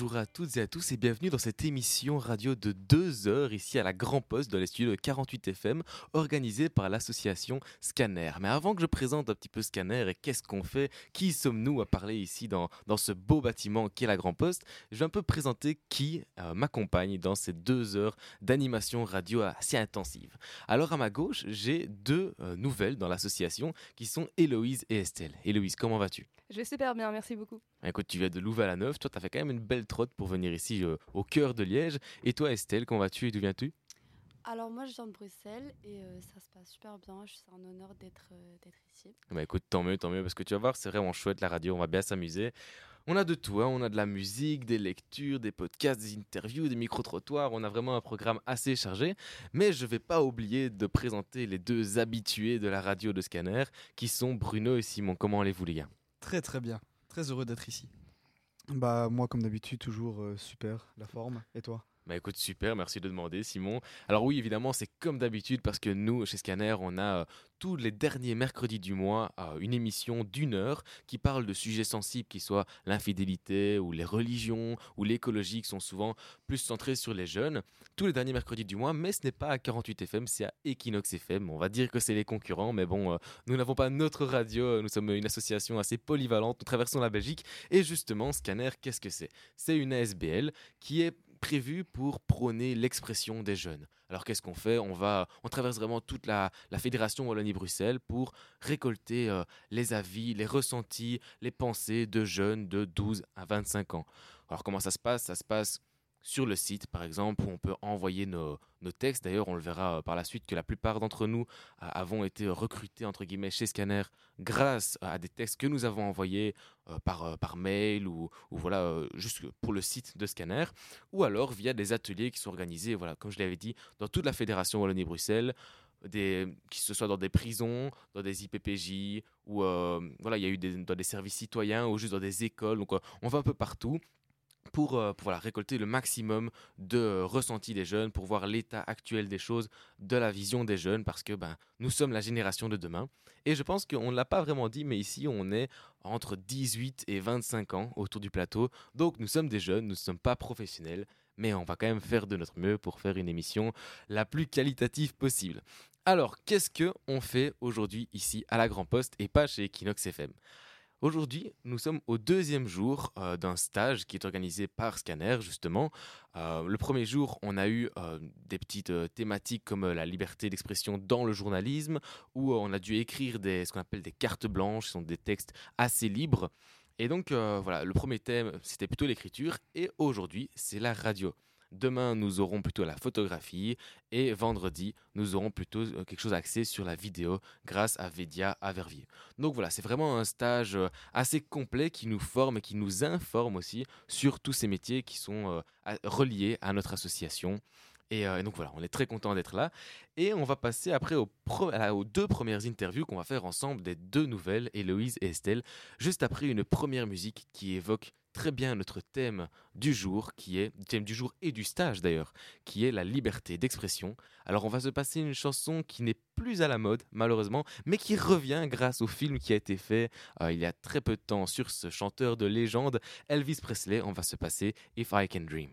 bonjour à toutes et à tous et bienvenue dans cette émission radio de 2 heures ici à la Grand Poste dans les studios de 48 FM organisée par l'association Scanner. Mais avant que je présente un petit peu Scanner et qu'est-ce qu'on fait, qui sommes-nous à parler ici dans, dans ce beau bâtiment qui est la Grand Poste, je vais un peu présenter qui euh, m'accompagne dans ces deux heures d'animation radio assez intensive. Alors à ma gauche, j'ai deux euh, nouvelles dans l'association qui sont Héloïse et Estelle. Héloïse, comment vas-tu? Je vais super bien, merci beaucoup. Écoute, tu viens de Louvain-la-Neuve, toi, tu as fait quand même une belle trotte pour venir ici euh, au cœur de Liège. Et toi, Estelle, comment vas-tu et d'où viens-tu? Alors moi je viens de Bruxelles et euh, ça se passe super bien. C'est un honneur d'être euh, d'être ici. Bah écoute, tant mieux, tant mieux, parce que tu vas voir, c'est vraiment chouette la radio, on va bien s'amuser. On a de tout, hein, on a de la musique, des lectures, des podcasts, des interviews, des micro-trottoirs, on a vraiment un programme assez chargé. Mais je vais pas oublier de présenter les deux habitués de la radio de Scanner, qui sont Bruno et Simon. Comment allez-vous les gars? Très très bien. Très heureux d'être ici. Bah moi comme d'habitude toujours euh, super la forme. Et toi? Bah écoute, super, merci de demander Simon. Alors oui, évidemment, c'est comme d'habitude parce que nous, chez Scanner, on a euh, tous les derniers mercredis du mois euh, une émission d'une heure qui parle de sujets sensibles qui soient l'infidélité ou les religions ou l'écologie qui sont souvent plus centrés sur les jeunes. Tous les derniers mercredis du mois, mais ce n'est pas à 48 FM, c'est à Equinox FM. On va dire que c'est les concurrents, mais bon, euh, nous n'avons pas notre radio, nous sommes une association assez polyvalente, nous traversons la Belgique et justement, Scanner, qu'est-ce que c'est? C'est une ASBL qui est prévu pour prôner l'expression des jeunes. Alors qu'est-ce qu'on fait? On va, on traverse vraiment toute la, la fédération Wallonie-Bruxelles pour récolter euh, les avis, les ressentis, les pensées de jeunes de 12 à 25 ans. Alors comment ça se passe? Ça se passe sur le site, par exemple, où on peut envoyer nos, nos textes. D'ailleurs, on le verra euh, par la suite que la plupart d'entre nous euh, avons été recrutés, entre guillemets, chez Scanner grâce à des textes que nous avons envoyés euh, par, euh, par mail ou, voilà, euh, juste pour le site de Scanner, ou alors via des ateliers qui sont organisés, voilà, comme je l'avais dit, dans toute la fédération Wallonie-Bruxelles, des, qui ce soit dans des prisons, dans des IPPJ, ou euh, voilà, il y a eu des, dans des services citoyens, ou juste dans des écoles. Donc, euh, on va un peu partout pour, euh, pour, voilà, récolter le maximum de euh, ressentis des jeunes, pour voir l'état actuel des choses, de la vision des jeunes, parce que ben, nous sommes la génération de demain. Et je pense qu'on ne l'a pas vraiment dit, mais ici, on est entre 18 et 25 ans autour du plateau. Donc, nous sommes des jeunes, nous ne sommes pas professionnels, mais on va quand même faire de notre mieux pour faire une émission la plus qualitative possible. Alors, qu'est-ce que on fait aujourd'hui ici à la Grand Poste et pas chez Equinox FM Aujourd'hui, nous sommes au deuxième jour euh, d'un stage qui est organisé par Scanner, justement. Euh, le premier jour, on a eu euh, des petites thématiques comme la liberté d'expression dans le journalisme, où on a dû écrire ce qu'on appelle des cartes blanches, ce sont des textes assez libres. Et donc, voilà, le premier thème, c'était plutôt l'écriture, et aujourd'hui, c'est la radio. Demain, nous aurons plutôt la photographie et vendredi, nous aurons plutôt euh, quelque chose axé sur la vidéo grâce à Vedia à Verviers. Donc voilà, c'est vraiment un stage euh, assez complet qui nous forme et qui nous informe aussi sur tous ces métiers qui sont euh, reliés à notre association. Et, euh, et donc voilà, on est très content d'être là. Et on va passer après aux deux premières interviews qu'on va faire ensemble des deux nouvelles, Héloïse et Estelle, juste après une première musique qui évoque très bien notre thème du jour, qui est, thème du jour et du stage d'ailleurs, qui est la liberté d'expression. Alors on va se passer une chanson qui n'est plus à la mode, malheureusement, mais qui revient grâce au film qui a été fait euh, il y a très peu de temps sur ce chanteur de légende, Elvis Presley. On va se passer If I Can Dream.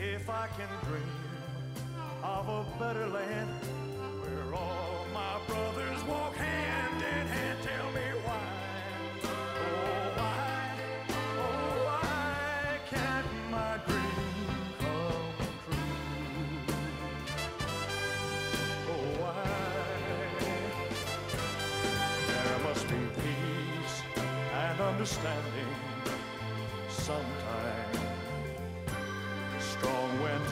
If I can dream of a better land where all my brothers walk hand in hand, tell me why. Oh, why? Oh, why can't my dream come true? Oh, why? There must be peace and understanding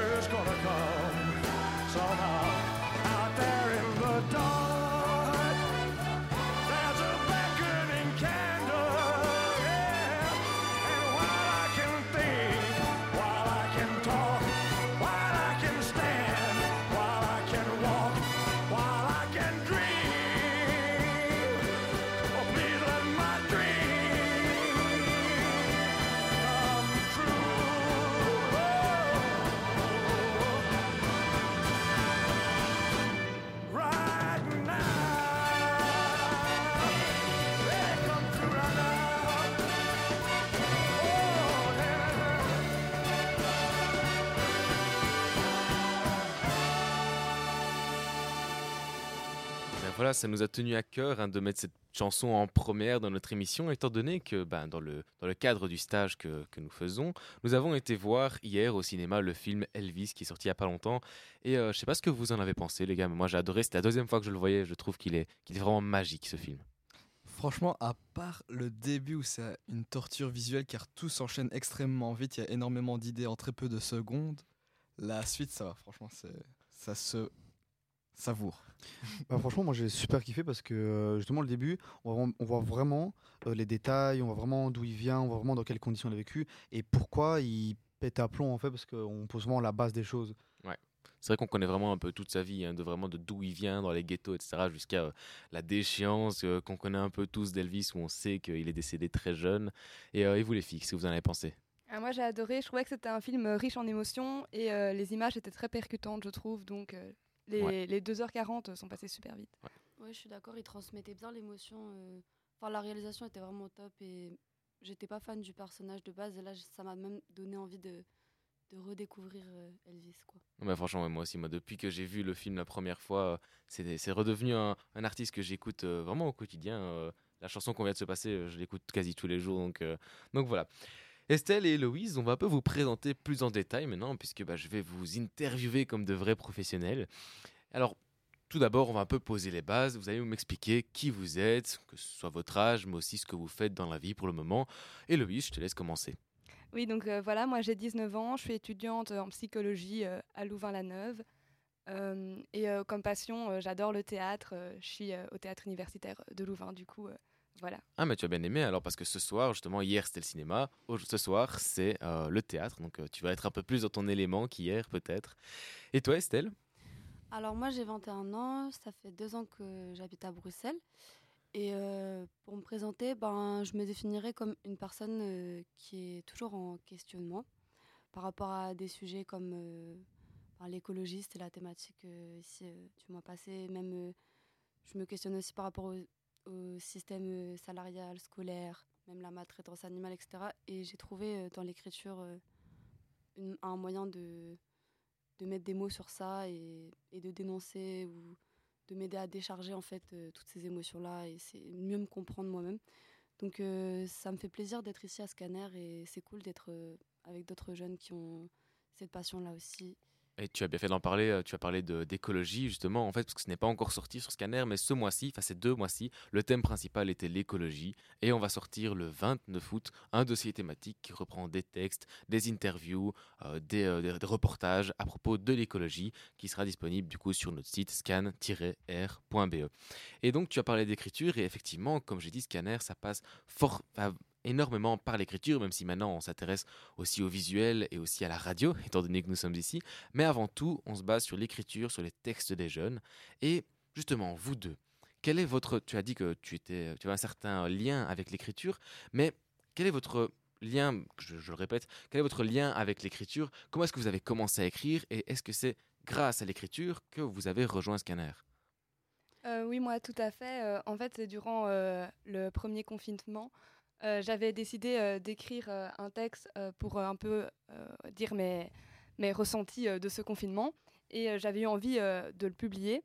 answers gonna come somehow. Voilà, ça nous a tenu à cœur hein, de mettre cette chanson en première dans notre émission, étant donné que ben, dans, le, cadre du stage que, nous faisons, nous avons été voir hier au cinéma le film Elvis qui est sorti il n'y a pas longtemps. Et euh, je sais pas ce que vous en avez pensé, les gars, mais moi j'ai adoré. C'était la deuxième fois que je le voyais. Je trouve qu'il est, vraiment magique ce film. Franchement, à part le début où c'est une torture visuelle car tout s'enchaîne extrêmement vite, il y a énormément d'idées en très peu de secondes. La suite, ça va, franchement, ça se savoure. Bah, franchement, moi j'ai super kiffé parce que euh, justement le début, on, voit- on voit vraiment euh, les détails, on voit vraiment d'où il vient, on voit vraiment dans quelles conditions il a vécu et pourquoi il pète à plomb en fait parce qu'on pose vraiment la base des choses. C'est vrai qu'on connaît vraiment un peu toute sa vie, hein, de vraiment de d'où il vient dans les ghettos, etc., jusqu'à euh, la déchéance euh, qu'on connaît un peu tous d'Elvis, où on sait qu'il est décédé très jeune. Et, euh, et vous les filles, qu'est-ce que vous en avez pensé? Ah, moi j'ai adoré, je trouvais que c'était un film riche en émotions et euh, les images étaient très percutantes, je trouve. Donc euh, les, Ouais. les 2h40 sont passées super vite. Ouais, je suis d'accord, il transmettait bien l'émotion. euh, Enfin, la réalisation était vraiment top et j'étais pas fan du personnage de base. Et là, ça m'a même donné envie de, de redécouvrir euh, Elvis. Quoi. Bah, franchement, ouais, moi aussi, moi, depuis que j'ai vu le film la première fois, euh, c'est redevenu un, un artiste que j'écoute euh, vraiment au quotidien. euh, la chanson qu'on vient de se passer, euh, je l'écoute quasi tous les jours. Donc, euh, donc voilà. Estelle et Héloïse, on va un peu vous présenter plus en détail maintenant, puisque bah, je vais vous interviewer comme de vrais professionnels. Alors, tout d'abord, on va un peu poser les bases. Vous allez m'expliquer qui vous êtes, que ce soit votre âge, mais aussi ce que vous faites dans la vie pour le moment. Héloïse, je te laisse commencer. Oui, donc euh, voilà, moi j'ai 19 ans, je suis étudiante en psychologie euh, à Louvain-la-Neuve. Euh, et comme passion, j'adore le théâtre. je suis au théâtre universitaire de Louvain, du coup, voilà. Ah, mais tu as bien aimé alors, parce que ce soir, justement, hier c'était le cinéma, ce soir c'est euh, le théâtre, donc euh, tu vas être un peu plus dans ton élément qu'hier peut-être. Et toi, Estelle? Alors, moi, j'ai 21 ans, ça fait deux ans que j'habite à Bruxelles. Et euh, pour me présenter, ben, je me définirais comme une personne euh, qui est toujours en questionnement par rapport à des sujets comme euh, ben, l'écologie, c'était la thématique euh, ici euh, du mois passé. Même, euh, je me questionne aussi par rapport au, au système euh, salarial, scolaire, même la maltraitance animale, etc. Et j'ai trouvé euh, dans l'écriture euh, un moyen de, de mettre des mots sur ça et, et de dénoncer ou de m'aider à décharger en fait toutes ces émotions là et c'est mieux me comprendre moi-même. Donc ça me fait plaisir d'être ici à Scanner et c'est cool d'être avec d'autres jeunes qui ont cette passion là aussi Et tu as bien fait d'en parler, euh, tu as parlé d'écologie justement, en fait, parce que ce n'est pas encore sorti sur Scanner, mais ce mois-ci, enfin ces deux mois-ci, le thème principal était l'écologie, et on va sortir le 29 août un dossier thématique qui reprend des textes, des interviews, euh, des, euh, des- reportages à propos de l'écologie, qui sera disponible du coup sur notre site scan-r.be. Et donc tu as parlé d'écriture, et effectivement, comme j'ai dit, Scanner, ça passe fort... énormément par l'écriture, même si maintenant on s'intéresse aussi au visuel et aussi à la radio, étant donné que nous sommes ici. Mais avant tout, on se base sur l'écriture, sur les textes des jeunes. Et justement, vous deux, quel est votre... Tu as dit que tu, étais, tu as un certain lien avec l'écriture, mais quel est votre lien, je, le répète, quel est votre lien avec l'écriture? Comment est-ce que vous avez commencé à écrire Et est-ce que c'est grâce à l'écriture que vous avez rejoint Scanner? Euh, oui, moi, tout à fait. Euh, en fait, c'est durant euh, le premier confinement. Euh, J'avais décidé euh, d'écrire euh, un texte pour un peu dire mes, mes ressentis de ce confinement. Et j'avais eu envie de le publier.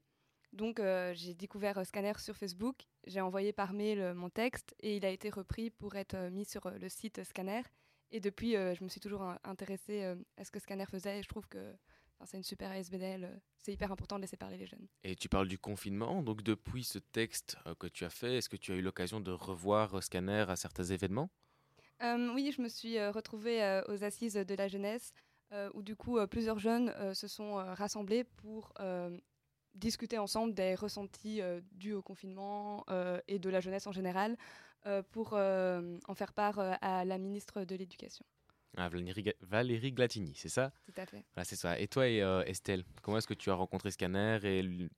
Donc, j'ai découvert Scanner sur Facebook. J'ai envoyé par mail mon texte et il a été repris pour être mis sur le site Scanner. Et depuis, je me suis toujours intéressée à ce que Scanner faisait. Et je trouve que enfin, c'est une super ASBDL. euh, C'est hyper important de laisser parler les jeunes. Et tu parles du confinement, donc depuis ce texte euh, que tu as fait, est-ce que tu as eu l'occasion de revoir euh, Scanner à certains événements? Euh, oui, je me suis retrouvée aux assises de la jeunesse, où du coup plusieurs jeunes se sont rassemblés pour discuter ensemble des ressentis dus au confinement et de la jeunesse en général, pour en faire part à la ministre de l'Éducation. Ah, Valérie, Glatini, c'est ça? Tout à fait. Voilà, c'est ça. Et toi, et, euh, Estelle, comment est-ce que tu as rencontré Scanner et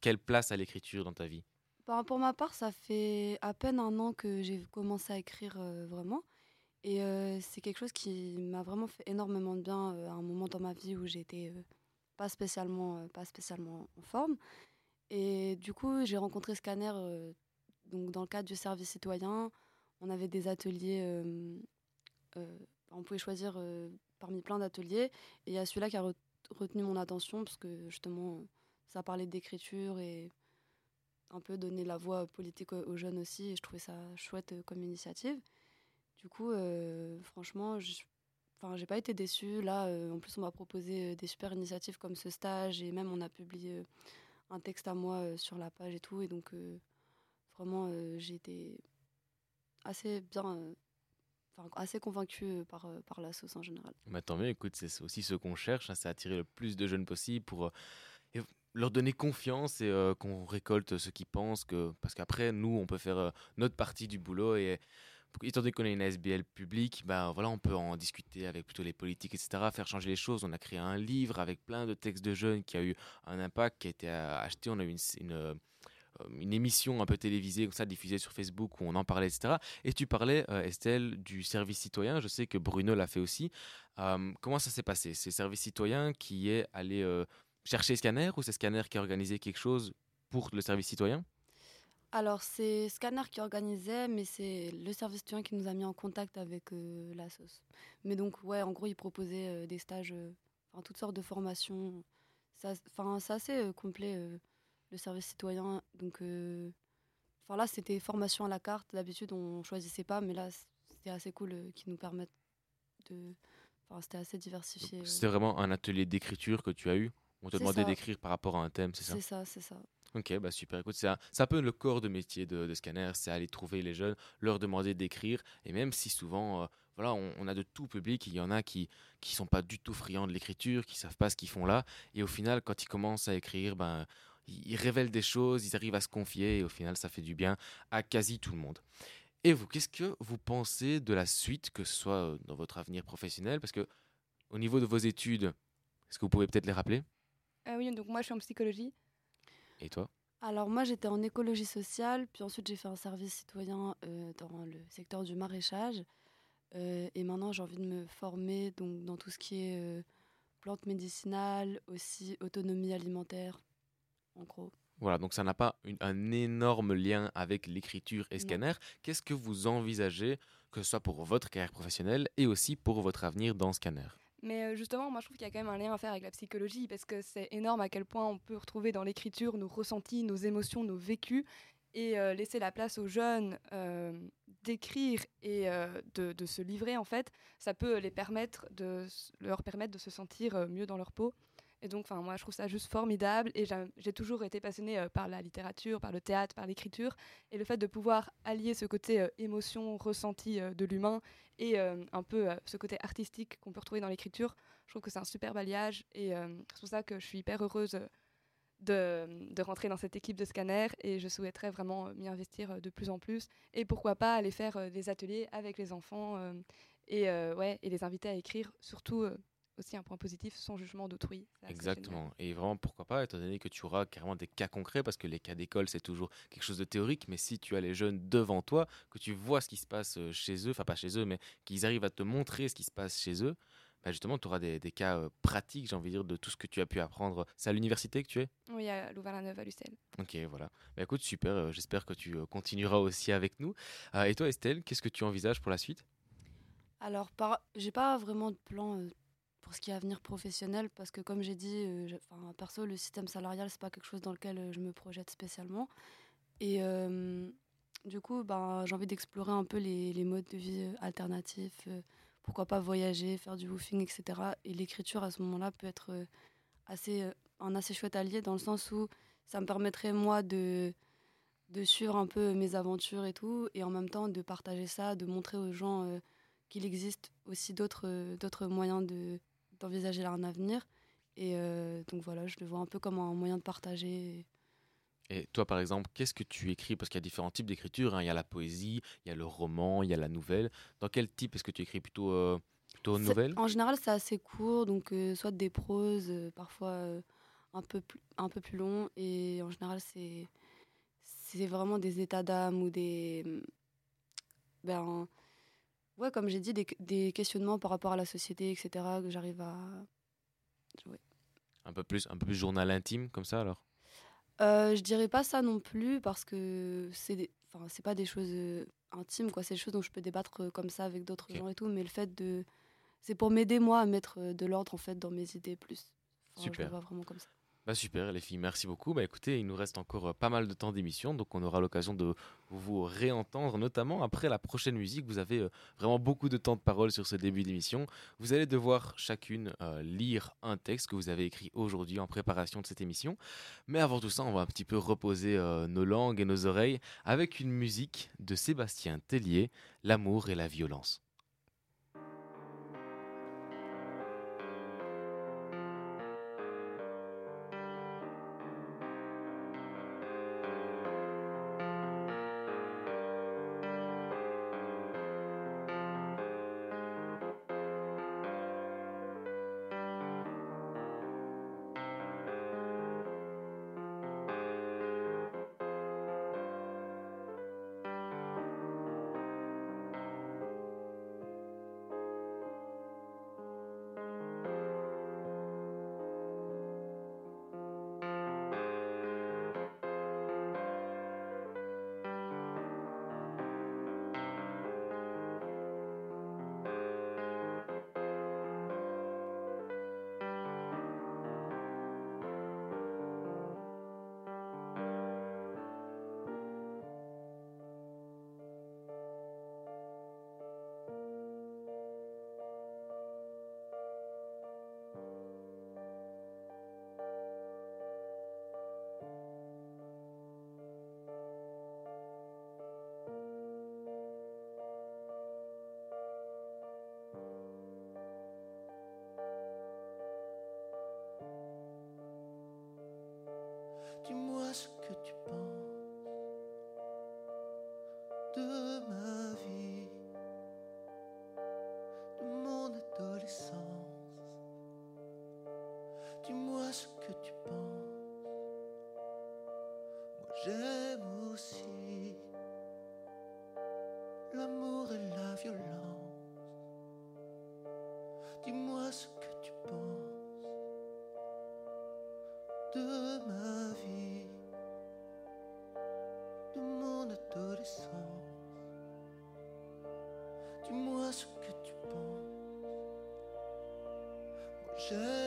quelle place a l'écriture dans ta vie? Ben, pour ma part, ça fait à peine un an que j'ai commencé à écrire euh, vraiment. Et euh, c'est quelque chose qui m'a vraiment fait énormément de bien euh, à un moment dans ma vie où j'étais euh, pas, spécialement, euh, pas spécialement en forme. Et du coup, j'ai rencontré Scanner euh, donc dans le cadre du service citoyen. On avait des ateliers, euh, euh, on pouvait choisir euh, parmi plein d'ateliers. Et il y a celui-là qui a re- retenu mon attention parce que justement, ça parlait d'écriture et un peu donner la voix politique aux, jeunes aussi. Et je trouvais ça chouette euh, comme initiative. Du coup, euh, franchement, je Enfin, j'ai pas été déçue. Là, en plus, on m'a proposé des super initiatives comme ce stage et même on a publié un texte à moi sur la page et tout. Et donc, vraiment, j'ai été assez bien, enfin, assez convaincue euh, par, euh, par la sauce en général. bah, Tant mieux, écoute, c'est aussi ce qu'on cherche, hein, c'est attirer le plus de jeunes possible pour euh, leur donner confiance et qu'on récolte ce qu'ils pensent. Que... Parce qu'après, nous, on peut faire notre partie du boulot et étant donné qu'on est une SBL publique, bah, voilà, on peut en discuter avec plutôt les politiques, etc., faire changer les choses. On a créé un livre avec plein de textes de jeunes qui a eu un impact, qui a été acheté. On a eu une, une émission un peu télévisée, comme ça, diffusée sur Facebook où on en parlait, etc. Et tu parlais, euh, Estelle, du service citoyen. Je sais que Bruno l'a fait aussi. Euh, comment ça s'est passé? C'est Service citoyen qui est allé euh, chercher Scanner ou c'est Scanner qui a organisé quelque chose pour le service citoyen? Alors, c'est Scanner qui organisait, mais c'est le service citoyen qui nous a mis en contact avec euh, la. Mais donc, ouais, en gros, il proposait euh, des stages, euh, toutes sortes de formations. Ça- c'est assez euh, complet, euh, le service citoyen. Donc, euh, enfin, là, c'était formation à la carte. D'habitude, on choisissait pas, mais là, c'était assez cool euh, qu'ils nous permettent de. Enfin, c'était assez diversifié. euh. C'était vraiment un atelier d'écriture que tu as eu? On te demandait d'écrire par rapport à un thème, c'est ça? C'est ça, c'est ça. Ok, bah super. Écoute, c'est un, un peu le corps de métier de, de Scanner, c'est aller trouver les jeunes, leur demander d'écrire. Et même si souvent, euh, voilà, on, on a de tout public, il y en a qui qui sont pas du tout friands de l'écriture, qui savent pas ce qu'ils font là. Et au final, quand ils commencent à écrire, ben ils, révèlent des choses, ils arrivent à se confier, et au final, ça fait du bien à quasi tout le monde. Et vous, qu'est-ce que vous pensez de la suite, que ce soit euh, dans votre avenir professionnel? Parce que au niveau de vos études, est-ce que vous pouvez peut-être les rappeler? Ah oui, donc moi je suis en psychologie. Et toi? Alors moi j'étais en écologie sociale, puis ensuite j'ai fait un service citoyen euh, dans le secteur du maraîchage. Euh, et maintenant j'ai envie de me former donc, dans tout ce qui est euh, plantes médicinales, aussi autonomie alimentaire, en gros. Voilà, donc ça n'a pas une- un énorme lien avec l'écriture et scanner. Qu'est-ce que vous envisagez, que ce soit pour votre carrière professionnelle et aussi pour votre avenir dans scanner? Mais euh, justement, moi je trouve qu'il y a quand même un lien à faire avec la psychologie parce que c'est énorme à quel point on peut retrouver dans l'écriture nos ressentis, nos émotions, nos vécus et euh, laisser la place aux jeunes euh, d'écrire et euh, de, de se livrer en fait, ça peut les permettre de, leur permettre de se sentir mieux dans leur peau. Et donc, enfin, moi, je trouve ça juste formidable. Et j'ai toujours été passionnée euh, par la littérature, par le théâtre, par l'écriture. Et le fait de pouvoir allier ce côté euh, émotion, ressenti euh, de l'humain et un peu ce côté artistique qu'on peut retrouver dans l'écriture, je trouve que c'est un super alliage. Et c'est pour ça que je suis hyper heureuse de, de rentrer dans cette équipe de scanner. Et je souhaiterais vraiment m'y investir de plus en plus. Et pourquoi pas aller faire des ateliers avec les enfants et, ouais, et les inviter à écrire, surtout. Aussi un point positif, sans jugement d'autrui. Exactement. Et vraiment, pourquoi pas, étant donné que tu auras carrément des cas concrets, parce que les cas d'école, c'est toujours quelque chose de théorique, mais si tu as les jeunes devant toi, que tu vois ce qui se passe euh, chez eux, enfin pas chez eux, mais qu'ils arrivent à te montrer ce qui se passe chez eux, bah justement, tu auras des, des cas euh, pratiques, j'ai envie de dire, de tout ce que tu as pu apprendre. C'est à l'université que tu es? Oui, à Louvain-la-Neuve, à Lucelle. Ok, voilà. Bah écoute, super, euh, j'espère que tu euh, continueras aussi avec nous. Et toi, Estelle, qu'est-ce que tu envisages pour la suite? Alors, par... j'ai pas vraiment de plan euh, pour ce qui est avenir professionnel parce que, comme j'ai dit, euh, perso, le système salarial, c'est pas quelque chose dans lequel euh, je me projette spécialement. Et euh, du coup, ben, j'ai envie d'explorer un peu les, modes de vie euh, alternatifs. pourquoi pas voyager, faire du woofing, etc. Et l'écriture, à ce moment-là, peut être assez, un assez chouette allié dans le sens où ça me permettrait, moi, de, de suivre un peu mes aventures et tout, et en même temps de partager ça, de montrer aux gens. qu'il existe aussi d'autres moyens de d'envisager un avenir. Et euh, donc voilà, je le vois un peu comme un moyen de partager. Et toi, par exemple, qu'est-ce que tu écris? Parce qu'il y a différents types d'écriture. hein. Il y a la poésie, il y a le roman, il y a la nouvelle. Dans quel type est-ce que tu écris? Plutôt, euh, plutôt nouvelle? En général, c'est assez court, donc euh, soit des proses, euh, parfois un, peu plus, un peu plus long. Et en général, c'est c'est vraiment des états d'âme ou des. Ben, ouais, comme j'ai dit, des, des questionnements par rapport à la société, etc., que j'arrive à. ouais. un peu, plus, un peu plus journal intime, comme ça alors? Euh, je dirais pas ça non plus parce que c'est des... enfin c'est pas des choses euh, intimes quoi, c'est des choses dont je peux débattre euh, comme ça avec d'autres gens et tout, mais le fait de c'est pour m'aider moi à mettre euh, de l'ordre en fait dans mes idées plus. Enfin, Je Super. le vois vraiment comme ça. Bah super les filles, merci beaucoup. Bah écoutez, il nous reste encore euh, pas mal de temps d'émission, donc on aura l'occasion de vous réentendre, notamment après la prochaine musique. Vous avez euh, vraiment beaucoup de temps de parole sur ce début d'émission. Vous allez devoir chacune euh, lire un texte que vous avez écrit aujourd'hui en préparation de cette émission. Mais avant tout ça, on va un petit peu reposer nos langues et nos oreilles avec une musique de Sébastien Tellier, L'amour et la violence. Moi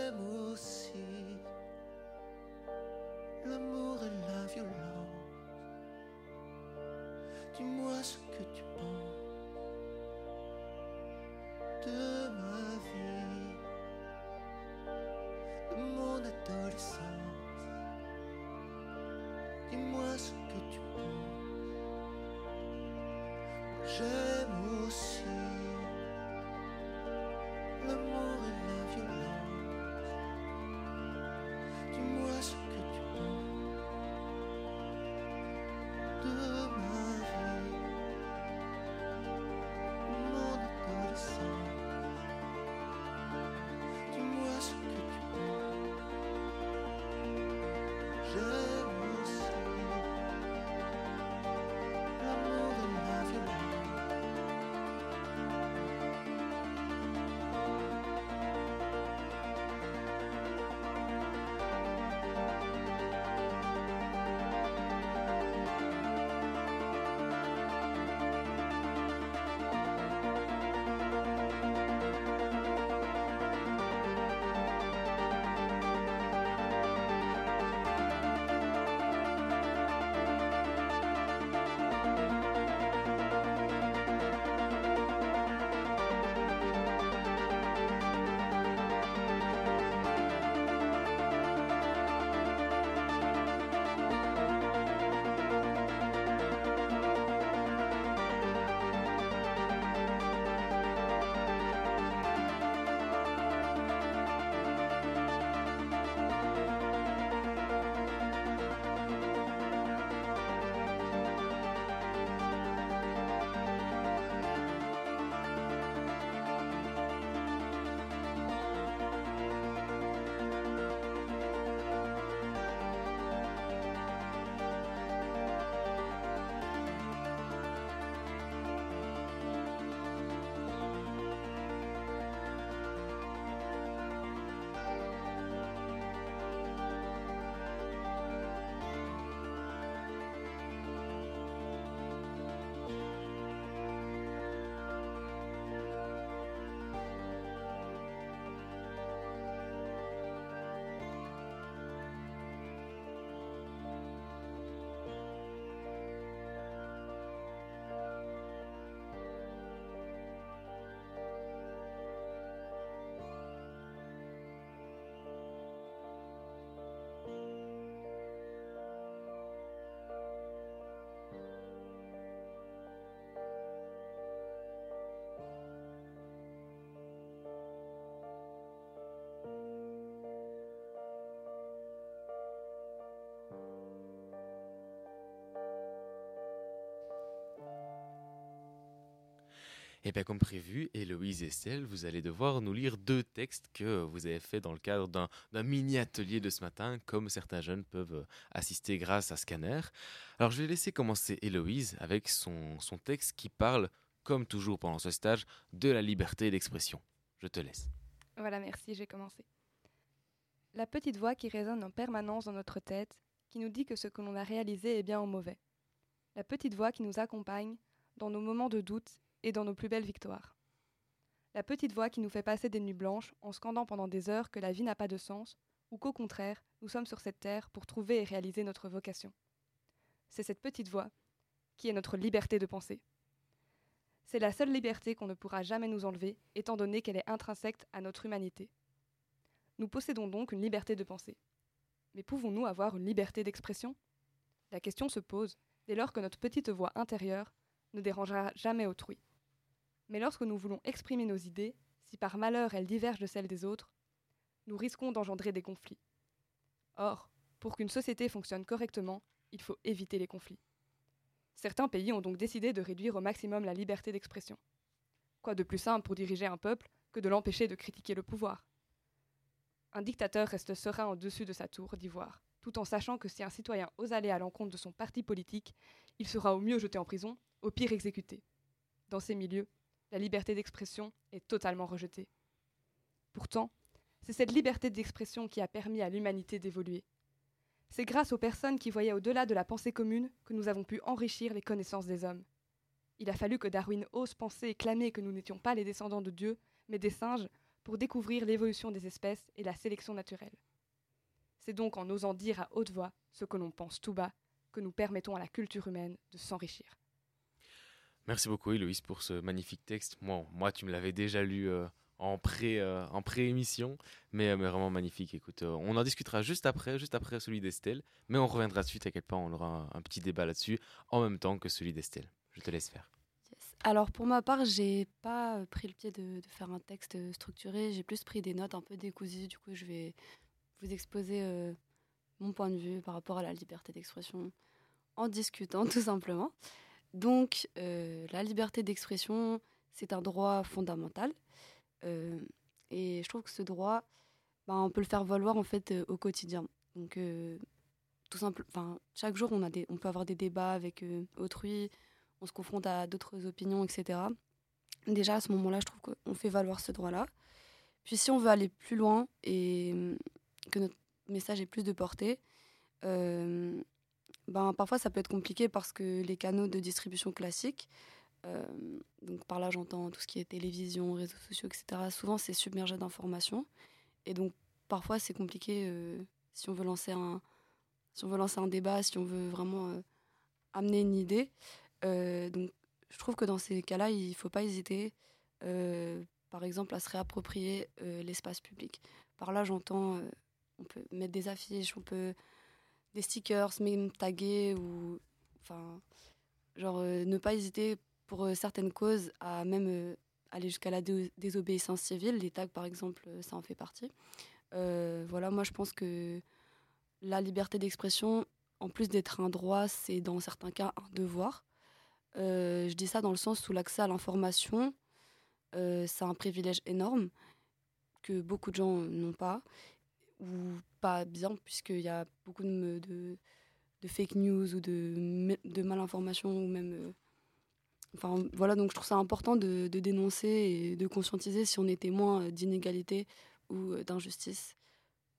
Et bien comme prévu, Héloïse et Estelle, vous allez devoir nous lire deux textes que vous avez fait dans le cadre d'un d'un mini-atelier de ce matin, comme certains jeunes peuvent euh, assister grâce à Scanner. Alors je vais laisser commencer Héloïse avec son, son texte qui parle, comme toujours pendant ce stage, de la liberté d'expression. Je te laisse. Voilà, merci, j'ai commencé. La petite voix qui résonne en permanence dans notre tête, qui nous dit que ce que l'on a réalisé est bien ou mauvais. La petite voix qui nous accompagne dans nos moments de doute et dans nos plus belles victoires. La petite voix qui nous fait passer des nuits blanches en scandant pendant des heures que la vie n'a pas de sens, ou qu'au contraire, nous sommes sur cette terre pour trouver et réaliser notre vocation. C'est cette petite voix qui est notre liberté de penser. C'est la seule liberté qu'on ne pourra jamais nous enlever, étant donné qu'elle est intrinsèque à notre humanité. Nous possédons donc une liberté de penser. Mais pouvons-nous avoir une liberté d'expression? La question se pose dès lors que notre petite voix intérieure ne dérangera jamais autrui. Mais lorsque nous voulons exprimer nos idées, si par malheur elles divergent de celles des autres, nous risquons d'engendrer des conflits. Or, pour qu'une société fonctionne correctement, il faut éviter les conflits. Certains pays ont donc décidé de réduire au maximum la liberté d'expression. Quoi de plus simple pour diriger un peuple que de l'empêcher de critiquer le pouvoir? Un dictateur reste serein au-dessus de sa tour d'ivoire, tout en sachant que si un citoyen ose aller à l'encontre de son parti politique, il sera au mieux jeté en prison, au pire exécuté. Dans ces milieux, la liberté d'expression est totalement rejetée. Pourtant, c'est cette liberté d'expression qui a permis à l'humanité d'évoluer. C'est grâce aux personnes qui voyaient au-delà de la pensée commune que nous avons pu enrichir les connaissances des hommes. Il a fallu que Darwin ose penser et clamer que nous n'étions pas les descendants de Dieu, mais des singes, pour découvrir l'évolution des espèces et la sélection naturelle. C'est donc en osant dire à haute voix ce que l'on pense tout bas que nous permettons à la culture humaine de s'enrichir. Merci beaucoup Héloïse pour ce magnifique texte. Moi, tu me l'avais déjà lu euh, euh, en pré-émission, mais, vraiment magnifique. Écoute, euh, on en discutera juste après, juste après celui d'Estelle, mais on reviendra dessus. T'inquiète pas, on aura un, petit débat là-dessus en même temps que celui d'Estelle. Je te laisse faire. Yes. Alors pour ma part, j'ai pas pris le pied de, de faire un texte structuré, j'ai plus pris des notes un peu décousues. Du coup, je vais vous exposer mon point de vue par rapport à la liberté d'expression en discutant tout simplement. Donc, euh, la liberté d'expression, c'est un droit fondamental. Euh, et je trouve que ce droit, ben, on peut le faire valoir en fait euh, au quotidien. Donc, tout simple, chaque jour, on, a des, on peut avoir des débats avec autrui, on se confronte à d'autres opinions, etc. Déjà, à ce moment-là, je trouve qu'on fait valoir ce droit-là. Puis, si on veut aller plus loin et que notre message ait plus de portée, ben, parfois ça peut être compliqué parce que les canaux de distribution classiques, euh, donc par là j'entends tout ce qui est télévision, réseaux sociaux, etc., souvent c'est submergé d'informations. Et donc parfois c'est compliqué euh, si on veut lancer un, si on veut lancer un débat, si on veut vraiment euh, amener une idée. Donc je trouve que dans ces cas-là, il ne faut pas hésiter, par exemple, à se réapproprier l'espace public. Par là j'entends, on peut mettre des affiches, on peut des stickers, même taguer ou enfin genre euh, ne pas hésiter pour euh, certaines causes à même euh, aller jusqu'à la dé- désobéissance civile. Les tags par exemple, ça en fait partie. Voilà, moi je pense que la liberté d'expression, en plus d'être un droit, c'est dans certains cas un devoir. Je dis ça dans le sens où l'accès à l'information, c'est un privilège énorme que beaucoup de gens n'ont pas ou pas bien, puisqu'il y a beaucoup de, de, de fake news ou de, de malinformation ou même. euh, Enfin, voilà, donc je trouve ça important de, de dénoncer et de conscientiser si on est témoin euh, d'inégalité ou euh, d'injustice.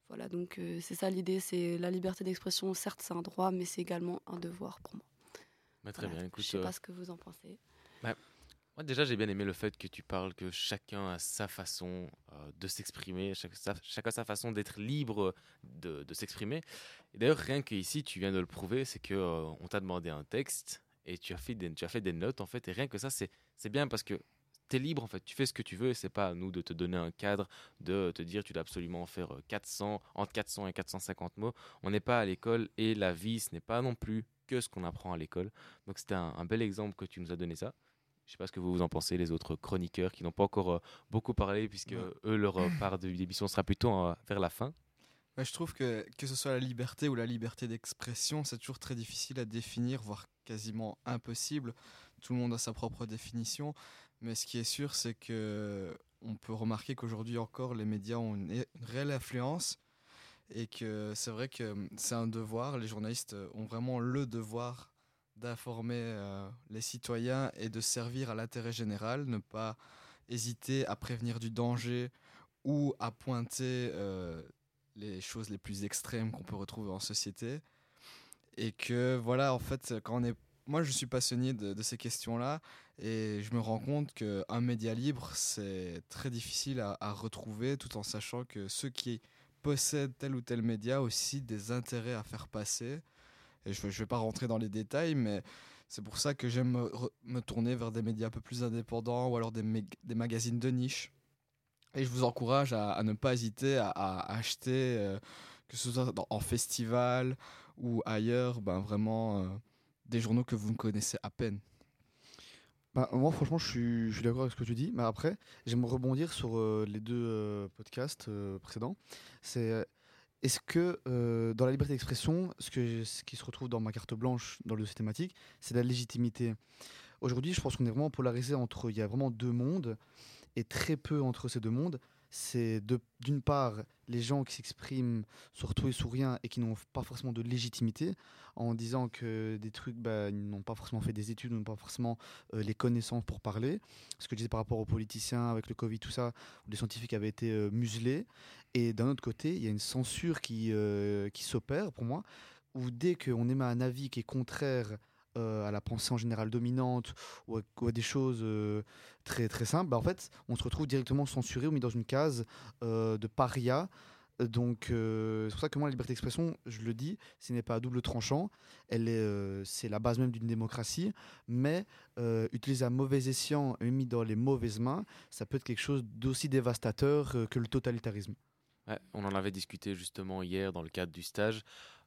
Voilà, donc euh, c'est ça l'idée, c'est la liberté d'expression, certes c'est un droit, mais c'est également un devoir pour moi. Bah, très Voilà, bien. Écoute, je sais euh, pas ce que vous en pensez. Moi, déjà, j'ai bien aimé le fait que tu parles que chacun a sa façon euh, de s'exprimer, chacun sa façon d'être libre de, de s'exprimer. Et d'ailleurs, rien qu'ici, tu viens de le prouver, c'est que euh, on t'a demandé un texte et tu as fait des, tu as fait des notes, en fait. Et rien que ça, c'est c'est bien parce que tu es libre, en fait. Tu fais ce que tu veux et c'est pas à nous de te donner un cadre, de te dire tu dois absolument faire euh, 400, entre 400 et 450 mots. On n'est pas à l'école et la vie, ce n'est pas non plus que ce qu'on apprend à l'école. Donc, c'était un, un bel exemple que tu nous as donné ça. Je sais pas ce que vous en pensez, les autres chroniqueurs qui n'ont pas encore euh, beaucoup parlé, puisque Ouais. eux, leur euh, part de l'émission sera plutôt euh, vers la fin. Ouais, je trouve que que ce soit la liberté ou la liberté d'expression, c'est toujours très difficile à définir, voire quasiment impossible. Tout le monde a sa propre définition. Mais ce qui est sûr, c'est que on peut remarquer qu'aujourd'hui encore, les médias ont une, une réelle influence et que c'est vrai que c'est un devoir. Les journalistes ont vraiment le devoir d'informer euh, les citoyens et de servir à l'intérêt général, ne pas hésiter à prévenir du danger ou à pointer euh, les choses les plus extrêmes qu'on peut retrouver en société. Et que voilà, en fait, quand on est moi, je suis passionné de, ces questions-là et je me rends compte qu'un média libre, c'est très difficile à, à, retrouver tout en sachant que ceux qui possèdent tel ou tel média ont aussi des intérêts à faire passer. Et je ne vais pas rentrer dans les détails, mais c'est pour ça que j'aime me, tourner vers des médias un peu plus indépendants ou alors des, magazines de niche. Et je vous encourage à, ne pas hésiter à, acheter, euh, que ce soit en festival ou ailleurs, ben vraiment... Euh, des journaux que vous ne connaissez à peine bah, Moi, franchement, je suis, d'accord avec ce que tu dis. Mais après, j'aimerais rebondir sur euh, les deux podcasts précédents. C'est est-ce que euh, dans la liberté d'expression, ce, ce qui se retrouve dans ma carte blanche dans le dossier thématique, c'est la légitimité? Aujourd'hui, je pense qu'on est vraiment polarisé entre. Il y a vraiment deux mondes et très peu entre ces deux mondes c'est d'une part les gens qui s'expriment sur tout et sur rien et qui n'ont pas forcément de légitimité en disant que des trucs, bah, ils n'ont pas forcément fait des études, n'ont pas forcément euh, les connaissances pour parler. Ce que je disais par rapport aux politiciens avec le Covid, tout ça, où les scientifiques avaient été euh, muselés. Et d'un autre côté, il y a une censure qui, euh, qui s'opère pour moi, où dès qu'on émet un avis qui est contraire euh, à la pensée en général dominante ou à, des choses euh, très très simples, bah, en fait, on se retrouve directement censuré ou mis dans une case euh, de paria. Donc, c'est pour ça que moi, la liberté d'expression, je le dis, ce n'est pas à double tranchant. Elle est, c'est la base même d'une démocratie, mais utilisée à mauvais escient et mis dans les mauvaises mains, ça peut être quelque chose d'aussi dévastateur que le totalitarisme. On en avait discuté justement hier dans le cadre du stage.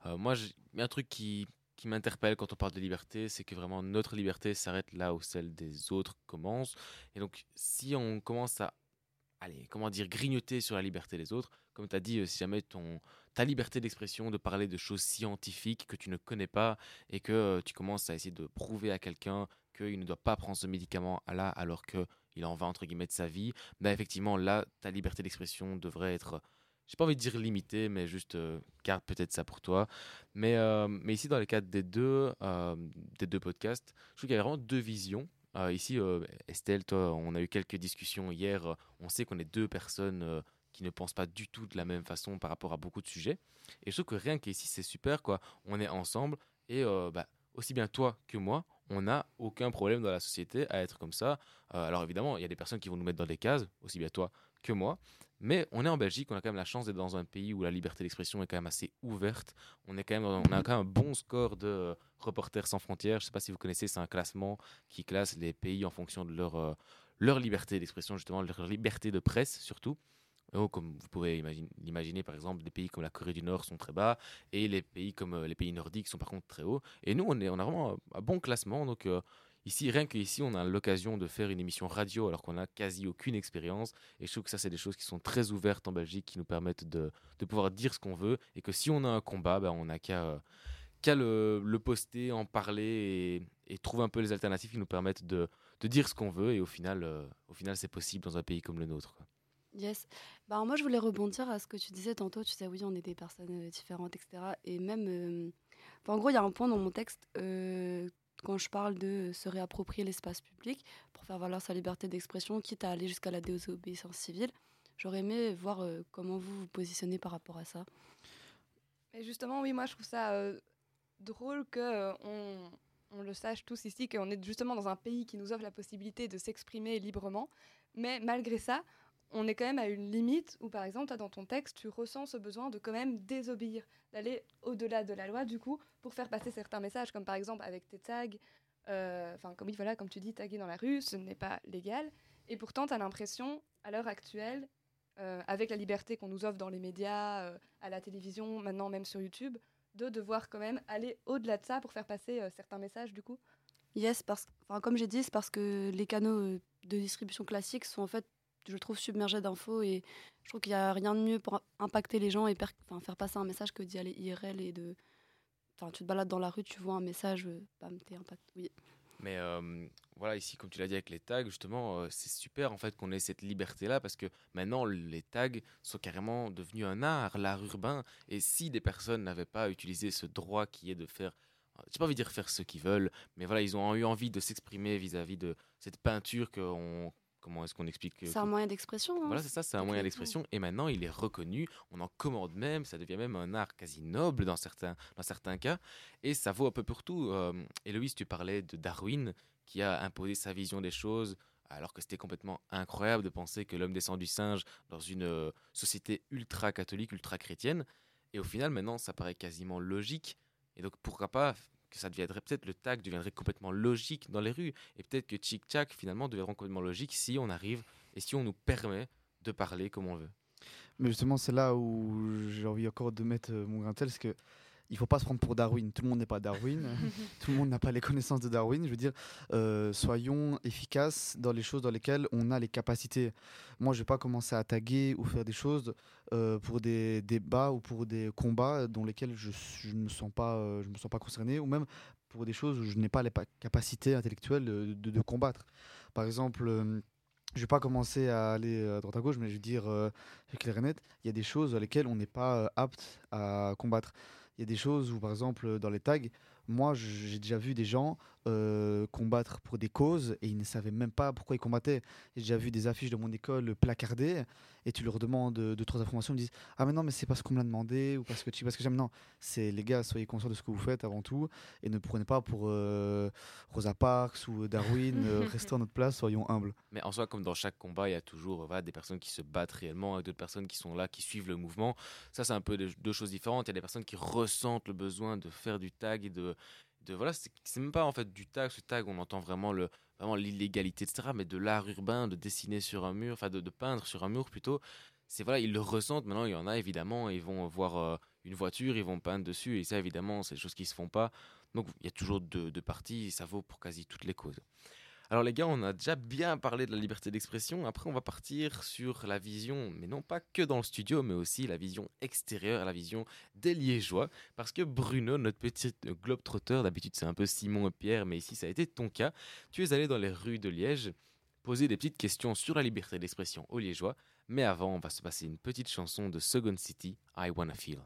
Euh, moi, un truc qui, qui m'interpelle quand on parle de liberté, c'est que vraiment notre liberté s'arrête là où celle des autres commence. Et donc, si on commence à, allez, comment dire, grignoter sur la liberté des autres, comme tu as dit, si jamais ton, ta liberté d'expression de parler de choses scientifiques que tu ne connais pas et que tu commences à essayer de prouver à quelqu'un qu'il ne doit pas prendre ce médicament là alors qu'il en va entre guillemets de sa vie, ben effectivement là, ta liberté d'expression devrait être j'ai pas envie de dire limité, mais juste euh, garde peut-être ça pour toi. Mais, euh, mais ici, dans le cadre des deux, euh, des deux podcasts, je trouve qu'il y a vraiment deux visions. ici, Estelle, toi, on a eu quelques discussions hier. on sait qu'on est deux personnes qui ne pensent pas du tout de la même façon par rapport à beaucoup de sujets. Et je trouve que rien qu'ici, c'est super, quoi. On est ensemble et bah, aussi bien toi que moi, on n'a aucun problème dans la société à être comme ça. alors évidemment, il y a des personnes qui vont nous mettre dans des cases, aussi bien toi que moi. Mais on est en Belgique, on a quand même la chance d'être dans un pays où la liberté d'expression est quand même assez ouverte. On, est quand même, on a quand même un bon score de euh, Reporters sans frontières. Je ne sais pas si vous connaissez, c'est un classement qui classe les pays en fonction de leur, euh, liberté d'expression, justement, leur liberté de presse surtout. Oh, comme vous pouvez l'imaginer, par exemple, des pays comme la Corée du Nord sont très bas et les pays comme euh, les pays nordiques sont par contre très hauts. Et nous, on, est, on a vraiment un, bon classement. Donc, Ici, rien qu'ici, on a l'occasion de faire une émission radio alors qu'on n'a quasi aucune expérience. Et je trouve que ça, c'est des choses qui sont très ouvertes en Belgique, qui nous permettent de, de pouvoir dire ce qu'on veut. Et que si on a un combat, ben, on n'a qu'à euh, le, poster, en parler et, et, trouver un peu les alternatives qui nous permettent de, de dire ce qu'on veut. Et au final, euh, final c'est possible dans un pays comme le nôtre. Quoi. Yes. Bah, moi, je voulais rebondir à ce que tu disais tantôt. Tu sais, oui, on est des personnes différentes, etc. Et même. Euh... En gros, il y a un point dans mon texte euh, quand je parle de se réapproprier l'espace public pour faire valoir sa liberté d'expression, quitte à aller jusqu'à la désobéissance civile. J'aurais aimé voir euh, comment vous vous positionnez par rapport à ça. Justement, oui, moi je trouve ça euh, drôle que euh, le sache tous ici, qu'on est justement dans un pays qui nous offre la possibilité de s'exprimer librement, mais malgré ça, on est quand même à une limite où, par exemple, dans ton texte, tu ressens ce besoin de quand même désobéir, d'aller au-delà de la loi, du coup, pour faire passer certains messages, comme par exemple avec tes tags, enfin, euh, comme, voilà, comme tu dis, taguer dans la rue, ce n'est pas légal. Et pourtant, tu as l'impression, à l'heure actuelle, euh, avec la liberté qu'on nous offre dans les médias, euh, à la télévision, maintenant même sur YouTube, de devoir quand même aller au-delà de ça pour faire passer certains messages, du coup? Yes, parce, comme j'ai dit, c'est parce que les canaux de distribution classiques sont en fait je trouve submergé d'infos et je trouve qu'il n'y a rien de mieux pour impacter les gens et faire passer un message que d'y aller IRL et de. Enfin, tu te balades dans la rue, tu vois un message, bam, t'es impact. Oui. Mais euh, voilà, ici, comme tu l'as dit avec les tags, justement, euh, c'est super en fait qu'on ait cette liberté-là parce que maintenant, les tags sont carrément devenus un art, l'art urbain. Et si des personnes n'avaient pas utilisé ce droit qui est de faire, j'ai pas envie de dire faire ce qu'ils veulent, mais voilà, ils ont eu envie de s'exprimer vis-à-vis de cette peinture qu'on. Comment est-ce qu'on explique que- C'est un moyen d'expression. hein. voilà, c'est ça, c'est un moyen d'expression. Et maintenant, il est reconnu, on en commande même, ça devient même un art quasi noble dans certains, dans certains cas. Et ça vaut un peu pour tout. Euh, Héloïse, tu parlais de Darwin, qui a imposé sa vision des choses, alors que c'était complètement incroyable de penser que l'homme descend du singe dans une euh, société ultra catholique, ultra chrétienne. Et au final, maintenant, ça paraît quasiment logique. Et donc, pourquoi pas que ça deviendrait peut-être le tag deviendrait complètement logique dans les rues et peut-être que Chic Chac finalement deviendront complètement logique si on arrive et si on nous permet de parler comme on veut. Mais justement, c'est là où j'ai envie encore de mettre euh, mon grain de sel, c'est que il faut pas se prendre pour Darwin. Tout le monde n'est pas Darwin. Tout le monde n'a pas les connaissances de Darwin. Je veux dire, euh, soyons efficaces dans les choses dans lesquelles on a les capacités. Moi, je vais pas commencer à taguer ou faire des choses euh, pour des débats ou pour des combats dans lesquels je, je ne me sens pas, euh, je me sens pas concerné, ou même pour des choses où je n'ai pas les pa- capacités intellectuelles de, de- de combattre. Par exemple. je vais pas commencer à aller à droite à gauche, mais je veux dire, euh, clair et net, il y a des choses dans lesquelles on n'est pas euh, apte à combattre. Il y a des choses où, par exemple, dans les tags, moi, j'ai déjà vu des gens euh, combattre pour des causes et ils ne savaient même pas pourquoi ils combattaient. J'ai déjà vu des affiches de mon école placardées et tu leur demandes euh, deux, trois informations, ils me disent Ah, mais non, mais c'est parce qu'on me l'a demandé ou parce que tu parce que j'aime. Non, c'est les gars, soyez conscients de ce que vous faites avant tout et ne prenez pas pour euh, Rosa Parks ou Darwin, euh, restez à notre place, soyons humbles. Mais en soi, comme dans chaque combat, il y a toujours voilà, des personnes qui se battent réellement et d'autres personnes qui sont là, qui suivent le mouvement. Ça, c'est un peu deux, deux choses différentes. Il y a des personnes qui ressentent le besoin de faire du tag et de. De voilà, c'est même pas en fait du tag. Ce tag, on entend vraiment le vraiment l'illégalité, etc. Mais de l'art urbain, de dessiner sur un mur, enfin de, peindre sur un mur plutôt. C'est voilà, ils le ressentent. Maintenant, il y en a évidemment, ils vont voir euh, une voiture, ils vont peindre dessus. Et ça, évidemment, c'est des choses qui se font pas. Donc, il y a toujours deux, parties. Ça vaut pour quasi toutes les causes. Alors les gars, on a déjà bien parlé de la liberté d'expression. Après, on va partir sur la vision, mais non pas que dans le studio, mais aussi la vision extérieure, la vision des Liégeois. Parce que Bruno, notre petit globe-trotteur, d'habitude c'est un peu Simon et Pierre, mais ici ça a été ton cas. Tu es allé dans les rues de Liège poser des petites questions sur la liberté d'expression aux Liégeois. Mais avant, on va se passer une petite chanson de Second City, I Wanna Feel.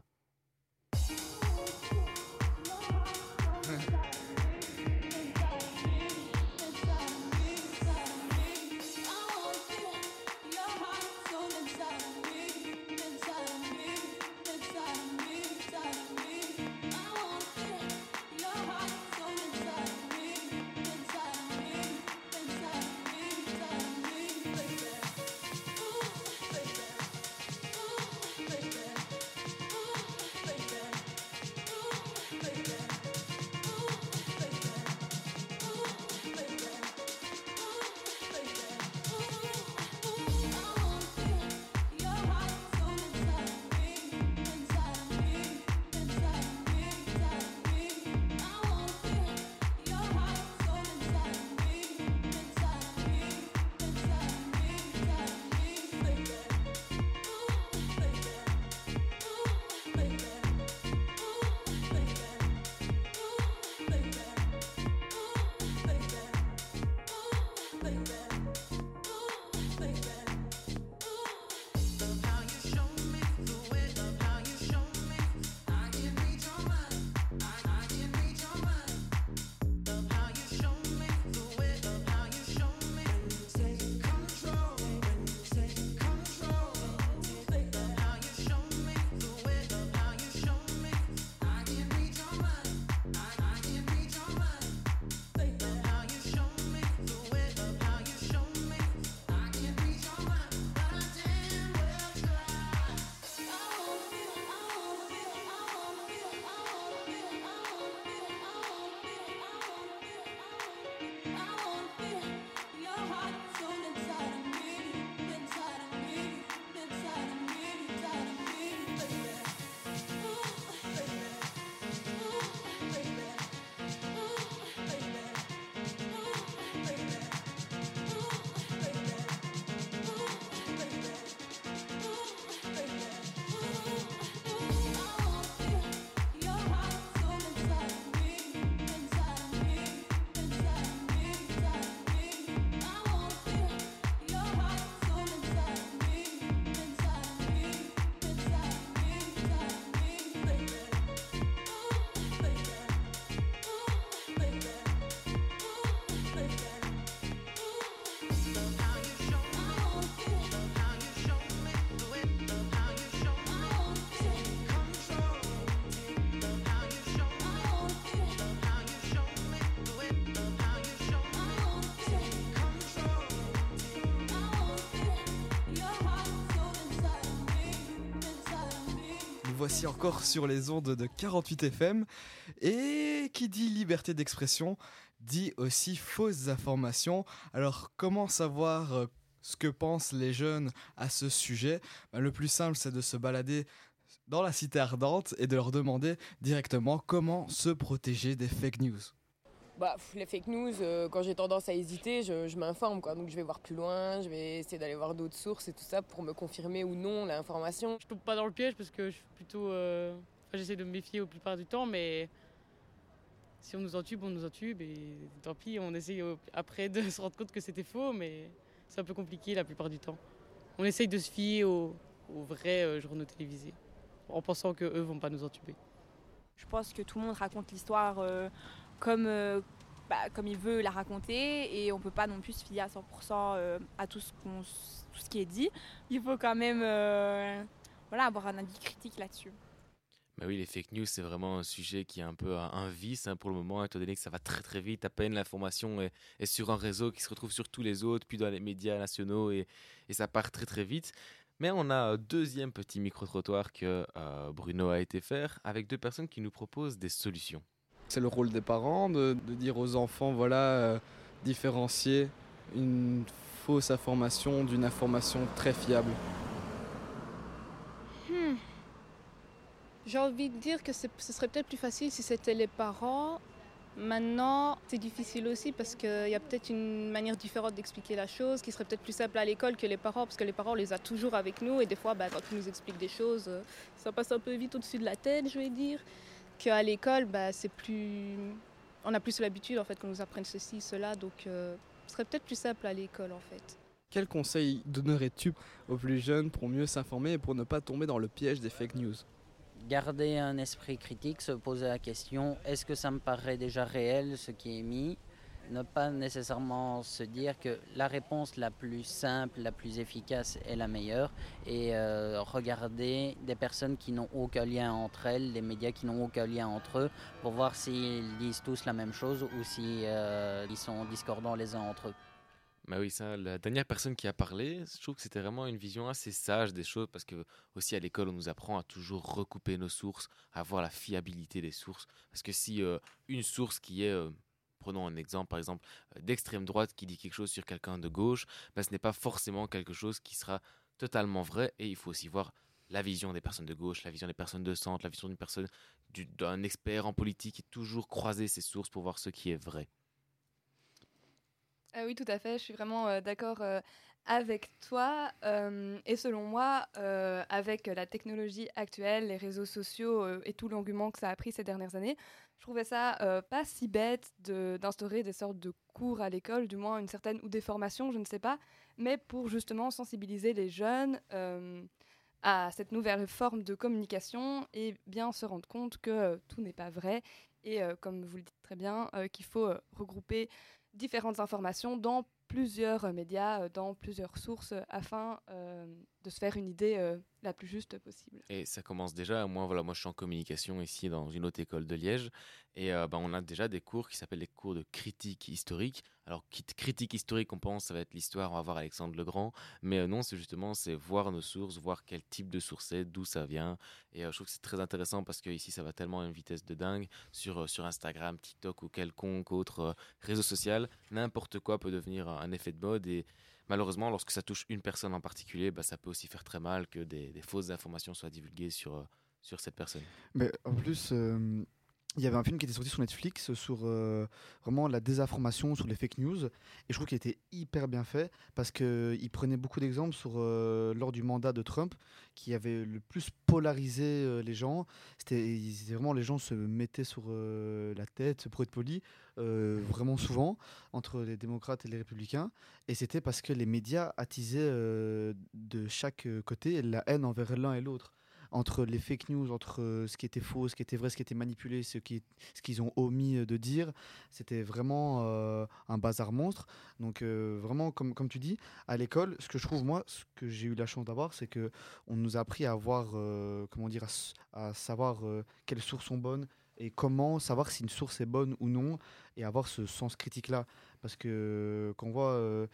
Voici encore sur les ondes de 48 FM. Et qui dit liberté d'expression dit aussi fausses informations. Alors comment savoir euh, ce que pensent les jeunes à ce sujet? Ben, Le plus simple c'est de se balader dans la cité ardente et de leur demander directement comment se protéger des fake news. Bah, pff, les fake news, euh, quand j'ai tendance à hésiter, je, je m'informe. quoi. Donc je vais voir plus loin, je vais essayer d'aller voir d'autres sources et tout ça pour me confirmer ou non l'information. Je tombe pas dans le piège parce que je suis plutôt. euh, enfin, j'essaie de me méfier au plupart du temps, mais si on nous entube, on nous entube et tant pis, on essaye après de se rendre compte que c'était faux, mais c'est un peu compliqué la plupart du temps. On essaye de se fier aux, aux vrais euh, journaux télévisés en pensant qu'eux vont pas nous entuber. Je pense que tout le monde raconte l'histoire euh, comme, euh, bah, comme il veut la raconter et on peut pas non plus se fier à 100% euh, à tout ce, qu'on tout ce qui est dit. Il faut quand même euh, voilà, avoir un avis critique là-dessus. Bah oui, les fake news, c'est vraiment un sujet qui est un peu un, vice hein, pour le moment, étant donné que ça va très très vite. À peine l'information est, sur un réseau qui se retrouve sur tous les autres, puis dans les médias nationaux, et, ça part très très vite. Mais on a un deuxième petit micro-trottoir que Bruno a été faire avec deux personnes qui nous proposent des solutions. C'est le rôle des parents de, dire aux enfants, voilà, euh, différencier une fausse information d'une information très fiable. Hmm. J'ai envie de dire que ce serait peut-être plus facile si c'était les parents. Maintenant, c'est difficile aussi parce qu'il y a peut-être une manière différente d'expliquer la chose qui serait peut-être plus simple à l'école que les parents parce que les parents les a toujours avec nous et des fois bah, quand ils nous expliquent des choses, euh, ça passe un peu vite au-dessus de la tête, je vais dire. Qu'à l'école, bah, c'est plus... on a plus l'habitude en fait qu'on nous apprenne ceci, cela, donc euh, ce serait peut-être plus simple à l'école en fait. Quel conseil donnerais-tu aux plus jeunes pour mieux s'informer et pour ne pas tomber dans le piège des fake news? Garder un esprit critique, se poser la question est-ce que ça me paraît déjà réel ce qui est mis? Ne pas nécessairement se dire que la réponse la plus simple, la plus efficace est la meilleure et euh, regarder des personnes qui n'ont aucun lien entre elles, les médias qui n'ont aucun lien entre eux, pour voir s'ils disent tous la même chose ou s'ils sont discordants les uns entre eux. Bah oui, ça, la dernière personne qui a parlé, je trouve que c'était vraiment une vision assez sage des choses parce que aussi à l'école, on nous apprend à toujours recouper nos sources, à voir la fiabilité des sources. Parce que si euh, une source qui est, euh, prenons un exemple par exemple, euh, d'extrême droite qui dit quelque chose sur quelqu'un de gauche, bah, ce n'est pas forcément quelque chose qui sera totalement vrai et il faut aussi voir la vision des personnes de gauche, la vision des personnes de centre, la vision d'une personne, du- d'un expert en politique et toujours croiser ces sources pour voir ce qui est vrai. Ah oui, tout à fait. Je suis vraiment euh, d'accord euh, avec toi. Euh, et selon moi, euh, avec la technologie actuelle, les réseaux sociaux euh, et tout l'engouement que ça a pris ces dernières années, je trouvais ça pas si bête d'instaurer des sortes de cours à l'école, du moins une certaine ou des formations, je ne sais pas, mais pour justement sensibiliser les jeunes à cette nouvelle forme de communication et bien se rendre compte que tout n'est pas vrai et comme vous le dites très bien, qu'il faut regrouper différentes informations dans plusieurs euh, médias, euh, dans plusieurs sources, euh, afin de se faire une idée la plus juste possible. Et ça commence déjà. Moi, voilà, moi, je suis en communication ici dans une autre école de Liège. Et euh, ben, on a déjà des cours qui s'appellent les cours de critique historique. Alors, critique historique, on pense, ça va être l'histoire, on va voir Alexandre le Grand. Mais non, c'est justement, c'est voir nos sources, voir quel type de source c'est, d'où ça vient. Et je trouve que c'est très intéressant parce que ici, ça va tellement à une vitesse de dingue. Sur, sur Instagram, TikTok ou quelconque autre réseau social, n'importe quoi peut devenir un, effet de mode. Et malheureusement, lorsque ça touche une personne en particulier, bah, ça peut aussi faire très mal que des, fausses informations soient divulguées sur, euh, sur cette personne. Mais en plus, euh, il y avait un film qui était sorti sur Netflix sur euh, vraiment la désinformation, sur les fake news. Et je trouve qu'il était hyper bien fait parce qu'il prenait beaucoup d'exemples sur lors du mandat de Trump qui avait le plus polarisé les gens. C'était vraiment les gens se mettaient sur la tête, pour être poli, euh, vraiment souvent entre les démocrates et les républicains. Et c'était parce que les médias attisaient euh, de chaque euh, côté la haine envers l'un et l'autre entre les fake news, entre ce qui était faux, ce qui était vrai, ce qui était manipulé, ce qui ce qu'ils ont omis de dire, c'était vraiment un bazar monstre. Donc vraiment, comme, comme tu dis, à l'école, ce que je trouve moi, ce que j'ai eu la chance d'avoir, c'est que on nous a appris à avoir, comment dire, à, savoir quelles sources sont bonnes et comment savoir si une source est bonne ou non et avoir ce sens critique là. Parce que euh, quand on voit euh,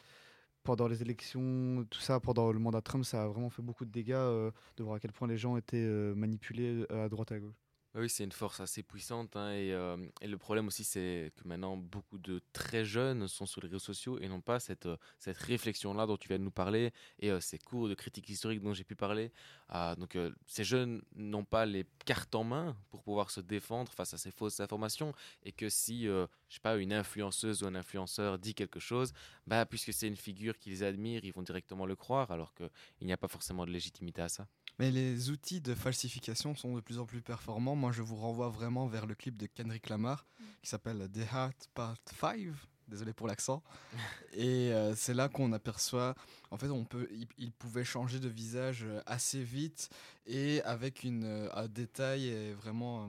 pendant les élections, tout ça, pendant le mandat Trump, ça a vraiment fait beaucoup de dégâts euh, de voir à quel point les gens étaient manipulés à droite et à gauche. Oui, c'est une force assez puissante. hein, et, euh, et le problème aussi, c'est que maintenant, beaucoup de très jeunes sont sur les réseaux sociaux et n'ont pas cette, euh, cette réflexion-là dont tu viens de nous parler et euh, ces cours de critique historique dont j'ai pu parler. Ah, donc, ces jeunes n'ont pas les cartes en main pour pouvoir se défendre face à ces fausses informations. Et que si, je sais pas, une influenceuse ou un influenceur dit quelque chose, bah, puisque c'est une figure qu'ils admirent, ils vont directement le croire, alors qu'il n'y a pas forcément de légitimité à ça. Mais les outils de falsification sont de plus en plus performants. Moi, je vous renvoie vraiment vers le clip de Kendrick Lamar qui s'appelle The Heart Part 5. Désolé pour l'accent. Et euh, c'est là qu'on aperçoit, en fait, on peut, il, il pouvait changer de visage euh, assez vite et avec une, euh, un détail vraiment.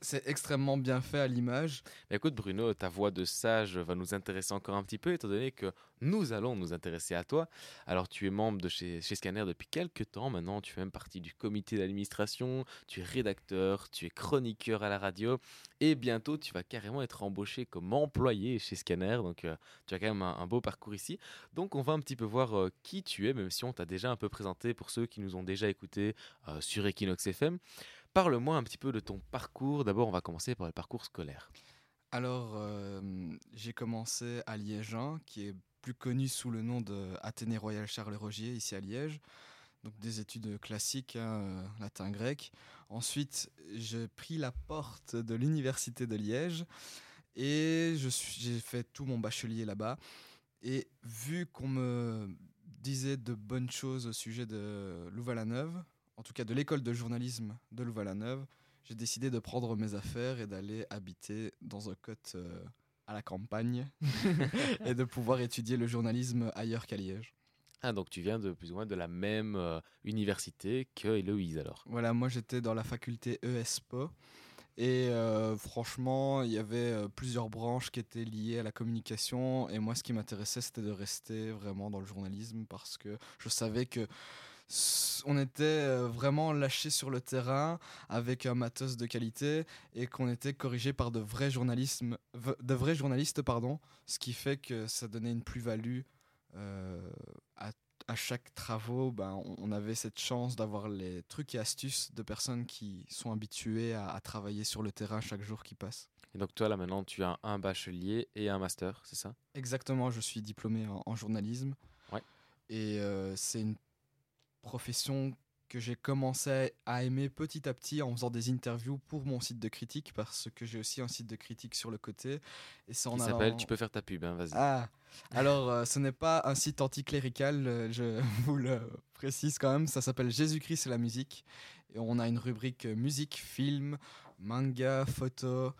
C'est extrêmement bien fait à l'image. Écoute Bruno, ta voix de sage va nous intéresser encore un petit peu, étant donné que nous allons nous intéresser à toi. Alors tu es membre de chez, Scanner depuis quelques temps maintenant, tu fais même partie du comité d'administration, tu es rédacteur, tu es chroniqueur à la radio, et bientôt tu vas carrément être embauché comme employé chez Scanner, donc euh, tu as quand même un, un beau parcours ici. Donc on va un petit peu voir euh, qui tu es, même si on t'a déjà un peu présenté pour ceux qui nous ont déjà écoutés euh, sur Equinox FM. Parle-moi un petit peu de ton parcours. D'abord, on va commencer par le parcours scolaire. Alors, euh, j'ai commencé à Liège, qui est plus connu sous le nom de Athénée Royal Charles Rogier, ici à Liège. Donc, des études classiques, hein, euh, latin-grec. Ensuite, j'ai pris la porte de l'université de Liège et j'ai fait tout mon bachelier là-bas. Et vu qu'on me disait de bonnes choses au sujet de Louvain-la-Neuve, en tout cas de l'école de journalisme de Louvain-la-Neuve, j'ai décidé de prendre mes affaires et d'aller habiter dans un cote euh, à la campagne et de pouvoir étudier le journalisme ailleurs qu'à Liège. Ah, donc tu viens de plus ou moins de la même euh, université que Héloïse alors. Voilà, moi j'étais dans la faculté ESPO et euh, franchement, il y avait plusieurs branches qui étaient liées à la communication et moi ce qui m'intéressait c'était de rester vraiment dans le journalisme parce que je savais que on était euh, vraiment lâché sur le terrain avec un matos de qualité et qu'on était corrigé par de vrais journalismes v- de vrais journalistes pardon, ce qui fait que ça donnait une plus-value euh, à à chaque travaux, ben, on- on avait cette chance d'avoir les trucs et astuces de personnes qui sont habituées à, à travailler sur le terrain chaque jour qui passe. Et donc toi là maintenant tu as un bachelier et un master, c'est ça? Exactement, je suis diplômé en, en journalisme. Ouais. Et euh, c'est une profession que j'ai commencé à aimer petit à petit en faisant des interviews pour mon site de critique, parce que j'ai aussi un site de critique sur le côté. Et c'est en allant- s'appelle, tu peux faire ta pub, hein, vas-y. Ah, alors euh, ce n'est pas un site anticlérical, euh, je vous le précise quand même, ça s'appelle Jésus-Christ et la musique. Et on a une rubrique euh, musique, film, manga, photo,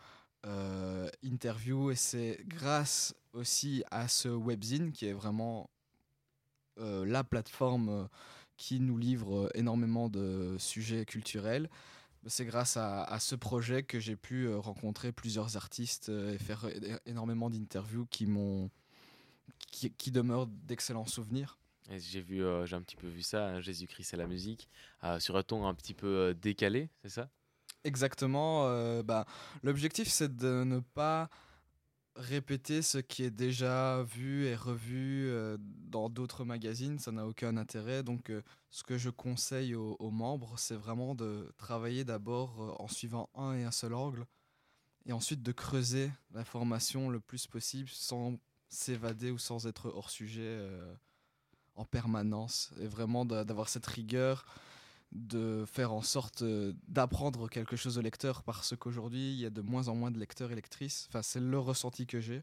euh, interview. Et c'est grâce aussi à ce webzine qui est vraiment la plateforme qui nous livre euh, énormément de sujets culturels. C'est grâce à, à ce projet que j'ai pu euh, rencontrer plusieurs artistes euh, et faire énormément d'interviews qui m'ont qui, qui demeurent d'excellents souvenirs. J'ai vu, euh, j'ai un petit peu vu ça, hein, Jésus-Christ et la musique, euh, sur un ton un petit peu euh, décalé, c'est ça? Exactement. bah, L'objectif, c'est de ne pas répéter ce qui est déjà vu et revu euh, dans d'autres magazines. Ça n'a aucun intérêt. Donc, euh, ce que je conseille aux, aux membres, c'est vraiment de travailler d'abord euh, en suivant un et un seul angle, et ensuite de creuser l'information le plus possible sans s'évader ou sans être hors sujet en permanence. Et vraiment d'avoir cette rigueur de faire en sorte euh, d'apprendre quelque chose au lecteur parce qu'aujourd'hui il y a de moins en moins de lecteurs et lectrices. Enfin, c'est le ressenti que j'ai.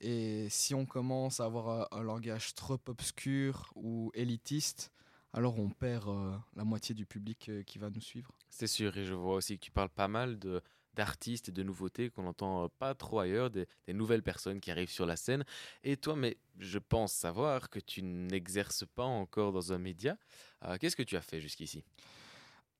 Et si on commence à avoir un, un langage trop obscur ou élitiste, alors on perd euh, la moitié du public euh, qui va nous suivre. C'est sûr, et je vois aussi que tu parles pas mal de d'artistes et de nouveautés qu'on n'entend euh, pas trop ailleurs, des, des nouvelles personnes qui arrivent sur la scène. Et toi, mais je pense savoir que tu n'exerces pas encore dans un média. Euh, Qu'est-ce que tu as fait jusqu'ici?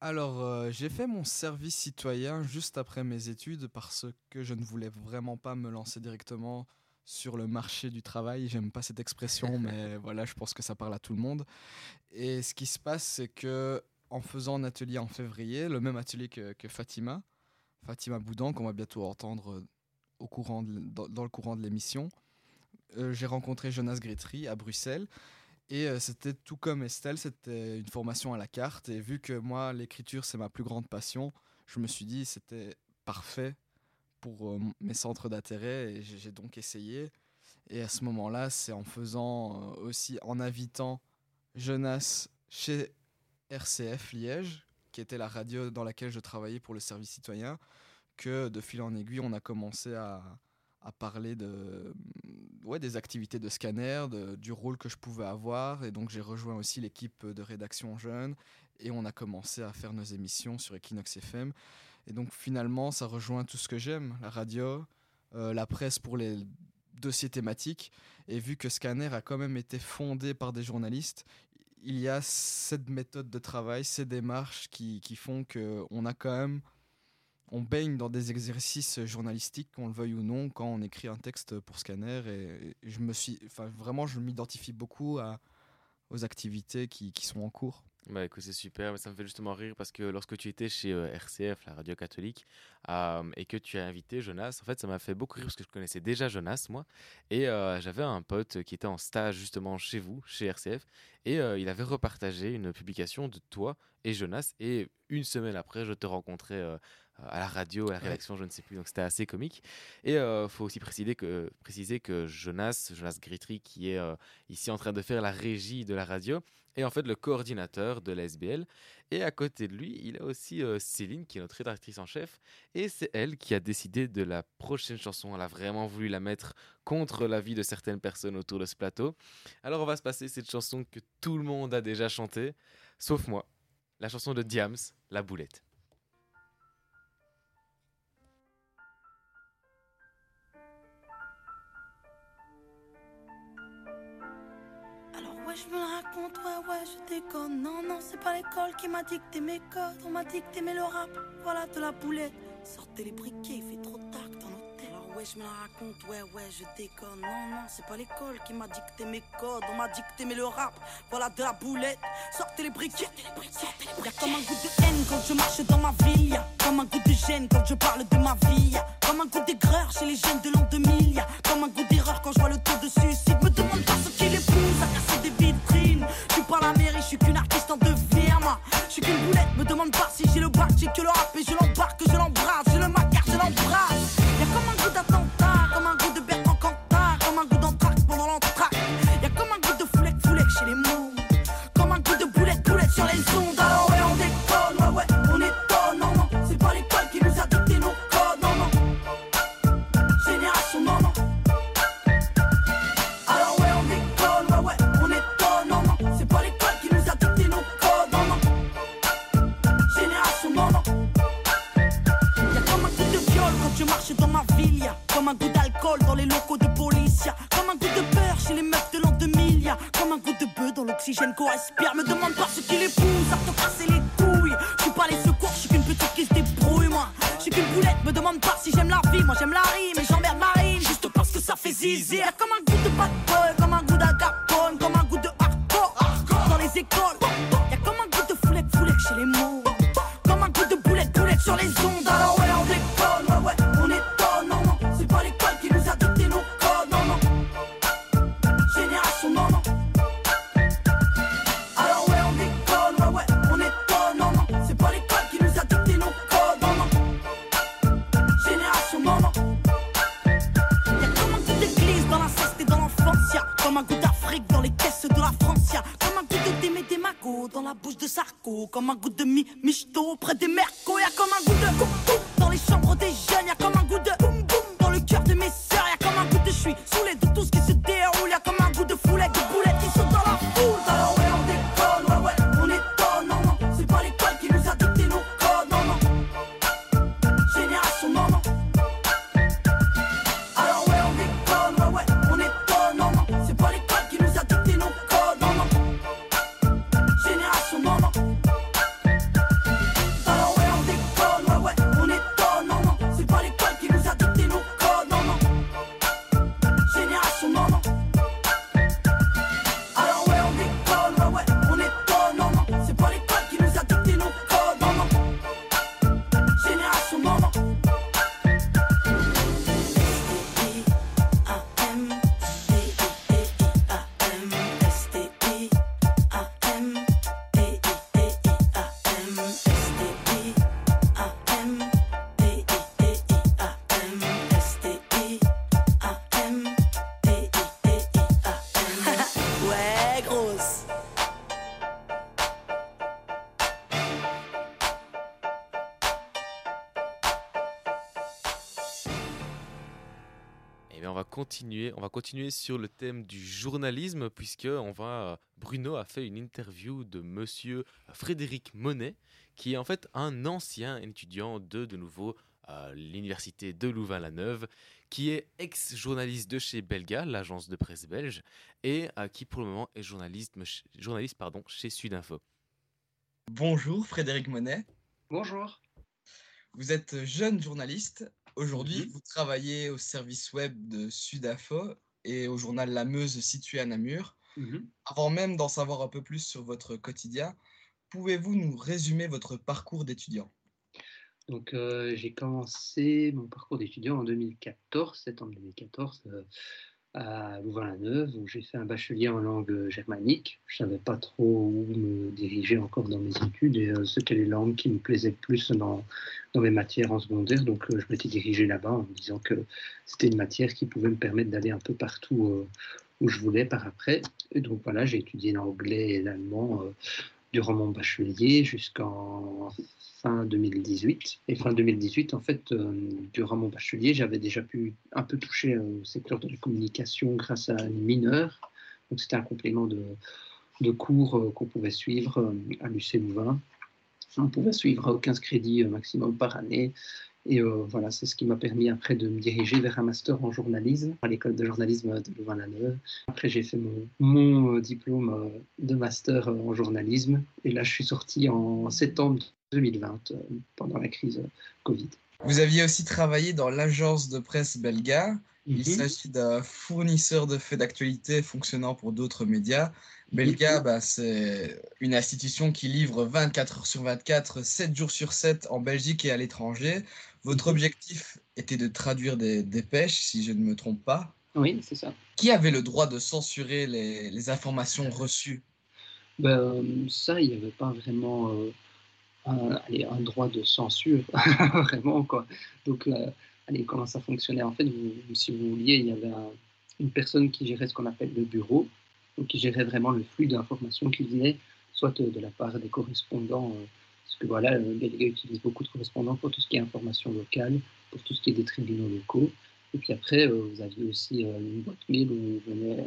Alors, euh, j'ai fait mon service citoyen juste après mes études parce que je ne voulais vraiment pas me lancer directement sur le marché du travail. J'aime pas cette expression, mais voilà, je pense que ça parle à tout le monde. Et ce qui se passe, c'est que en faisant un atelier en février, le même atelier que, que Fatima, Fatima Boudan, qu'on va bientôt entendre euh, au courant dans, le courant de l'émission, euh, j'ai rencontré Jonas Gretry à Bruxelles. Et euh, c'était tout comme Estelle, c'était une formation à la carte. Et vu que moi, l'écriture, c'est ma plus grande passion, je me suis dit c'était parfait pour mes centres d'intérêt. Et j'ai donc essayé. Et à ce moment-là, c'est en faisant aussi, en invitant Jonas chez RCF Liège, qui était la radio dans laquelle je travaillais pour le service citoyen, que de fil en aiguille, on a commencé à, à parler de, ouais, des activités de scanner, du rôle que je pouvais avoir. Et donc j'ai rejoint aussi l'équipe de rédaction jeune et on a commencé à faire nos émissions sur Equinox FM. Et donc finalement, ça rejoint tout ce que j'aime, la radio, euh, la presse pour les dossiers thématiques. Et vu que Scanner a quand même été fondé par des journalistes, il y a cette méthode de travail, ces démarches qui, qui font qu'on a quand même on baigne dans des exercices journalistiques, qu'on le veuille ou non, quand on écrit un texte pour Scanner. Et, je me suis, enfin, vraiment, je m'identifie beaucoup aux activités qui, qui sont en cours. Bah écoute, c'est super, mais ça me fait justement rire parce que lorsque tu étais chez euh, RCF, la radio catholique, euh, et que tu as invité Jonas, en fait, ça m'a fait beaucoup rire parce que je connaissais déjà Jonas, moi, et euh, j'avais un pote qui était en stage justement chez vous, chez RCF, et euh, il avait repartagé une publication de toi et Jonas, et une semaine après, je te rencontrais à la radio, à la Ouais. rédaction, je ne sais plus, donc c'était assez comique. Et il faut aussi préciser que, préciser que Jonas, Jonas Gritry, qui est euh, ici en train de faire la régie de la radio, est en fait le coordinateur de l'SBL. Et à côté de lui, il a aussi euh, Céline, qui est notre rédactrice en chef. Et c'est elle qui a décidé de la prochaine chanson. Elle a vraiment voulu la mettre contre l'avis de certaines personnes autour de ce plateau. Alors on va se passer cette chanson que tout le monde a déjà chantée, sauf moi. La chanson de Diams, La Boulette. Je me la raconte, ouais ouais je déconne. Non non c'est pas l'école qui m'a dicté mes codes. On m'a dicté mais le rap, voilà de la boulette. Sortez les briquets, il fait ouais je me la raconte, ouais ouais je déconne. Non non c'est pas l'école qui m'a dicté mes codes. On m'a dicté mais le rap, voilà de la boulette. Sortez les briquets, Y'a comme un goût de haine quand je marche dans ma ville comme un goût de gêne quand je parle de ma vie comme un goût d'aigreur chez les jeunes de l'an 2000 Y'a comme un goût d'erreur quand je vois le taux de suicide. Me demande pas ce qu'il épouse à casser des vitrines. Je suis pas la mairie, je suis qu'une artiste en devenir moi. Je suis qu'une boulette, me demande pas si j'ai le bac J'ai que le rap et je l'embarque, je l'embrasse J'ai le macar, je l'embrasse Comme un goût de mi michto près des continuer, on va continuer sur le thème du journalisme puisque on va Bruno a fait une interview de monsieur Frédéric Monet qui est en fait un ancien étudiant de de nouveau à l'université de Louvain-la-Neuve qui est ex-journaliste de chez Belga, l'agence de presse belge, et euh, qui pour le moment est journaliste, journaliste pardon, chez Sudinfo. Bonjour Frédéric Monet. Bonjour. Vous êtes jeune journaliste. Aujourd'hui, vous travaillez au service web de Sudinfo et au journal La Meuse situé à Namur. Mhm. Avant même d'en savoir un peu plus sur votre quotidien, pouvez-vous nous résumer votre parcours d'étudiant? Donc, euh, j'ai commencé mon parcours d'étudiant en 2014, septembre 2014, euh, à Louvain-la-Neuve, où j'ai fait un bachelier en langue germanique. Je ne savais pas trop où me diriger encore dans mes études et euh, c'était les langues qui me plaisaient le plus dans, dans mes matières en secondaire. Donc, euh, je m'étais dirigé là-bas en me disant que c'était une matière qui pouvait me permettre d'aller un peu partout euh, où je voulais par après. Et donc, voilà, j'ai étudié l'anglais et l'allemand euh, durant mon bachelier jusqu'en fin 2018. Et fin 2018, en fait, euh, durant mon bachelier, j'avais déjà pu un peu toucher au secteur de la communication grâce à une mineure. Donc c'était un complément de, de cours euh, qu'on pouvait suivre euh, à l'UC Louvain. On pouvait suivre 15 crédits maximum par année. Et euh, voilà, c'est ce qui m'a permis après de me diriger vers un master en journalisme à l'école de journalisme de Louvain-la-Neuve. Après, j'ai fait mon, mon euh, diplôme euh, de master en journalisme. Et là, je suis sorti en septembre 2020, euh, pendant la crise Covid. Vous aviez aussi travaillé dans l'agence de presse Belga. Il Mhm. s'agit d'un fournisseur de faits d'actualité fonctionnant pour d'autres médias. Belga, bah, c'est une institution qui livre 24 heures sur 24, 7 jours sur 7 en Belgique et à l'étranger. Votre objectif était de traduire des dépêches, si je ne me trompe pas. Oui, c'est ça. Qui avait le droit de censurer les, les informations reçues? Ben, ça, il n'y avait pas vraiment euh, un, allez, un droit de censure, vraiment, quoi. Donc, euh, allez, comment ça fonctionnait? En fait, vous- si vous vouliez, il y avait un- une personne qui gérait ce qu'on appelle le bureau, donc qui gérait vraiment le flux d'informations qui venait, soit euh, de la part des correspondants, que voilà, euh, Belga utilise beaucoup de correspondants pour tout ce qui est information locale, pour tout ce qui est des tribunaux locaux. Et puis après, euh, vous aviez aussi euh, une boîte mail où venaient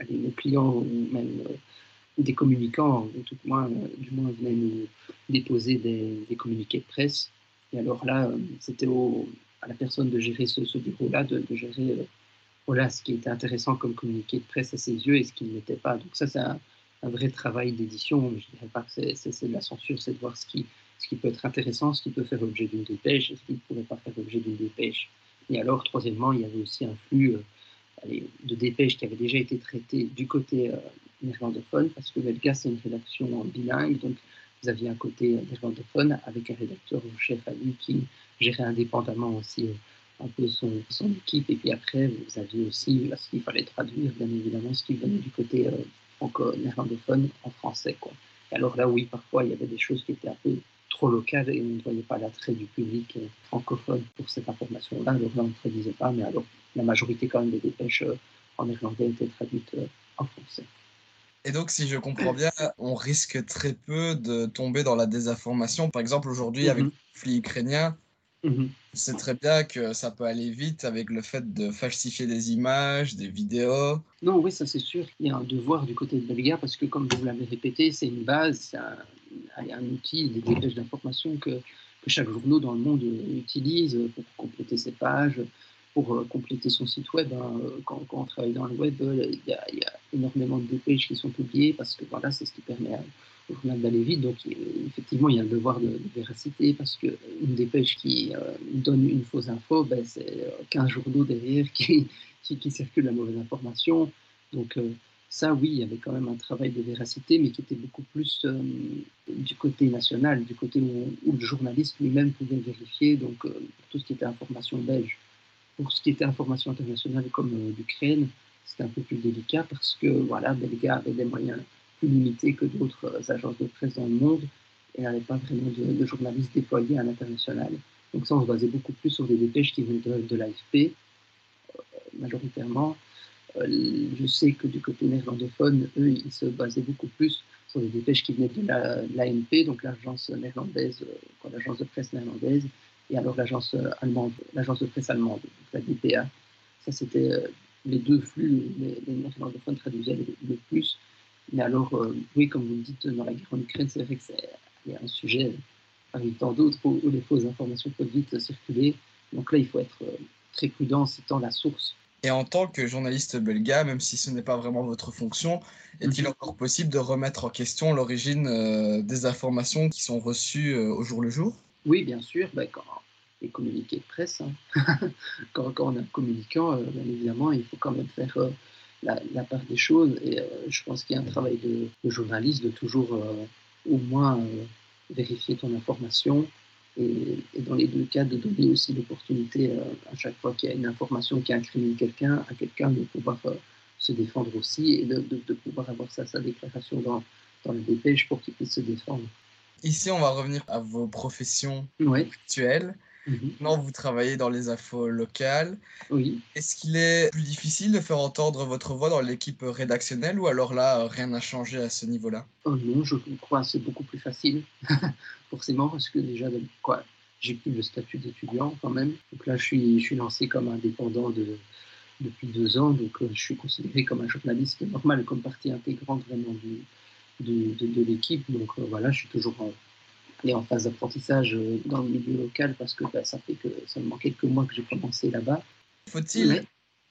euh, nos clients ou même euh, des communicants, ou tout moins, euh, du moins venaient nous déposer des, communiqués de presse. Et alors là, euh, c'était à la personne de gérer ce, bureau-là, de, gérer euh, voilà, ce qui était intéressant comme communiqué de presse à ses yeux et ce qui ne l'était pas. Donc ça, c'est un, vrai travail d'édition. Je ne dirais pas que c'est- de la censure, c'est de voir ce qui, ce peut être intéressant, ce qui peut faire l'objet d'une dépêche ce qui ne pourrait pas faire l'objet d'une dépêche. Et alors, troisièmement, il y avait aussi un flux euh, de dépêches qui avait déjà été traité du côté euh, néerlandophone, parce que Belga, c'est une rédaction bilingue, donc vous aviez un côté euh, néerlandophone avec un rédacteur en chef à lui qui gérait indépendamment aussi euh, un peu son, équipe, et puis après, vous aviez aussi, parce qu'il fallait traduire, bien évidemment, ce qui venait du côté franco-néerlandophone en français. Quoi. Et alors là, oui, parfois, il y avait des choses qui étaient un peu trop locales et on ne voyait pas l'attrait du public euh, francophone pour cette information-là. Alors là, on ne traduisait pas, mais alors la majorité quand même des dépêches euh, en néerlandais étaient traduites euh, en français. Et donc, si je comprends bien, on risque très peu de tomber dans la désinformation. Par exemple, aujourd'hui, avec le conflit ukrainien, Mhm. c'est très bien que ça peut aller vite avec le fait de falsifier des images, des vidéos. Non, oui, ça c'est sûr qu'il y a un devoir du côté de Belga parce que, comme vous l'avez répété, c'est une base, c'est un, outil, des dépêches d'information que, que chaque journal dans le monde utilise pour compléter ses pages, pour euh, compléter son site web. hein. Quand, quand on travaille dans le web, euh, il y, a, il y a énormément de dépêches qui sont publiées parce que voilà, c'est ce qui permet à- journal. Donc, euh, effectivement, il y a un devoir de, véracité parce qu'une dépêche qui euh, donne une fausse info, ben, c'est euh, 15 journaux derrière qui, qui, qui circulent la mauvaise information. Donc, euh, ça, oui, il y avait quand même un travail de véracité, mais qui était beaucoup plus euh, du côté national, du côté où, le journaliste lui-même pouvait vérifier, donc euh, tout ce qui était information belge. Pour ce qui était information internationale comme euh, l'Ukraine, c'était un peu plus délicat parce que voilà, Belga avait des moyens plus limités que d'autres euh, agences de presse dans le monde et n'avait pas vraiment de, journalistes déployés à l'international. Donc ça, on se basait beaucoup plus sur des dépêches qui venaient de, l'AFP, euh, majoritairement. Euh, je sais que du côté néerlandophone, eux, ils se basaient beaucoup plus sur des dépêches qui venaient de la- de l'ANP, donc l'agence néerlandaise, l'agence de presse néerlandaise, et alors l'agence allemande, l'agence de presse allemande, la DPA. Ça, c'était les deux flux, les, les néerlandophones traduisaient le plus. Mais alors, euh, oui, comme vous le dites, dans la guerre en Ukraine, c'est vrai que c'est un sujet parmi tant d'autres où, où les fausses informations peuvent vite circuler. Donc là, il faut être euh, très prudent en citant la source. Et en tant que journaliste belga, même si ce n'est pas vraiment votre fonction, est-il encore possible de remettre en question l'origine euh, des informations qui sont reçues euh, au jour le jour? Oui, bien sûr. Ben, quand les communiqués de presse, hein. quand, quand, on est un communicant, euh, bien évidemment, il faut quand même faire euh, la, la, part des choses. Et euh, je pense qu'il y a un travail de, de journaliste de toujours euh, au moins vérifier ton information. Et, et, dans les deux cas, de donner aussi l'opportunité à chaque fois qu'il y a une information qui incrimine quelqu'un, à quelqu'un de pouvoir se défendre aussi et de, de, de pouvoir avoir sa, sa déclaration dans, dans le dépêche pour qu'il puisse se défendre. Ici, on va revenir à vos professions ouais. actuelles. Mmh. Non, vous travaillez dans les infos locales. Oui. Est-ce qu'il est plus difficile de faire entendre votre voix dans l'équipe rédactionnelle ou alors là, rien n'a changé à ce niveau-là? Oh Non, je crois que c'est beaucoup plus facile, forcément, parce que déjà, quoi, j'ai plus le statut d'étudiant quand même. Donc là, je suis, je suis lancé comme indépendant de, depuis deux ans, donc euh, je suis considéré comme un journaliste normal, comme partie intégrante vraiment du, de, de l'équipe. Donc euh, voilà, je suis toujours en, et en phase d'apprentissage euh, dans le milieu local parce que bah, ça fait que seulement quelques mois que j'ai commencé là-bas. Faut-il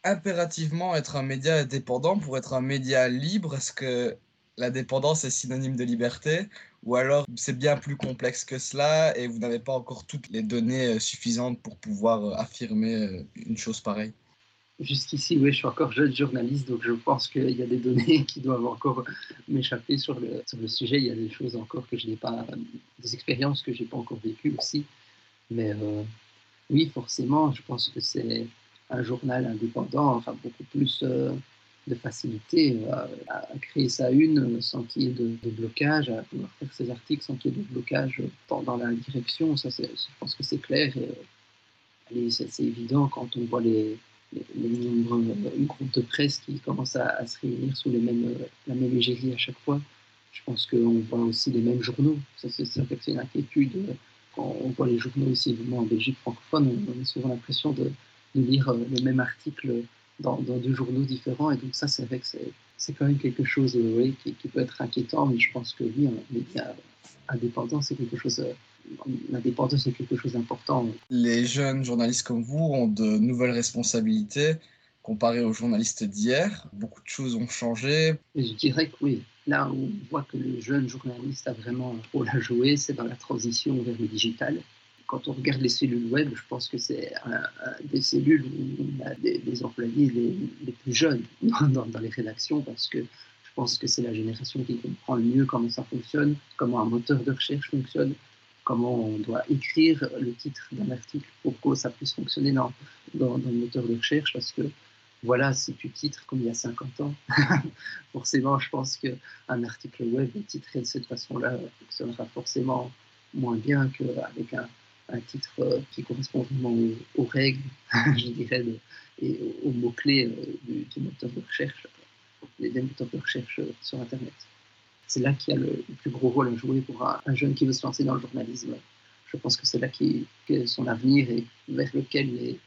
impérativement être un média indépendant pour être un média libre? Est-ce que la dépendance est synonyme de liberté? Ou alors c'est bien plus complexe que cela et vous n'avez pas encore toutes les données euh, suffisantes pour pouvoir euh, affirmer une chose pareille? Jusqu'ici, oui, je suis encore jeune journaliste, donc je pense qu'il y a des données qui doivent encore m'échapper sur le, sur le sujet. Il y a des choses encore que je n'ai pas, des expériences que je n'ai pas encore vécues aussi. Mais euh, oui, forcément, je pense que c'est un journal indépendant, enfin beaucoup plus euh, de facilité à, à, créer sa une sans qu'il y ait de, blocage, à pouvoir faire ses articles sans qu'il y ait de blocage dans la direction. Ça, je pense que c'est clair et c'est évident quand on voit les les nombreux groupes de presse qui commencent à, se réunir sous les mêmes, la même égérie à chaque fois. Je pense qu'on voit aussi les mêmes journaux. Ça, c'est une inquiétude. Quand on voit les journaux ici, en Belgique francophone, on a souvent l'impression de, lire le même article dans, dans, deux journaux différents. Et donc ça, c'est vrai que c'est quand même quelque chose oui, qui, qui, peut être inquiétant. Mais je pense que oui, un média indépendant, c'est quelque chose l'indépendance est quelque chose d'important. Les jeunes journalistes comme vous ont de nouvelles responsabilités comparées aux journalistes d'hier. Beaucoup de choses ont changé. Et je dirais que oui. Là où on voit que le jeune journaliste a vraiment un rôle à jouer, c'est dans la transition vers le digital. Quand on regarde les cellules web, je pense que c'est des cellules où on a des, des employés les, les, plus jeunes dans, dans les rédactions parce que je pense que c'est la génération qui comprend le mieux comment ça fonctionne, comment un moteur de recherche fonctionne, comment on doit écrire le titre d'un article pour que ça puisse fonctionner dans, dans, le moteur de recherche, parce que voilà, si tu titres comme il y a 50 ans, forcément, je pense qu'un article web titré de cette façon-là fonctionnera forcément moins bien qu'avec un, un titre euh, qui correspond vraiment aux, règles, je dirais, et aux, aux mots-clés euh, du, du, moteur de recherche, des moteurs de recherche sur Internet c'est là qu'il y a le, le, plus gros rôle à jouer pour un, un, jeune qui veut se lancer dans le journalisme. Je pense que c'est là qui, que son avenir et vers lequel les,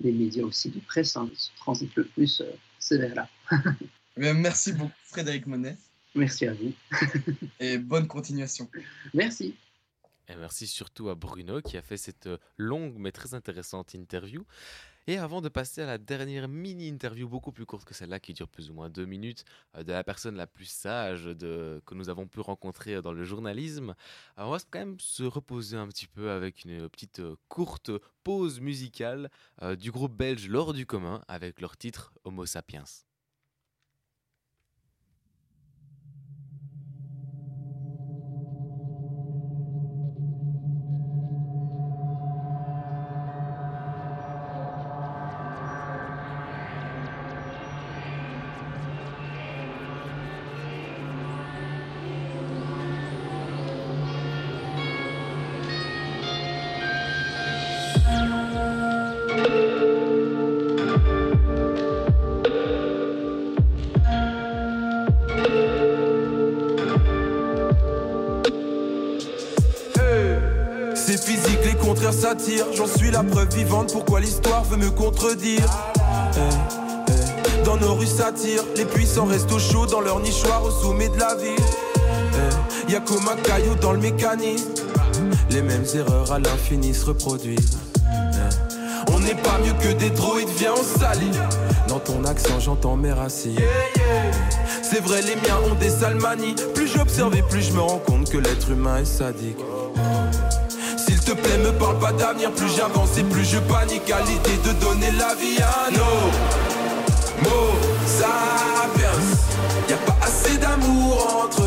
les médias aussi de presse hein, se transitent le plus, euh, c'est vers là. Merci beaucoup Frédéric Monet. Merci à vous. et bonne continuation. Merci. Et merci surtout à Bruno qui a fait cette longue mais très intéressante interview. Et avant de passer à la dernière mini-interview, beaucoup plus courte que celle-là, qui dure plus ou moins deux minutes, euh, de la personne la plus sage que nous avons pu rencontrer dans le journalisme, on va quand même se reposer un petit peu avec une petite euh, courte pause musicale euh, du groupe belge L'Or du commun avec leur titre Homo sapiens. J'en suis la preuve vivante, pourquoi l'histoire veut me contredire? Eh, eh. Dans nos rues s'attirent, les puissants restent au chaud dans leur nichoir au sommet de la ville. Eh, y a comme un caillou dans le mécanisme. Les mêmes erreurs à l'infini se reproduisent. On n'est pas mieux que des droïdes, viens on s'allie. Dans ton accent j'entends mes racines. C'est vrai les miens ont des salmanies. Plus j'observe et plus je me rends compte que l'être humain est sadique. Te plaît, me parle pas d'avenir. Plus j'avance et plus je panique à l'idée de donner la vie à nos mots. Sapiens, y a pas assez d'amour entre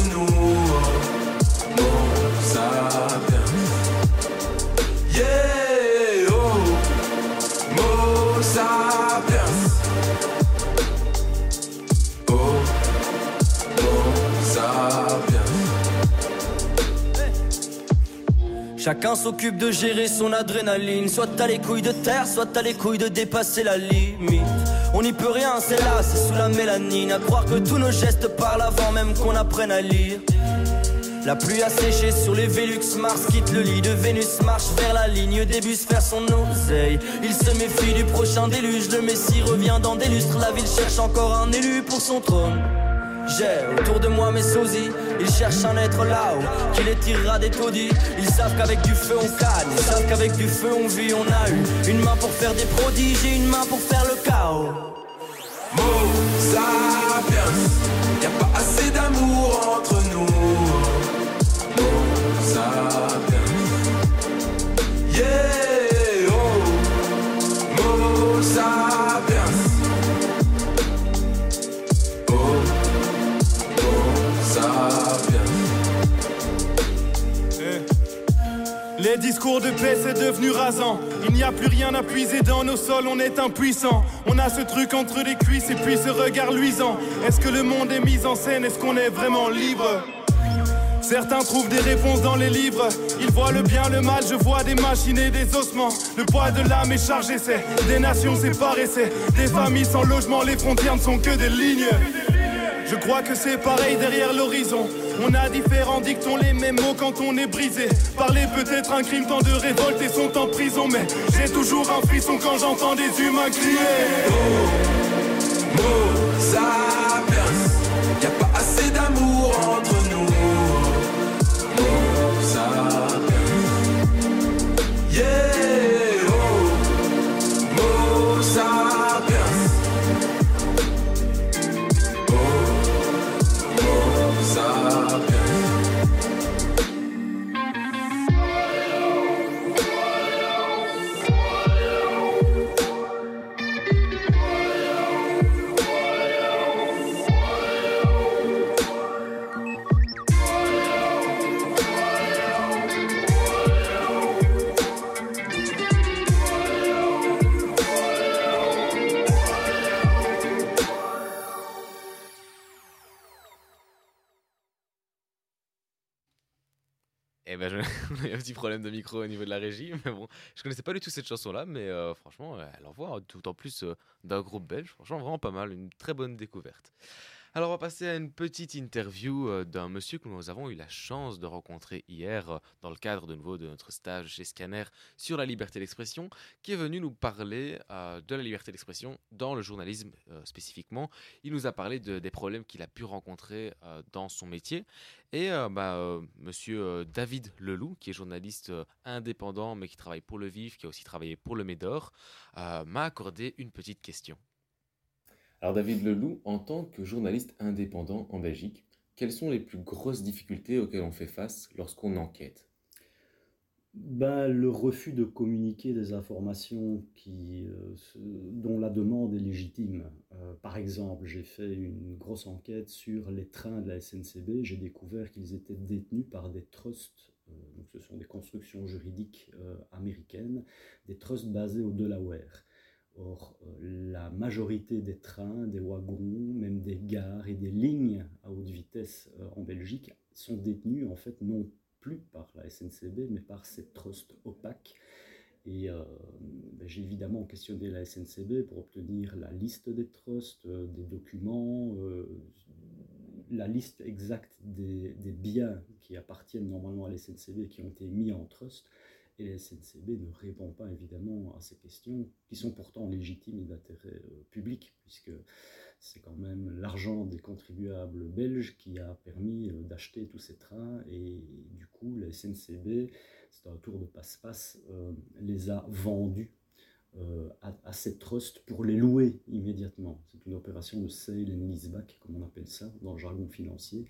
Chacun s'occupe de gérer son adrénaline. Soit t'as les couilles de terre, soit t'as les couilles de dépasser la limite. On n'y peut rien, c'est là, c'est sous la mélanine. À croire que tous nos gestes parlent avant même qu'on apprenne à lire. La pluie a séché sur les Vélux, Mars quitte le lit de Vénus, marche vers la ligne des bus faire son oseille. Il se méfie du prochain déluge, le Messie revient dans des lustres, la ville cherche encore un élu pour son trône. J'ai autour de moi mes sosies, ils cherchent un être là-haut qui les tirera des taudis. Ils savent qu'avec du feu on canne, ils savent qu'avec du feu on vit. On a eu une main pour faire des prodiges et une main pour faire le chaos. Y a pas assez d'amour entre nous. Discours de paix, c'est devenu rasant. Il n'y a plus rien à puiser dans nos sols, on est impuissant. On a ce truc entre les cuisses et puis ce regard luisant. Est-ce que le monde est mis en scène? Est-ce qu'on est vraiment libre? Certains trouvent des réponses dans les livres. Ils voient le bien, le mal, je vois des machines et des ossements. Le poids de l'âme est chargé, c'est des nations séparées, c'est des familles sans logement. Les frontières ne sont que des lignes. Je crois que c'est pareil derrière l'horizon. On a différents dictons, les mêmes mots quand on est brisé. Parler peut être un crime, tant de révoltes et sont en prison. Mais j'ai toujours un frisson quand j'entends des humains crier. Mots sapiens, il y a un petit problème de micro au niveau de la régie, mais bon, je connaissais pas du tout cette chanson-là, mais euh, franchement, elle envoie, tout en plus euh, d'un groupe belge, franchement, vraiment pas mal, une très bonne découverte. Alors, on va passer à une petite interview euh, d'un monsieur que nous avons eu la chance de rencontrer hier euh, dans le cadre de nouveau de notre stage chez Scanner sur la liberté d'expression, qui est venu nous parler euh, de la liberté d'expression dans le journalisme spécifiquement. Il nous a parlé de- des problèmes qu'il a pu rencontrer dans son métier. Et bah, monsieur David Leloup, qui est journaliste indépendant mais qui travaille pour Le Vif, qui a aussi travaillé pour le Médor, m'a accordé une petite question. Alors David Leloup, en tant que journaliste indépendant en Belgique, quelles sont les plus grosses difficultés auxquelles on fait face lorsqu'on enquête? Ben, le refus de communiquer des informations euh, dont la demande est légitime. Euh, par exemple, j'ai fait une grosse enquête sur les trains de la SNCB. J'ai découvert qu'ils étaient détenus par des trusts. euh, donc ce sont des constructions juridiques américaines, des trusts basés au Delaware. Or, euh, la majorité des trains, des wagons, même des gares et des lignes à haute vitesse euh, en Belgique sont détenus en fait non plus par la SNCB, mais par ces trusts opaques. Et euh, ben, j'ai évidemment questionné la SNCB pour obtenir la liste des trusts, des documents, la liste exacte des, des biens qui appartiennent normalement à la SNCB et qui ont été mis en trust. Et la SNCB ne répond pas évidemment à ces questions, qui sont pourtant légitimes et d'intérêt euh, public, puisque c'est quand même l'argent des contribuables belges qui a permis euh, d'acheter tous ces trains, et du coup la SNCB, c'est un tour de passe-passe, euh, les a vendus à, à cette trust pour les louer immédiatement. C'est une opération de sale and leaseback, comme on appelle ça dans le jargon financier.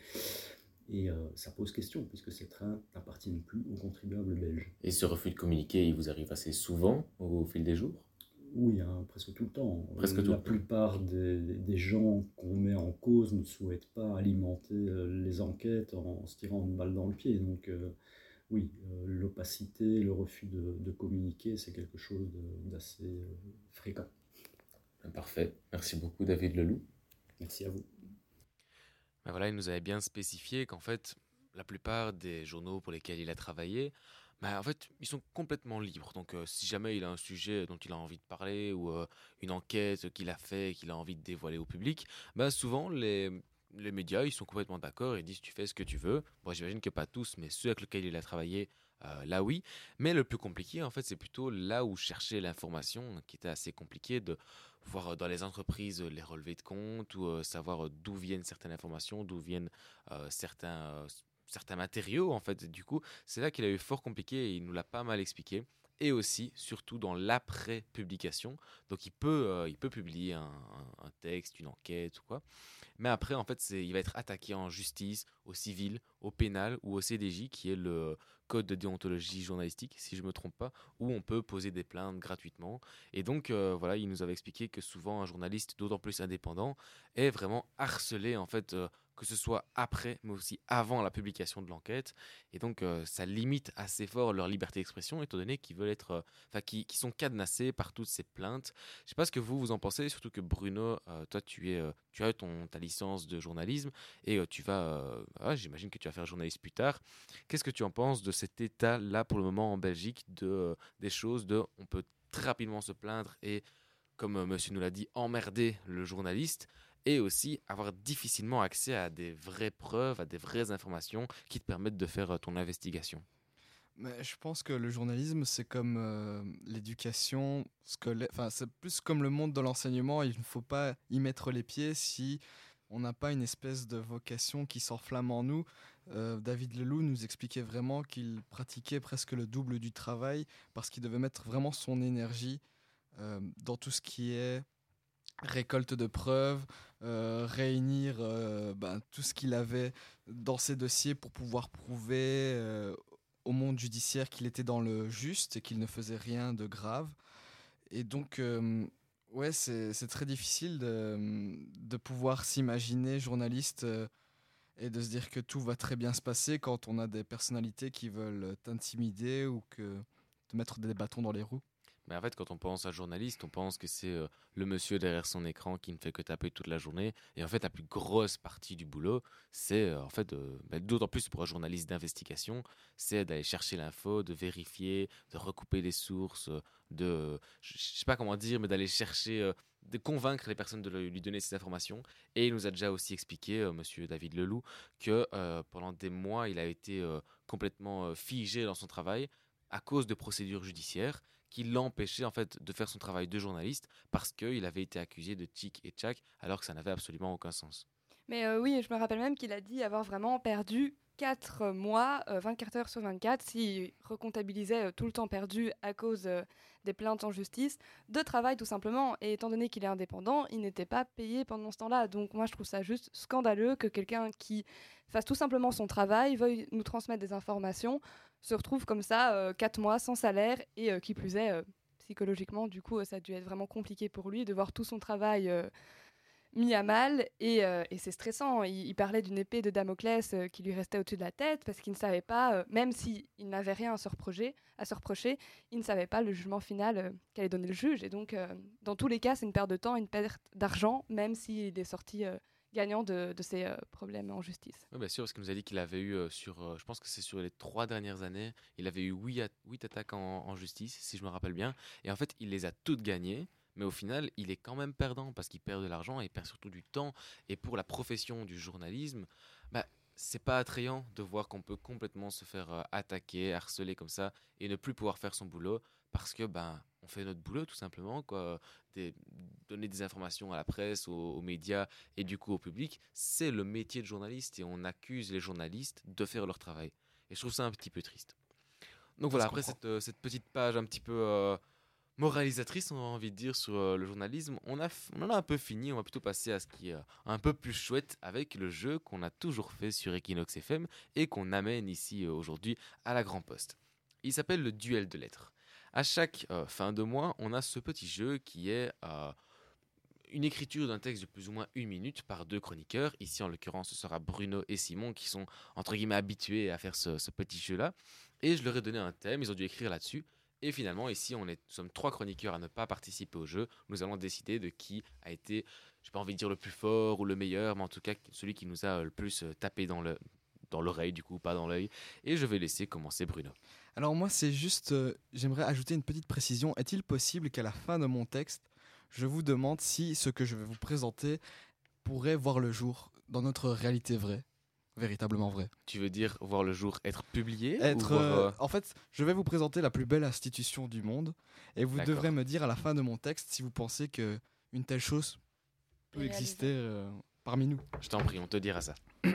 Et euh, ça pose question, puisque ces trains n'appartiennent plus aux contribuables belges. Et ce refus de communiquer, il vous arrive assez souvent au fil des jours? Oui, hein, presque tout le temps. Presque La tout plupart des, des gens qu'on met en cause ne souhaitent pas alimenter euh, les enquêtes en se tirant une balle dans le pied. Donc euh, oui, euh, l'opacité, le refus de, de communiquer, c'est quelque chose d'assez fréquent. Parfait. Merci beaucoup, David Leloup. Merci à vous. Ben voilà, il nous avait bien spécifié qu'en fait, la plupart des journaux pour lesquels il a travaillé, ben en fait, ils sont complètement libres. Donc, euh, si jamais il a un sujet dont il a envie de parler ou euh, une enquête qu'il a fait qu'il a envie de dévoiler au public, ben souvent les, les médias, ils sont complètement d'accord et disent tu fais ce que tu veux. Bon, j'imagine que pas tous, mais ceux avec lesquels il a travaillé, euh, là oui. Mais le plus compliqué, en fait, c'est plutôt là où chercher l'information, qui était assez compliqué de voir euh, dans les entreprises les relevés de compte ou euh, savoir d'où viennent certaines informations, d'où viennent certains, certains matériaux en fait. Du coup, c'est là qu'il a eu fort compliqué et il nous l'a pas mal expliqué. Et aussi, surtout dans l'après-publication. Donc, il peut, il peut publier un, un- texte, une enquête ou quoi. Mais après, en fait, il va être attaqué en justice, au civil, au pénal ou au CDJ, qui est le code de déontologie journalistique, si je me trompe pas, où on peut poser des plaintes gratuitement. Et donc, euh, voilà, il nous avait expliqué que souvent un journaliste, d'autant plus indépendant, est vraiment harcelé, en fait, euh, que ce soit après, mais aussi avant la publication de l'enquête. Et donc, euh, ça limite assez fort leur liberté d'expression, étant donné qu'ils veulent être, enfin, qui, sont cadenassés par toutes ces plaintes. Je sais pas ce que vous vous en pensez, surtout que Bruno, toi, tu es, tu as ton ta licence de journalisme et tu vas, ah, j'imagine que tu vas faire journaliste plus tard. Qu'est-ce que tu en penses de cet état-là pour le moment en Belgique, de euh, des choses, de, on peut très rapidement se plaindre et, comme euh, Monsieur nous l'a dit, emmerder le journaliste et aussi avoir difficilement accès à des vraies preuves, à des vraies informations qui te permettent de faire euh, ton investigation. Je pense que le journalisme, c'est comme euh, l'éducation scolaire. Enfin, c'est plus comme le monde de l'enseignement. Il ne faut pas y mettre les pieds si on n'a pas une espèce de vocation qui s'enflamme en nous. Euh, David Leloup nous expliquait vraiment qu'il pratiquait presque le double du travail parce qu'il devait mettre vraiment son énergie euh, dans tout ce qui est récolte de preuves, euh, réunir ben, tout ce qu'il avait dans ses dossiers pour pouvoir prouver au monde judiciaire qu'il était dans le juste et qu'il ne faisait rien de grave. Et donc, ouais, c'est très difficile de, pouvoir s'imaginer journaliste et de se dire que tout va très bien se passer quand on a des personnalités qui veulent t'intimider ou que te mettre des bâtons dans les roues. Mais en fait, quand on pense à journaliste, on pense que c'est euh, le monsieur derrière son écran qui ne fait que taper toute la journée. Et en fait, la plus grosse partie du boulot, c'est euh, en fait, euh, bah, d'autant plus pour un journaliste d'investigation, c'est d'aller chercher l'info, de vérifier, de recouper les sources, euh, de, je sais pas comment dire, mais d'aller chercher, euh, de convaincre les personnes de lui donner ces informations. Et il nous a déjà aussi expliqué, euh, monsieur David Leloup, que euh, pendant des mois, il a été euh, complètement euh, figé dans son travail à cause de procédures judiciaires qui l'empêchaient en fait de faire son travail de journaliste parce qu'il avait été accusé de tic et tchac alors que ça n'avait absolument aucun sens. Mais oui, je me rappelle même qu'il a dit avoir vraiment perdu 4 mois, euh, 24 heures sur 24, s'il recomptabilisait euh, tout le temps perdu à cause euh, des plaintes en justice, de travail tout simplement. Et étant donné qu'il est indépendant, il n'était pas payé pendant ce temps-là. Donc moi, je trouve ça juste scandaleux que quelqu'un qui fasse tout simplement son travail, veuille nous transmettre des informations, se retrouve comme ça 4 mois sans salaire et euh, qui plus est, euh, psychologiquement, du coup, euh, ça a dû être vraiment compliqué pour lui de voir tout son travail euh, mis à mal et, euh, c'est stressant. Il, parlait d'une épée de Damoclès euh, qui lui restait au-dessus de la tête parce qu'il ne savait pas, euh, même s'il n'avait rien à se, reprocher, à se reprocher, il ne savait pas le jugement final qu'allait donner le juge. Et donc, dans tous les cas, c'est une perte de temps, une perte d'argent, même s'il est sorti gagnant de, de euh, problèmes en justice. Oui, bien sûr, parce qu'il nous a dit qu'il avait eu sur, je pense que c'est sur les trois dernières années, il avait eu huit, at- huit attaques en justice, si je me rappelle bien. Et en fait, il les a toutes gagnées. Mais au final, il est quand même perdant parce qu'il perd de l'argent et il perd surtout du temps. Et pour la profession du journalisme, bah, c'est pas attrayant de voir qu'on peut complètement se faire euh, attaquer, harceler comme ça et ne plus pouvoir faire son boulot parce que ben on fait notre boulot tout simplement quoi. Des- donner des informations à la presse aux, aux médias et du coup au public c'est le métier de journaliste et on accuse les journalistes de faire leur travail. Et je trouve ça un petit peu triste. Donc voilà après cette, euh, cette petite page un petit peu euh, moralisatrice on a envie de dire sur euh, le journalisme on a on en a un peu fini on va plutôt passer à ce qui est euh, un peu plus chouette avec le jeu qu'on a toujours fait sur Equinox FM et qu'on amène ici euh, aujourd'hui à la Grand Poste il s'appelle le duel de lettres à chaque fin de mois, on a ce petit jeu qui est une écriture d'un texte de plus ou moins une minute par deux chroniqueurs. Ici, en l'occurrence, ce sera Bruno et Simon qui sont entre guillemets habitués à faire ce petit jeu-là. Et je leur ai donné un thème, ils ont dû écrire là-dessus. Et finalement, ici, on est, nous sommes trois chroniqueurs à ne pas participer au jeu. Nous allons décider de qui a été, j'ai pas envie de dire le plus fort ou le meilleur, mais en tout cas celui qui nous a euh, le plus euh, tapé dans le dans l'oreille, du coup, pas dans l'œil. Et je vais laisser commencer Bruno. Alors moi, c'est juste, euh, j'aimerais ajouter une petite précision. Est-il possible qu'à la fin de mon texte, je vous demande si ce que je vais vous présenter pourrait voir le jour dans notre réalité vraie, véritablement vraie Tu veux dire voir le jour être publié ou Être, voir, euh, euh, En fait, je vais vous présenter la plus belle institution du monde et vous devrez me dire à la fin de mon texte si vous pensez que une telle chose peut exister euh, parmi nous. Je t'en prie, on te dira ça.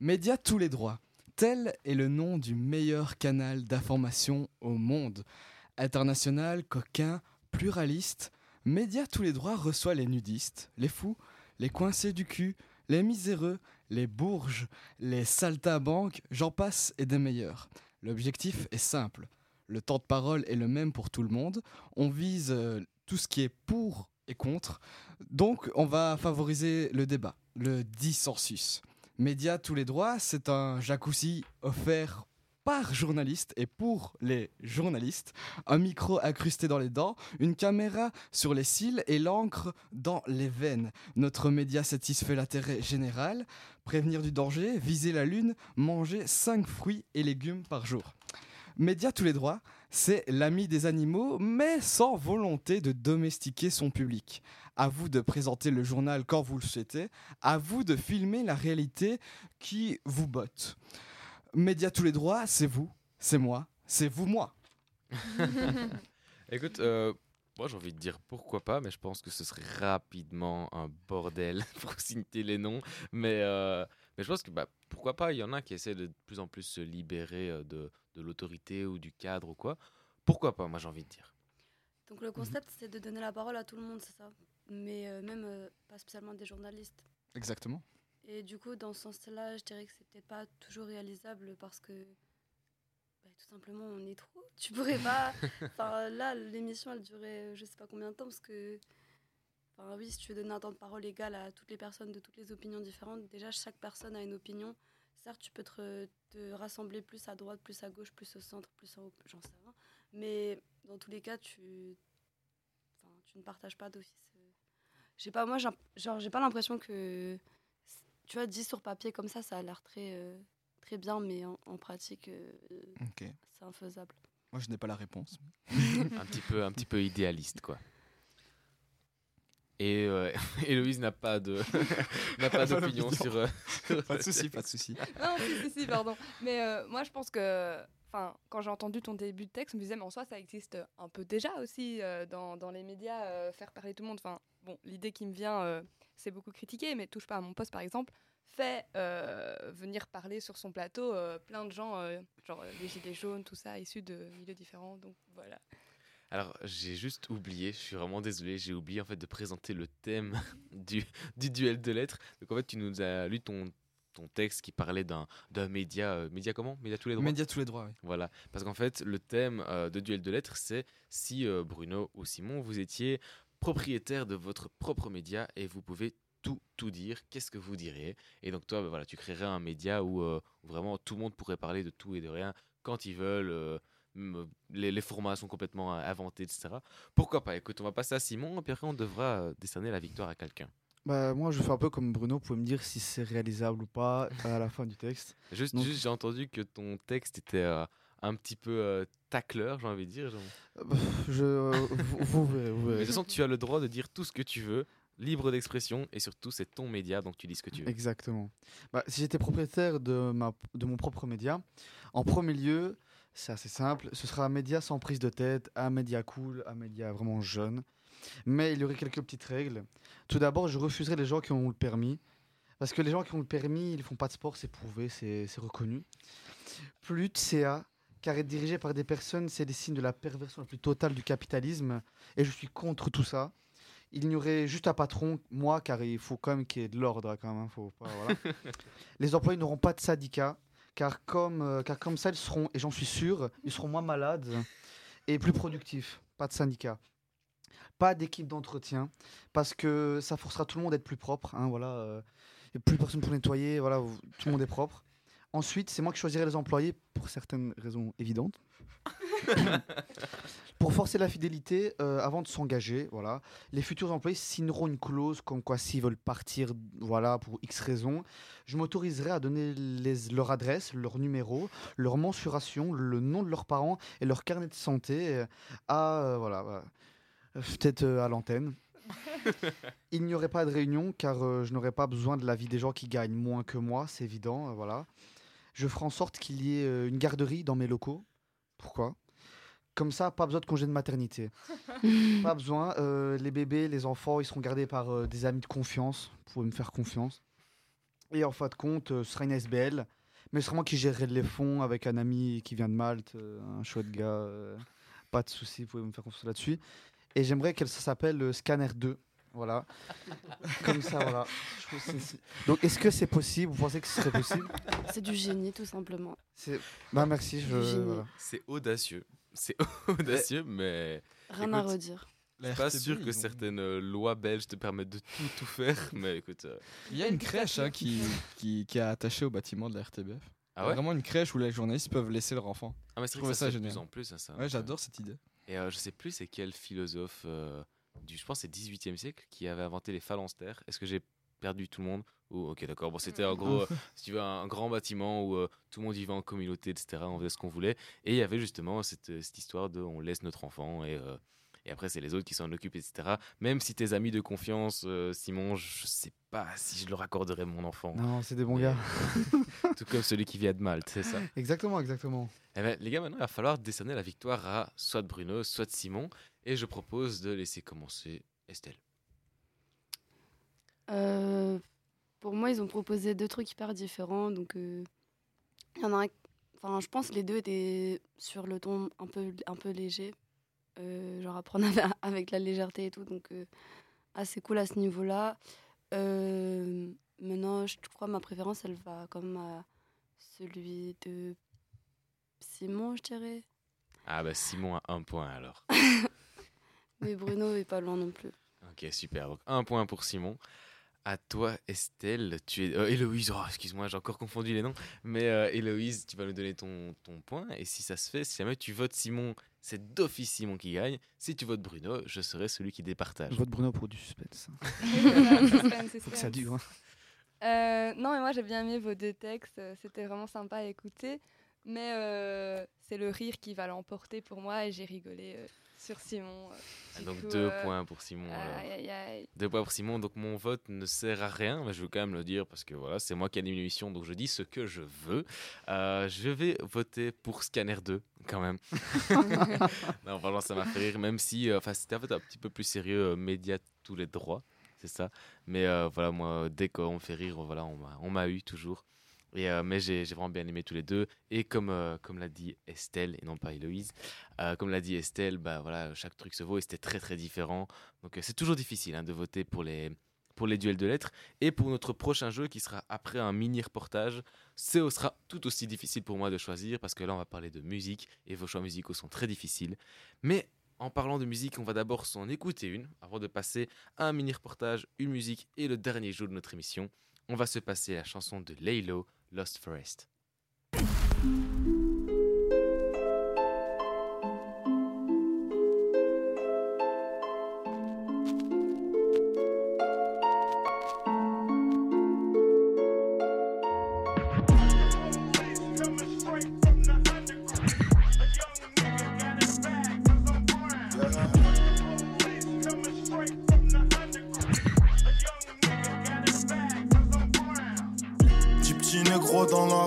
Média tous les droits. Tel est le nom du meilleur canal d'information au monde. International, coquin, pluraliste, Média tous les droits reçoit les nudistes, les fous, les coincés du cul, les miséreux, les bourges, les saltimbanques, j'en passe et des meilleurs. L'objectif est simple. Le temps de parole est le même pour tout le monde. On vise euh, tout ce qui est pour et contre. Donc, on va favoriser le débat, le dissensus. Média tous les droits, c'est un jacuzzi offert par journaliste et pour les journalistes, un micro incrusté dans les dents, une caméra sur les cils et l'encre dans les veines. Notre média satisfait l'intérêt général, prévenir du danger, viser la lune, manger 5 fruits et légumes par jour. Média tous les droits, c'est l'ami des animaux, mais sans volonté de domestiquer son public. À vous de présenter le journal quand vous le souhaitez, à vous de filmer la réalité qui vous botte. Média tous les droits, c'est vous, c'est moi, c'est vous, moi. Écoute, euh, moi j'ai envie de dire pourquoi pas, mais je pense que ce serait rapidement un bordel pour citer les noms. Mais, euh, mais je pense que bah, pourquoi pas, il y en a qui essaient de, de plus en plus se libérer euh, de, de l'autorité ou du cadre ou quoi. Pourquoi pas, moi j'ai envie de dire. Donc le concept, c'est de donner la parole à tout le monde, c'est ça? Mais euh, même euh, pas spécialement des journalistes. Exactement. Et du coup, dans ce sens-là, je dirais que c'est peut-être pas toujours réalisable parce que bah, tout simplement, on est trop. Tu pourrais pas. Enfin, là, l'émission, elle durait euh, je sais pas combien de temps parce que. Enfin, oui, si tu veux donner un temps de parole égal à toutes les personnes de toutes les opinions différentes, déjà, chaque personne a une opinion. Certes, tu peux te, te rassembler plus à droite, plus à gauche, plus au centre, plus en haut, j'en sais rien. Mais dans tous les cas, tu, tu ne partages pas d'office. euh. Je sais pas, moi, j'ai j'ai pas l'impression que. Tu vois, dit sur papier comme ça, ça a l'air très, euh, très bien, mais en, en pratique, euh, c'est infaisable. Moi, je n'ai pas la réponse. un, petit peu, un petit peu idéaliste, quoi. Et euh, Héloïse n'a pas de n'a pas d'opinion sur. Pas de souci, pas de souci. Non, si, si, si, pardon. Mais euh, moi, je pense que. Enfin, quand j'ai entendu ton début de texte, je me disais, mais en soi, ça existe un peu déjà aussi euh, dans, dans les médias, euh, faire parler tout le monde. Enfin, bon, l'idée qui me vient, euh, c'est beaucoup critiqué, mais touche pas à mon poste, par exemple, fait euh, venir parler sur son plateau euh, plein de gens, euh, genre euh, les gilets jaunes, tout ça, issus de milieux différents. Donc voilà. Alors, j'ai juste oublié, je suis vraiment désolé, j'ai oublié en fait de présenter le thème du, du duel de lettres. Donc en fait, tu nous as lu ton, ton texte qui parlait d'un d'un média, euh, média comment? Média tous les droits? Média tous les droits, oui. Voilà, parce qu'en fait, le thème euh, de duel de lettres, c'est si euh, Bruno ou Simon, vous étiez propriétaire de votre propre média et vous pouvez tout, tout dire, qu'est-ce que vous diriez? Et donc toi, bah, voilà, tu créerais un média où, euh, où vraiment tout le monde pourrait parler de tout et de rien quand ils veulent. euh, les, les formats sont complètement euh, inventés, etc. Pourquoi pas? Écoute, on va passer à Simon, et puis après on devra décerner la victoire à quelqu'un. Bah, moi, je fais un peu comme Bruno. Vous pouvez me dire si c'est réalisable ou pas à la fin du texte. Juste, Donc- juste, j'ai entendu que ton texte était euh, un petit peu euh, tacleur, j'ai envie de dire. Je, euh, vous, verrez, de toute façon, tu as le droit de dire tout ce que tu veux. libre d'expression et surtout c'est ton média donc tu dis ce que tu veux. Exactement. Bah, si j'étais propriétaire de, ma, de mon propre média, en premier lieu, c'est assez simple, ce sera un média sans prise de tête, un média cool, un média vraiment jeune. Mais il y aurait quelques petites règles. Tout d'abord, je refuserai les gens qui ont le permis. Parce que les gens qui ont le permis, ils font pas de sport, c'est prouvé, c'est c'est reconnu. Plus de CA, car être dirigé par des personnes, c'est des signes de la perversion la plus totale du capitalisme. Et je suis contre tout ça. Il n'y aurait juste un patron, moi, car il faut quand même qu'il y ait de l'ordre. Quand même, hein, faut pas, voilà. les employés n'auront pas de syndicat, car comme, euh, car comme ça, ils seront, et j'en suis sûr, ils seront moins malades et plus productifs. Pas de syndicat. Pas d'équipe d'entretien, parce que ça forcera tout le monde à être plus propre. hein, voilà, euh, plus personne pour nettoyer, voilà, tout le monde est propre. Ensuite, c'est moi qui choisirai les employés pour certaines raisons évidentes. pour forcer la fidélité euh, avant de s'engager, voilà. Les futurs employés signeront une clause comme quoi s'ils veulent partir, voilà, pour X raisons, je m'autoriserai à donner les- leur adresse, leur numéro, leur mensuration, le nom de leurs parents et leur carnet de santé euh, à, euh, voilà, peut-être à l'antenne. Il n'y aurait pas de réunion car je n'aurais pas besoin de l'avis des gens qui gagnent moins que moi, c'est évident, voilà. Je ferai en sorte qu'il y ait euh, une garderie dans mes locaux. Pourquoi? Comme ça, pas besoin de congé de maternité. pas besoin. euh, les bébés, les enfants, ils seront gardés par euh, des amis de confiance. Vous pouvez me faire confiance. Et en fin de compte, euh, ce sera une SBL. Mais c'est moi qui gérerai les fonds avec un ami qui vient de Malte, un chouette gars. pas de souci, vous pouvez me faire confiance là-dessus. Et j'aimerais qu'elle s'appelle Scanner 2. Voilà. Comme ça, voilà. Je trouve que c'est- c'est- Donc, est-ce que c'est possible? Vous pensez que ce serait possible? C'est du génie, tout simplement. C'est- Bah, merci. Je... Voilà. C'est audacieux. C'est audacieux, mais. Rien à redire. Je suis pas sûr que certaines euh, lois belges te permettent de tout, tout faire, mais écoute. euh, Il y a une crèche hein, qui, qui, qui est attachée au bâtiment de la RTBF. Ah ouais? Vraiment une crèche où les journalistes peuvent laisser leur enfant. Ah, mais c'est vrai que ça, se fait de génial. plus en plus, hein, ça. Ouais, j'adore cette idée. Et euh, je sais plus c'est quel philosophe euh, du, je pense c'est 18e siècle qui avait inventé les phalanstères. Est-ce que j'ai perdu tout le monde Ou ok d'accord. Bon c'était en gros, euh, si tu veux un, un grand bâtiment où euh, tout le monde vivait en communauté, etc. On faisait ce qu'on voulait. Et il y avait justement cette, euh, cette histoire de on laisse notre enfant et euh, et après c'est les autres qui s'en occupent, etc. Même si tes amis de confiance, Simon, je sais pas si je leur accorderais mon enfant. Non, c'est des bons Mais, gars. tout comme celui qui vient de Malte, c'est ça. Exactement, exactement. Eh ben, les gars, maintenant, il va falloir décerner la victoire à soit Bruno, soit Simon. Et je propose de laisser commencer Estelle. Euh, pour moi, ils ont proposé deux trucs hyper différents. Donc, euh, y en a un. Enfin, je pense que les deux étaient sur le ton un peu, un peu léger. Euh, genre apprendre avec, avec la légèreté et tout. Donc, euh, assez cool à ce niveau-là. Euh, maintenant, je crois ma préférence, elle va comme à celui de Simon, je dirais. Ah bah Simon a un point alors. Mais Bruno est pas loin non plus. Ok, super. Donc un point pour Simon. À toi, Estelle. Tu es... euh, Héloïse, oh, excuse-moi, j'ai encore confondu les noms. Mais euh, Héloïse, tu vas nous donner ton, ton point. Et si ça se fait, si jamais tu votes Simon, c'est d'office Simon qui gagne. Si tu votes Bruno, je serai celui qui départage. Je vote Bruno pour du suspense. Faut que ça dure. hein. Euh, non, mais moi j'ai bien aimé vos deux textes, c'était vraiment sympa à écouter. Mais euh, c'est le rire qui va l'emporter pour moi et j'ai rigolé euh, sur Simon. euh. Ah, donc coup, deux euh, points pour Simon. Aïe, aïe, aïe. Deux points pour Simon. Donc mon vote ne sert à rien, mais je veux quand même le dire parce que voilà, c'est moi qui anime l'émission, donc je dis ce que je veux. Euh, je vais voter pour Scanner 2 quand même. non, vraiment, ça m'a fait rire, même si, euh, c'était en fait un petit peu plus sérieux, média tous les droits, c'est ça. Mais voilà, moi, dès qu'on me fait rire, voilà, on m'a eu toujours. Euh, mais j'ai, vraiment bien aimé tous les deux. Et comme, euh, comme l'a dit Estelle, et non pas Héloïse, euh, comme l'a dit Estelle, bah, voilà, chaque truc se vaut et c'était très très différent. Donc c'est toujours difficile hein, de voter pour les, pour les duels de lettres. Et pour notre prochain jeu qui sera après un mini reportage, ce sera tout aussi difficile pour moi de choisir parce que là on va parler de musique et vos choix musicaux sont très difficiles. Mais en parlant de musique, on va d'abord s'en écouter une avant de passer à un mini reportage, une musique et le dernier jeu de notre émission. On va se passer la chanson de Laylo, Lost Forest.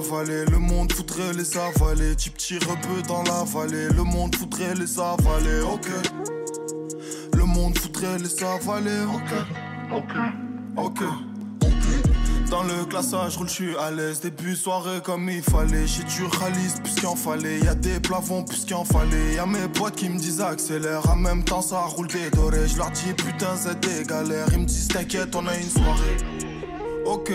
Avaler. Le monde voudrait les avaler. Type tire un peu dans la vallée. Le monde voudrait les avaler. Ok. Le monde voudrait les avaler. Ok. Ok. Ok. Dans le classage, roule, je suis à l'aise. Début soirée comme il fallait. J'ai du réaliste puisqu'il en fallait. Y'a des plafonds puisqu'il en fallait. Y'a mes potes qui me disent accélère. En même temps, ça roule des dorés. Je leur dis putain, c'est des galères. Ils me disent t'inquiète, on a une soirée. Ok.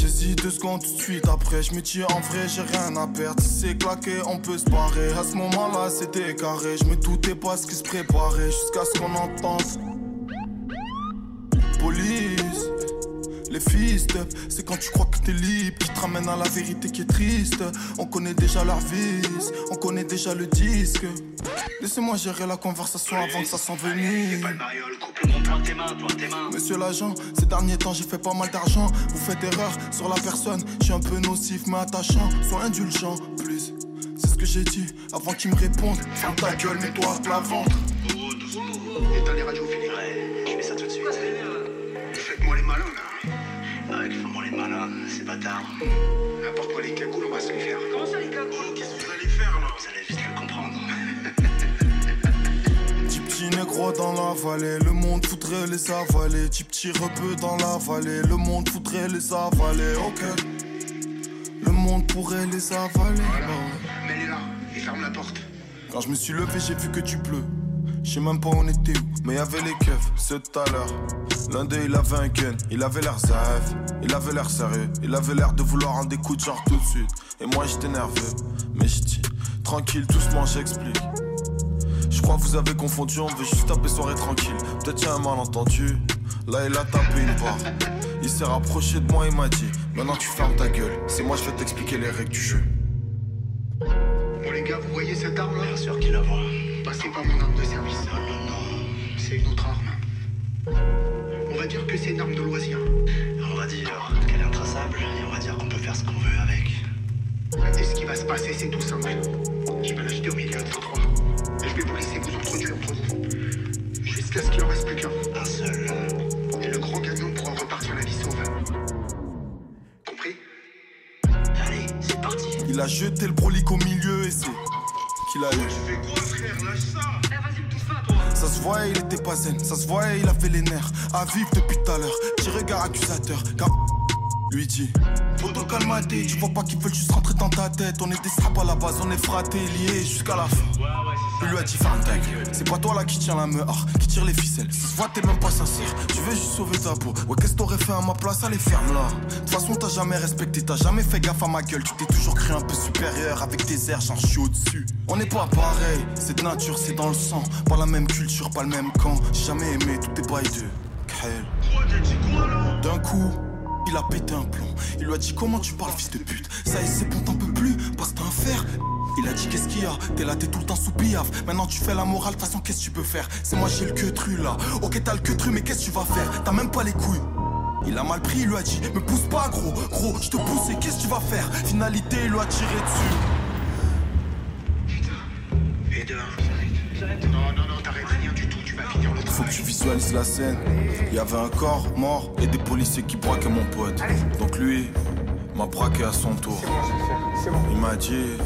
J'hésite deux secondes tout de suite après. Je me dis en vrai, j'ai rien à perdre. Si c'est claqué, on peut se barrer. À ce moment-là, c'était carré. Je me doutais pas ce qui se préparait jusqu'à ce qu'on entende. Les c'est quand tu crois que t'es libre qui te ramène à la vérité qui est triste. On connaît déjà leur vice, on connaît déjà le disque. Laissez-moi gérer la conversation avant que ça s'envenime. Monsieur l'agent, ces derniers temps j'ai fait pas mal d'argent. Vous faites erreur sur la personne, je suis un peu nocif mais attachant. Sois indulgent, plus. C'est ce que j'ai dit avant qu'ils me répondent. Ferme ta gueule, mets-toi à plat ventre. Éteins bâtard. N'importe quoi, les cagoules, on va se les faire. Comment ça, les cagoules Qu'est-ce que vous allez faire, là Vous allez vite le comprendre. Petit négro dans la vallée, le monde voudrait les avaler. Petit petit rebeu dans la vallée, le monde voudrait les avaler. Ok. Le monde pourrait les avaler. Mets-les là et ferme la porte. Quand je me suis levé, j'ai vu que tu pleut. Je sais même pas où on était où, mais y avait les keufs, c'est tout à l'heure. L'un d'eux il avait un gun, il avait l'air zaf, il avait l'air sérieux, il avait l'air de vouloir en des coups de genre tout de suite. Et moi j'étais nerveux, mais je dis, tranquille, doucement j'explique. Je crois que vous avez confondu, on veut juste taper soirée tranquille. Peut-être y a un malentendu. Là il a tapé une barre. Il s'est rapproché de moi et m'a dit, maintenant tu fermes ta gueule, c'est moi je vais t'expliquer les règles du jeu. Bon, les gars, vous voyez cette arme là Bien sûr qu'il la voit. C'est pas mon arme de service. Oh non, non. C'est une autre arme. On va dire que c'est une arme de loisir. On va dire qu'elle est intraçable et on va dire qu'on peut faire ce qu'on veut avec. Et ce qui va se passer, c'est tout simple. Je vais l'acheter au milieu de 3. Voyait, il avait les nerfs à vivre depuis tout à l'heure. Petit regard accusateur, car lui dit Faut te calmer, tu vois pas qu'ils veulent juste rentrer dans ta tête. On est des straps à la base, on est fratés, liés jusqu'à la fin. Il lui a dit c'est pas toi là qui tient la meuf, qui tire les ficelles. Ça se voit, t'es même pas sincère, tu veux juste sauver ta peau. Ouais, qu'est-ce que t'aurais fait à ma place, allez ferme là. De toute façon, t'as jamais respecté, t'as jamais fait gaffe à ma gueule. Tu t'es toujours cru un peu supérieur avec tes airs, j'en suis au-dessus. On n'est pas pareil, c'est de nature, c'est dans le sang. Pas la même culture, pas le même camp. J'ai jamais aimé, tout est bail de. D'un coup, il a pété un plomb. Il lui a dit comment tu parles, fils de pute? Ça y est, c'est bon, t'en peux plus, parce que t'as un fer. Il a dit qu'est-ce qu'il y a? T'es là, t'es tout le temps sous piaf. Maintenant tu fais la morale, de façon qu'est-ce que tu peux faire? C'est moi j'ai le queutru là. Ok t'as le queutru mais qu'est-ce que tu vas faire? T'as même pas les couilles. Il a mal pris, il lui a dit Me pousse pas gros, gros, je te pousse et qu'est-ce que tu vas faire? Finalité, il lui a tiré dessus. Et de un. Non, non, non, t'arrêtes Faut que tu visualises la scène. Il y avait un corps mort et des policiers qui braquaient mon pote. Donc lui m'a braqué à son tour. Il m'a dit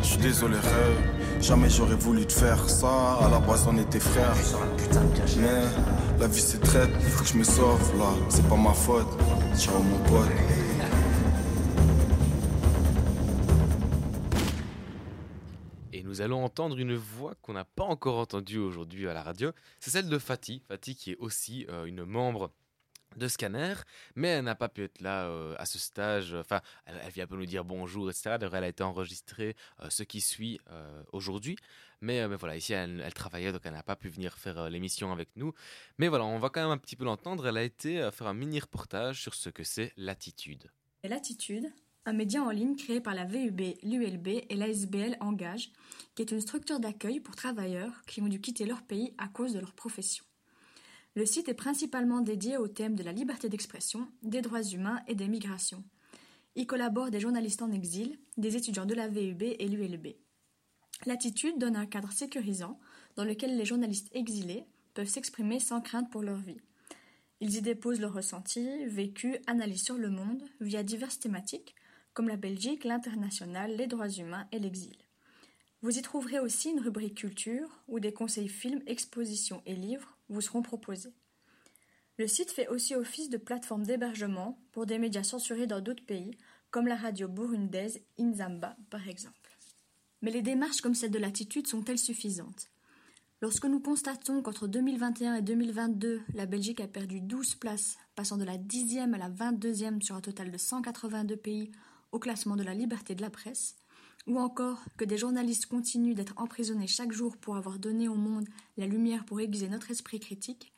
Je suis désolé, rêve. Jamais j'aurais voulu te faire ça. À la base, on était frères. Mais la vie c'est traite, il faut que je me sauve là. C'est pas ma faute. Ciao, mon pote. Nous allons entendre une voix qu'on n'a pas encore entendue aujourd'hui à la radio. C'est celle de Fatih. Fatih qui est aussi euh, une membre de Scanner, mais elle n'a pas pu être là euh, à ce stage. Enfin, elle, elle vient peu nous dire bonjour, etc. D'ailleurs, elle a été enregistrée euh, ce qui suit aujourd'hui. Mais, voilà, ici, elle, elle travaillait, donc elle n'a pas pu venir faire l'émission avec nous. Mais voilà, on va quand même un petit peu l'entendre. Elle a été faire un mini reportage sur ce que c'est l'attitude. L'attitude, un média en ligne créé par la VUB, l'ULB et l'ASBL Engage, qui est une structure d'accueil pour travailleurs qui ont dû quitter leur pays à cause de leur profession. Le site est principalement dédié au thème de la liberté d'expression, des droits humains et des migrations. Y collaborent des journalistes en exil, des étudiants de la VUB et l'ULB. L'attitude donne un cadre sécurisant dans lequel les journalistes exilés peuvent s'exprimer sans crainte pour leur vie. Ils y déposent leurs ressentis, vécus, analyses sur le monde via diverses thématiques comme la Belgique, l'international, les droits humains et l'exil. Vous y trouverez aussi une rubrique culture où des conseils films, expositions et livres vous seront proposés. Le site fait aussi office de plateforme d'hébergement pour des médias censurés dans d'autres pays, comme la radio burundaise Inzamba par exemple. Mais les démarches comme celle de l'attitude sont-elles suffisantes? Lorsque nous constatons qu'entre 2021 et 2022, la Belgique a perdu 12 places, passant de la 10e à la 22e sur un total de 182 pays au classement de la liberté de la presse, ou encore que des journalistes continuent d'être emprisonnés chaque jour pour avoir donné au monde la lumière pour aiguiser notre esprit critique,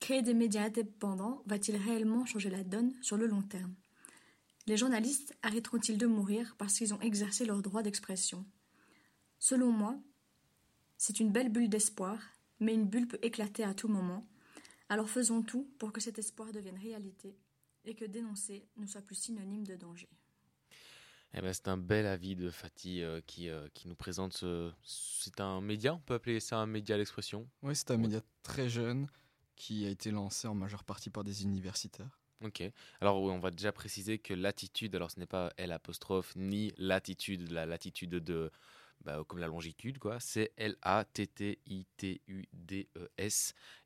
créer des médias indépendants va-t-il réellement changer la donne sur le long terme? Les journalistes arrêteront-ils de mourir parce qu'ils ont exercé leur droit d'expression? Selon moi, c'est une belle bulle d'espoir, mais une bulle peut éclater à tout moment. Alors faisons tout pour que cet espoir devienne réalité et que dénoncer ne soit plus synonyme de danger. Eh ben, c'est un bel avis de Fatih euh, qui, euh, qui nous présente ce... C'est un média, on peut appeler ça un média à l'expression Oui, c'est un média très jeune qui a été lancé en majeure partie par des universitaires. Ok. Alors on va déjà préciser que l'attitude, alors ce n'est pas L apostrophe ni l'attitude, la latitude de bah, comme la longitude, quoi. C'est L-A-T-T-I-T-U-D-E-S.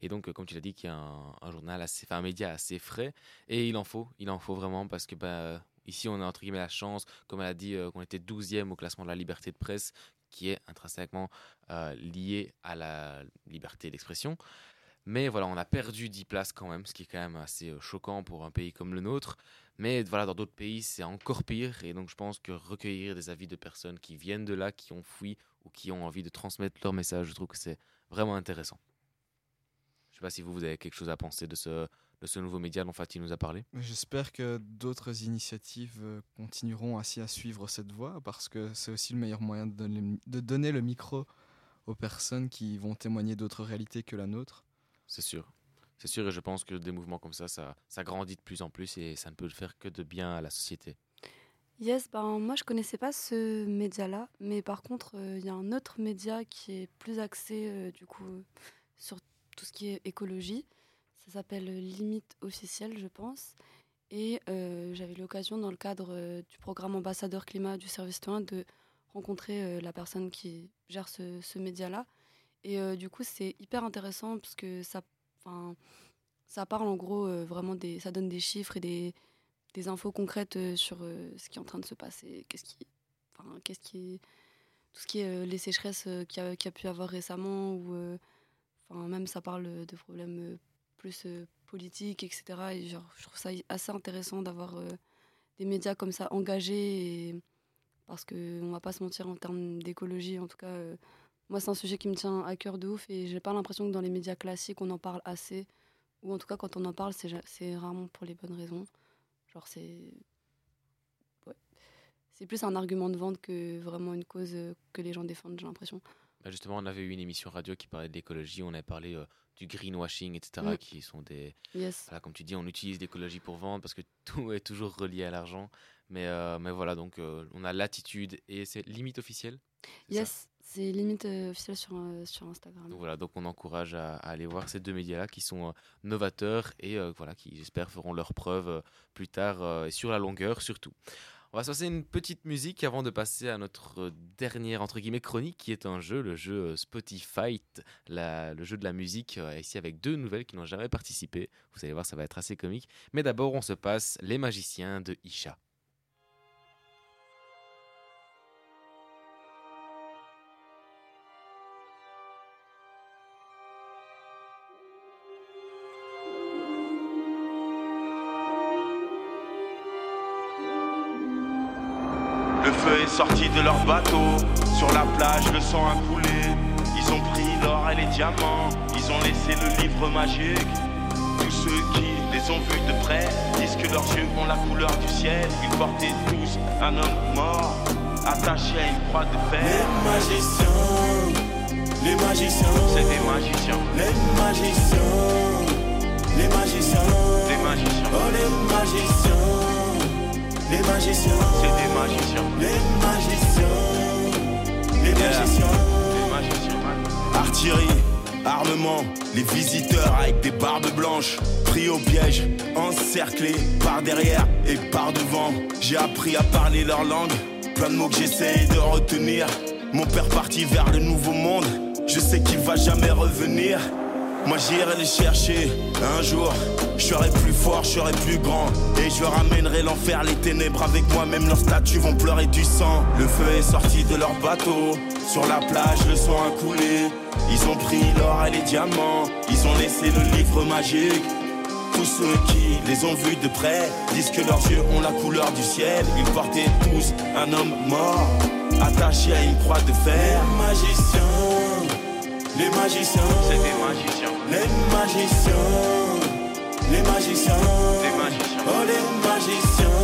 Et donc, euh, comme tu l'as dit, qu'il y a un, journal assez, enfin, un média assez frais. Et il en faut, il en faut vraiment parce que, bah, ici, on a entre guillemets la chance, comme elle a dit, euh, qu'on était 12e au classement de la liberté de presse, qui est intrinsèquement euh, lié à la liberté d'expression. Mais voilà, on a perdu 10 places quand même, ce qui est quand même assez choquant pour un pays comme le nôtre. Mais voilà, dans d'autres pays, c'est encore pire. Et donc, je pense que recueillir des avis de personnes qui viennent de là, qui ont fui ou qui ont envie de transmettre leur message, je trouve que c'est vraiment intéressant. Je ne sais pas si vous, vous avez quelque chose à penser de ce, de ce nouveau média dont Fatih nous a parlé. J'espère que d'autres initiatives euh, continueront ainsi à suivre cette voie parce que c'est aussi le meilleur moyen de donner, de donner le micro aux personnes qui vont témoigner d'autres réalités que la nôtre. C'est sûr. C'est sûr, et je pense que des mouvements comme ça, ça, ça grandit de plus en plus et ça ne peut le faire que de bien à la société. Yes, ben moi je connaissais pas ce média-là, mais par contre euh, il y a un autre média qui est plus axé euh, du coup sur tout ce qui est écologie. Ça s'appelle Limite officielle, je pense. Et euh, j'avais l'occasion dans le cadre du programme ambassadeur climat du service 1 de rencontrer la personne qui gère ce, ce média-là. Et du coup c'est hyper intéressant parce que ça ça parle en gros euh, vraiment des, ça donne des chiffres et des, des infos concrètes euh, sur euh, ce qui est en train de se passer, qu'est-ce qui, enfin, qu'est-ce qui, tout ce qui est les sécheresses qu'il y, a pu avoir récemment ou, enfin, même ça parle de problèmes plus politiques, etc. Et genre, je trouve ça assez intéressant d'avoir des médias comme ça engagés et, parce que on va pas se mentir en termes d'écologie, en tout cas moi, c'est un sujet qui me tient à cœur de ouf et j'ai pas l'impression que dans les médias classiques, on en parle assez. Ou en tout cas, quand on en parle, c'est rarement pour les bonnes raisons. Genre, c'est. C'est plus un argument de vente que vraiment une cause euh, que les gens défendent, j'ai l'impression. Bah justement, on avait eu une émission radio qui parlait d'écologie, on avait parlé euh, du greenwashing, etc., mm. qui sont des... Yes. Voilà, comme tu dis, on utilise l'écologie pour vendre parce que tout est toujours relié à l'argent. Mais, euh, mais voilà, donc on a l'attitude et c'est limite officielle. Yes, c'est limite euh, officiel sur, euh, sur Instagram. Donc voilà, donc on encourage à, aller voir ces deux médias-là qui sont euh, novateurs et voilà, qui j'espère feront leurs preuves plus tard et sur la longueur surtout. On va se une petite musique avant de passer à notre dernière entre guillemets chronique qui est un jeu, le jeu Spotify, la, le jeu de la musique ici avec deux nouvelles qui n'ont jamais participé. Vous allez voir, ça va être assez comique. Mais d'abord, on se passe Les Magiciens de Isha. Bateau. Sur la plage, le sang a coulé. Ils ont pris l'or et les diamants. Ils ont laissé le livre magique. Tous ceux qui les ont vus de près disent que leurs yeux ont la couleur du ciel. Ils portaient tous un homme mort, attaché à une croix de fer. Les magiciens, les magiciens, c'est des magiciens. Les magiciens, les magiciens, les magiciens. Oh les magiciens. Les magiciens, c'est des magiciens. Les magiciens, les magiciens, les magiciens. Artillerie, armement, les visiteurs avec des barbes blanches, pris au piège, encerclés par derrière et par devant. J'ai appris à parler leur langue, plein de mots que j'essaye de retenir. Mon père parti vers le nouveau monde, je sais qu'il va jamais revenir. Moi j'irai les chercher un jour. Je serai plus fort, je serai plus grand. Et je ramènerai l'enfer, les ténèbres avec moi. Même leurs statues vont pleurer du sang. Le feu est sorti de leur bateau. Sur la plage, le sang a coulé. Ils ont pris l'or et les diamants. Ils ont laissé le livre magique. Tous ceux qui les ont vus de près disent que leurs yeux ont la couleur du ciel. Ils portaient tous un homme mort, attaché à une croix de fer. Magicien, les magiciens, c'est des magiciens. les magiciens, les magiciens, Les magiciens. oh les magiciens,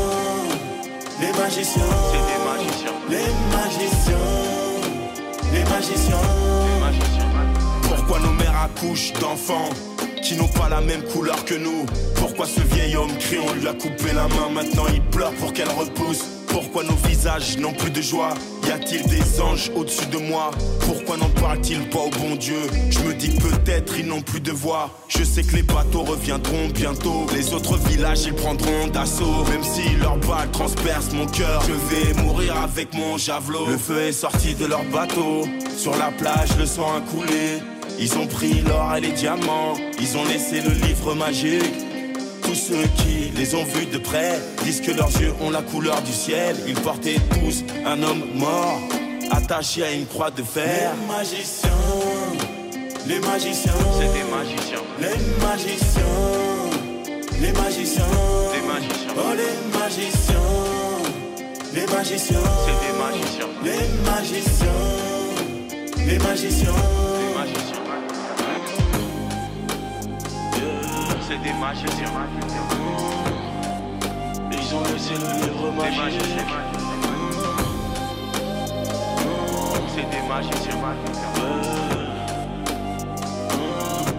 les magiciens, C'est des magiciens. les magiciens, les magiciens. Les magiciens. Pourquoi nos mères accouchent d'enfants qui n'ont pas la même couleur que nous? Pourquoi ce vieil homme crie, on lui a coupé la main, maintenant il pleure pour qu'elle repousse Pourquoi nos visages n'ont plus de joie? Y a-t-il des anges au-dessus de moi? Pourquoi n'en parle-t-il pas au bon Dieu? Je me dis peut-être ils n'ont plus de voix. Je sais que les bateaux reviendront bientôt. Les autres villages ils prendront d'assaut. Même si leurs balles transpercent mon cœur Je vais mourir avec mon javelot. Le feu est sorti de leur bateau. Sur la plage le sang a coulé. Ils ont pris l'or et les diamants, ils ont laissé le livre magique. Ceux qui les ont vus de près disent que leurs yeux ont la couleur du ciel. Ils portaient tous un homme mort, attaché à une croix de fer. Les magiciens, les magiciens, C'est des magiciens. les magiciens, les magiciens, Des magiciens. oh les magiciens, les magiciens, C'est des magiciens. les magiciens, les magiciens. C'est des magiciens. Ils ont laissé le livre magique. C'est des magiciens.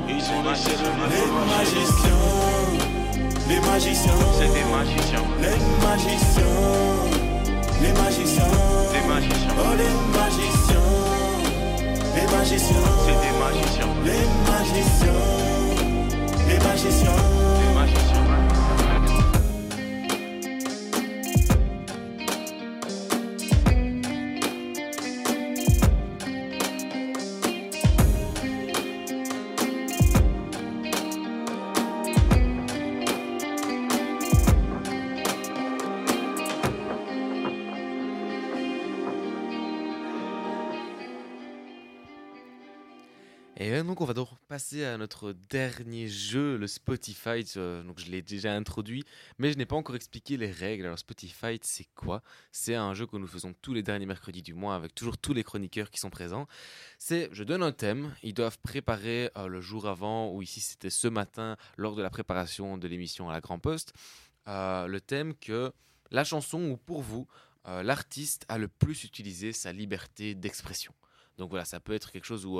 Ils ont laissé le livre magiciens. Les magiciens. C'est des magiciens. Les magiciens. Les magiciens. Des magiciens. Oh les magiciens. Les magiciens. C'est des magiciens. Les magiciens. Les magiciens. Des à notre dernier jeu, le Spotify. Donc je l'ai déjà introduit, mais je n'ai pas encore expliqué les règles. Alors Spotify, c'est quoi? C'est un jeu que nous faisons tous les derniers mercredis du mois avec toujours tous les chroniqueurs qui sont présents. C'est, je donne un thème, ils doivent préparer euh, le jour avant, ou ici c'était ce matin lors de la préparation de l'émission à la Grand Poste, euh, le thème que la chanson ou pour vous, euh, l'artiste a le plus utilisé sa liberté d'expression. Donc voilà, ça peut être quelque chose où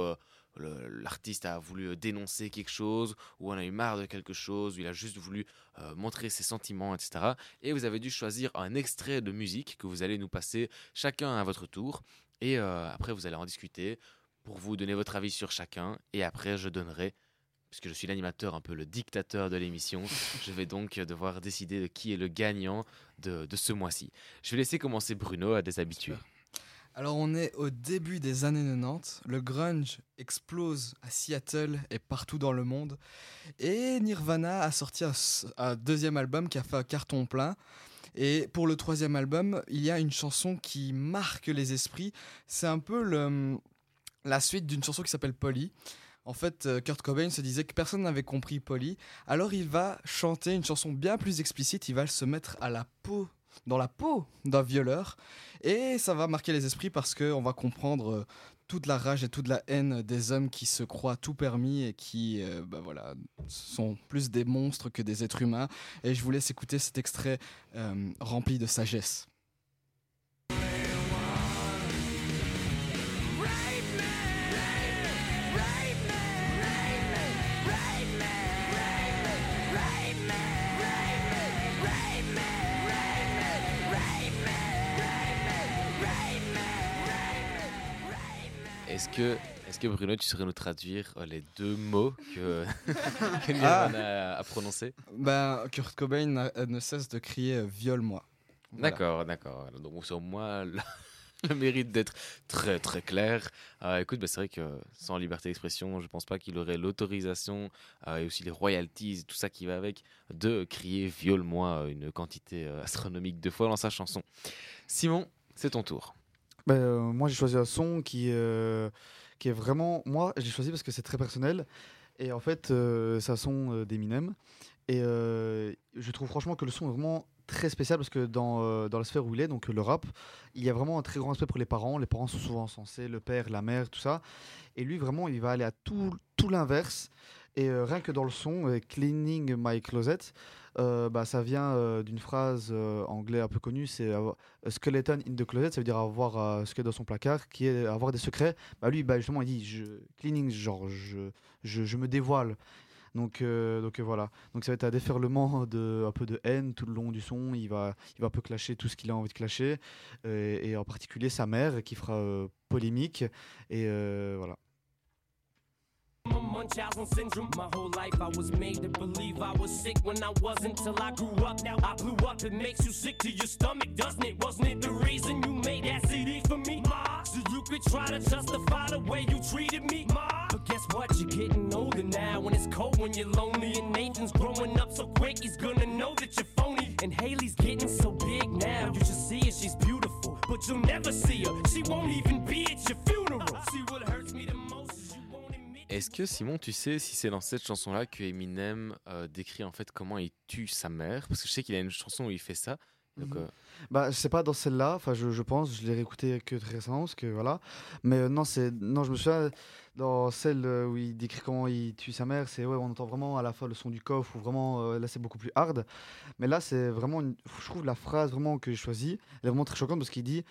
l'artiste a voulu dénoncer quelque chose, ou on a eu marre de quelque chose, ou il a juste voulu euh, montrer ses sentiments, etc. Et vous avez dû choisir un extrait de musique que vous allez nous passer chacun à votre tour. Et euh, après, vous allez en discuter pour vous donner votre avis sur chacun. Et après, je donnerai, puisque je suis l'animateur, un peu le dictateur de l'émission, je vais donc devoir décider de qui est le gagnant de, de ce mois-ci. Je vais laisser commencer Bruno à des habitués. Alors on est au début des années 90, le grunge explose à Seattle et partout dans le monde, et Nirvana a sorti un, deuxième album qui a fait un carton plein. Et pour le troisième album, il y a une chanson qui marque les esprits. C'est un peu la suite d'une chanson qui s'appelle Polly. En fait, euh, Kurt Cobain se disait que personne n'avait compris Polly. Alors il va chanter une chanson bien plus explicite. Il va se mettre à la peau, dans la peau d'un violeur. Et ça va marquer les esprits parce qu'on va comprendre euh, toute la rage et toute la haine des hommes qui se croient tout permis et qui euh, bah voilà, sont plus des monstres que des êtres humains. Et je vous laisse écouter cet extrait euh, rempli de sagesse. Est-ce que Est-ce que Bruno, tu saurais nous traduire euh, les deux mots que, que Ah. A, a prononcés? Ben, Kurt Cobain euh, ne cesse de crier euh, Viole-moi. Voilà. D'accord, d'accord. Donc sur moi, le, le mérite d'être très très clair. Euh, écoute, bah, c'est vrai que sans liberté d'expression, je pense pas qu'il aurait l'autorisation euh, et aussi les royalties, tout ça qui va avec, de crier viole-moi une quantité astronomique de fois dans sa chanson. Simon, c'est ton tour. Ben, euh, moi, j'ai choisi un son qui, euh, qui est vraiment. Moi, j'ai choisi parce que c'est très personnel. Et en fait, euh, c'est un son euh, d'Eminem. Et je trouve franchement que le son est vraiment très spécial parce que dans, dans la sphère où il est, donc le rap, il y a vraiment un très grand respect pour les parents. Les parents sont souvent censés, le père, la mère, tout ça. Et lui, vraiment, il va aller à tout, tout l'inverse. Et rien que dans le son, Cleaning My Closet, euh, bah, ça vient euh, d'une phrase euh, anglais un peu connue, c'est skeleton in the closet, ça veut dire avoir ce qu'il y a dans son placard, qui est avoir des secrets. Bah, lui, bah, justement, il dit je, cleaning, genre je, je, me dévoile. Donc, donc voilà. Donc ça va être un déferlement de un peu de haine tout le long du son. Il va, il va un peu clasher tout ce qu'il a envie de clasher, euh, et en particulier sa mère qui fera polémique. Et voilà. Munchausen syndrome. My whole life I was made to believe I was sick when I wasn't till I grew up. Now I blew up. It makes you sick to your stomach, doesn't it? Wasn't it the reason you made that CD for me? Ma, so you could try to justify the way you treated me. Ma, but guess what? You're getting older now. When it's cold, when you're lonely, and Nathan's growing up so quick, he's gonna know that you're phony. And Haley's getting so big now. You should see her, she's beautiful, but you'll never see her. She won't even be at your funeral. See what hurts me the Est-ce que Simon, tu sais si c'est dans cette chanson-là que Eminem euh, décrit en fait comment il tue sa mère? Parce que je sais qu'il a une chanson où il fait ça. Donc, Mhm. euh, Bah, c'est pas dans celle-là, enfin je, je pense, je l'ai réécouté que très récemment, parce que voilà. Mais euh, non, c'est non, je me souviens dans celle euh, où il décrit comment il tue sa mère, c'est ouais, on entend vraiment à la fois le son du coffre ou vraiment euh, là c'est beaucoup plus hard. Mais là c'est vraiment, une- je trouve la phrase vraiment que j'ai choisie, elle est vraiment très choquante parce qu'il dit,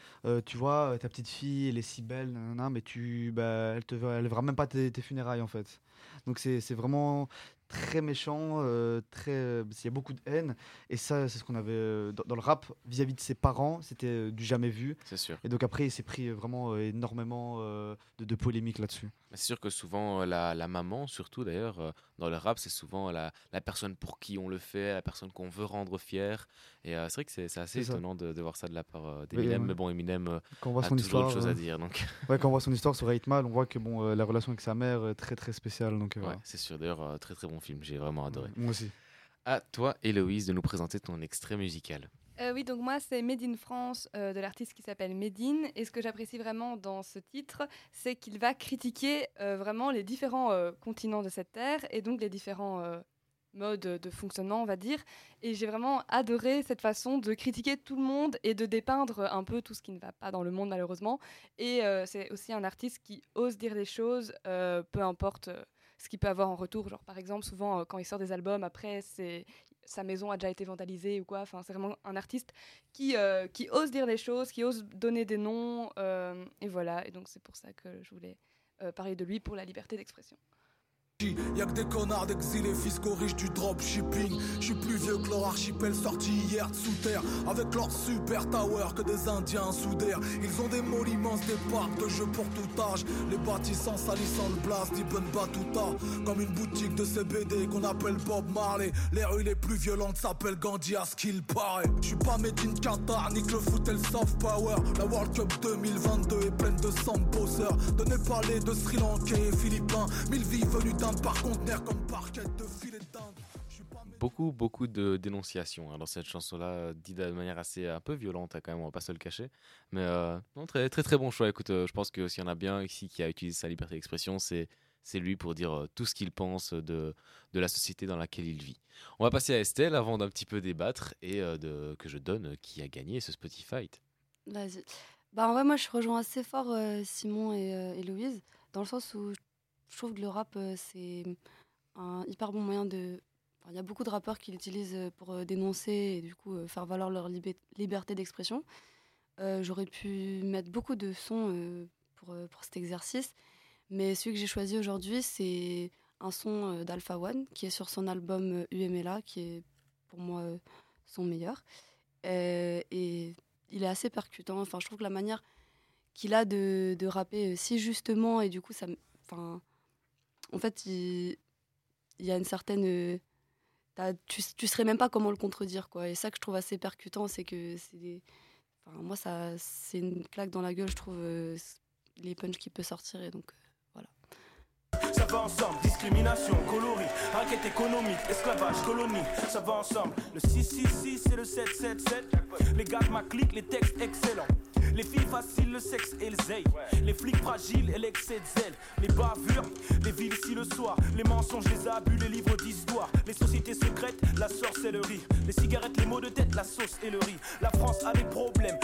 tu vois, ta petite fille, elle est si belle, nanana, mais tu, bah, elle te, verra- elle verra même pas tes, tes funérailles en fait. Donc c'est vraiment très méchant, euh, très, euh, il y a beaucoup de haine. Et ça, c'est ce qu'on avait euh, dans, dans le rap vis-à-vis de ses parents, c'était euh, du jamais vu. C'est sûr. Et donc après, il s'est pris vraiment énormément de, de polémiques là-dessus. C'est sûr que souvent, la, la maman, surtout d'ailleurs, euh, dans le rap, c'est souvent la, la personne pour qui on le fait, la personne qu'on veut rendre fière. Et euh, c'est vrai que c'est assez étonnant de, de voir ça de la part euh, d'Eminem. Mais bon, Eminem Quand on voit a son toujours histoire, autre chose à euh, dire. Donc. Ouais, quand on voit son histoire sur 8 Mal, on voit que bon, la relation avec sa mère est très très spéciale. Donc, Ouais, c'est sûr. D'ailleurs, très très bon film. J'ai vraiment adoré. Moi aussi. À toi, Héloïse, de nous présenter ton extrait musical. Euh, oui, donc moi, c'est Made in France euh, de l'artiste qui s'appelle Medine. Et ce que j'apprécie vraiment dans ce titre, c'est qu'il va critiquer euh, vraiment les différents continents de cette terre et donc les différents modes de fonctionnement, on va dire. Et j'ai vraiment adoré cette façon de critiquer tout le monde et de dépeindre un peu tout ce qui ne va pas dans le monde, malheureusement. Et c'est aussi un artiste qui ose dire les choses, peu importe. ce qu'il peut avoir en retour, genre par exemple souvent quand il sort des albums, après c'est sa maison a déjà été vandalisée ou quoi. Enfin, c'est vraiment un artiste qui, euh, qui ose dire les choses, qui ose donner des noms. euh, et voilà, et donc c'est pour ça que je voulais euh, parler de lui pour la liberté d'expression. Y'a que des connards d'exilés fiscaux riches du dropshipping. J'suis plus vieux que leur archipel sorti hier de sous terre. Avec leur super tower que des indiens sous d'air. Ils ont des malls immenses, des parcs de jeux pour tout âge. Les bâtissants salissant le blast d'Ibn Battuta. Comme une boutique de CBD qu'on appelle Bob Marley. Les rues les plus violentes s'appellent Gandhi à ce qu'il paraît. J'suis pas made in Qatar, ni que le foot et le soft power. La World Cup 2022 est pleine de sang bosseurs. De Népalais, de Sri Lankais et Philippins. Mille vies venues par conteneur comme parquet de filet d'Inde. Beaucoup, beaucoup de dénonciations hein, dans cette chanson-là, euh, dit de manière assez un peu violente, hein, quand même, on va pas se le cacher. Mais euh, non, très, très, très bon choix. Écoute, euh, je pense que s'il y en a bien ici qui a utilisé sa liberté d'expression, c'est c'est lui pour dire euh, tout ce qu'il pense de, de la société dans laquelle il vit. On va passer à Estelle avant d'un petit peu débattre et euh, de, que je donne euh, qui a gagné ce Spotify. Vas-y. Bah, en vrai, moi, je rejoins assez fort euh, Simon et, euh, et Louise, dans le sens où je trouve que le rap, euh, c'est un hyper bon moyen de. Il y a beaucoup de rappeurs qui l'utilisent euh, pour euh, dénoncer et du coup faire valoir leur liberté d'expression. J'aurais pu mettre beaucoup de sons pour, pour cet exercice, mais celui que j'ai choisi aujourd'hui, c'est un son d'Alpha One qui est sur son album UMLA, qui est pour moi son meilleur. Et il est assez percutant. Enfin, je trouve que la manière qu'il a de, de rapper si justement et du coup ça enfin en fait il, il y a une certaine euh, tu, tu saurais même pas comment le contredire quoi et ça que je trouve assez percutant c'est que c'est des enfin moi ça c'est une claque dans la gueule je trouve euh, les punchs qu'il peut sortir et donc euh, Ça va ensemble, discrimination, coloris, raquette économique, esclavage, colonie, ça va ensemble. Le 666 et le 777, les gars de ma clique, les textes excellents. Les filles faciles, le sexe et le zèle. Les flics fragiles et l'excès de zèle. Les bavures, les villes ici le soir. Les mensonges, les abus, les livres d'histoire. Les sociétés secrètes, la sorcellerie. Les cigarettes, les mots de tête, la sauce et le riz. La France a des problèmes,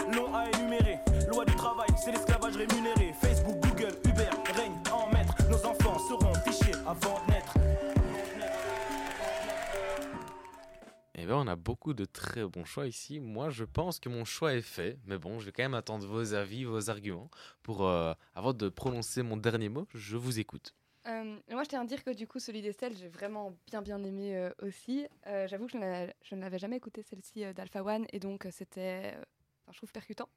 on a beaucoup de très bons choix ici. Moi, je pense que mon choix est fait, mais bon, je vais quand même attendre vos avis, vos arguments pour euh, avant de prononcer mon dernier mot. Je vous écoute. Euh, moi, je tiens à dire que du coup, celui d'Estelle, j'ai vraiment bien bien aimé euh, aussi. J'avoue que je, ne l'avais jamais écouté celle-ci d'Alpha One et donc c'était, enfin, je trouve percutant.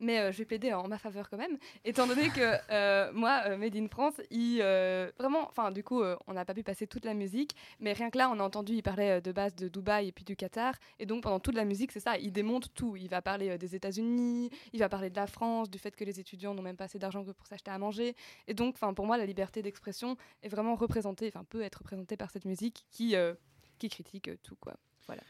Mais euh, je vais plaider en ma faveur quand même, étant donné que euh, moi, euh, Made in France, il euh, vraiment, enfin, du coup, on n'a pas pu passer toute la musique, mais rien que là, on a entendu, il parlait de base de Dubaï et puis du Qatar, et donc pendant toute la musique, c'est ça, il démonte tout. Il va parler des États-Unis, il va parler de la France, du fait que les étudiants n'ont même pas assez d'argent que pour s'acheter à manger, et donc, enfin, pour moi, la liberté d'expression est vraiment représentée, enfin, peut être représentée par cette musique qui, qui critique tout, quoi. Voilà.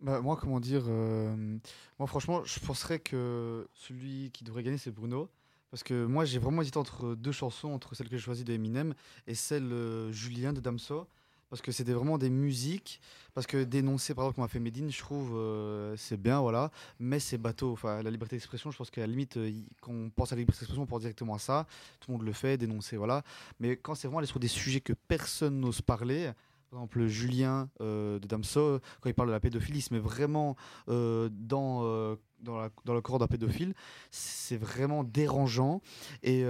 Bah, moi, comment dire euh, Moi, franchement, je penserais que celui qui devrait gagner, c'est Bruno. Parce que moi, j'ai vraiment hésité entre deux chansons, entre celle que j'ai choisie de Eminem et celle euh, Julien de Damso. Parce que c'était vraiment des musiques. Parce que dénoncer, par exemple, comme a fait Medine, je trouve, euh, c'est bien, voilà. Mais c'est bateau. Enfin, la liberté d'expression, je pense qu'à la limite, quand on pense à la liberté d'expression, on pense directement à ça. Tout le monde le fait, dénoncer, voilà. Mais quand c'est vraiment aller sur des sujets que personne n'ose parler, par exemple, Julien euh, de Damso, quand il parle de la pédophilie, il se met vraiment euh, dans, euh, dans, le corps d'un pédophile. C'est vraiment dérangeant et,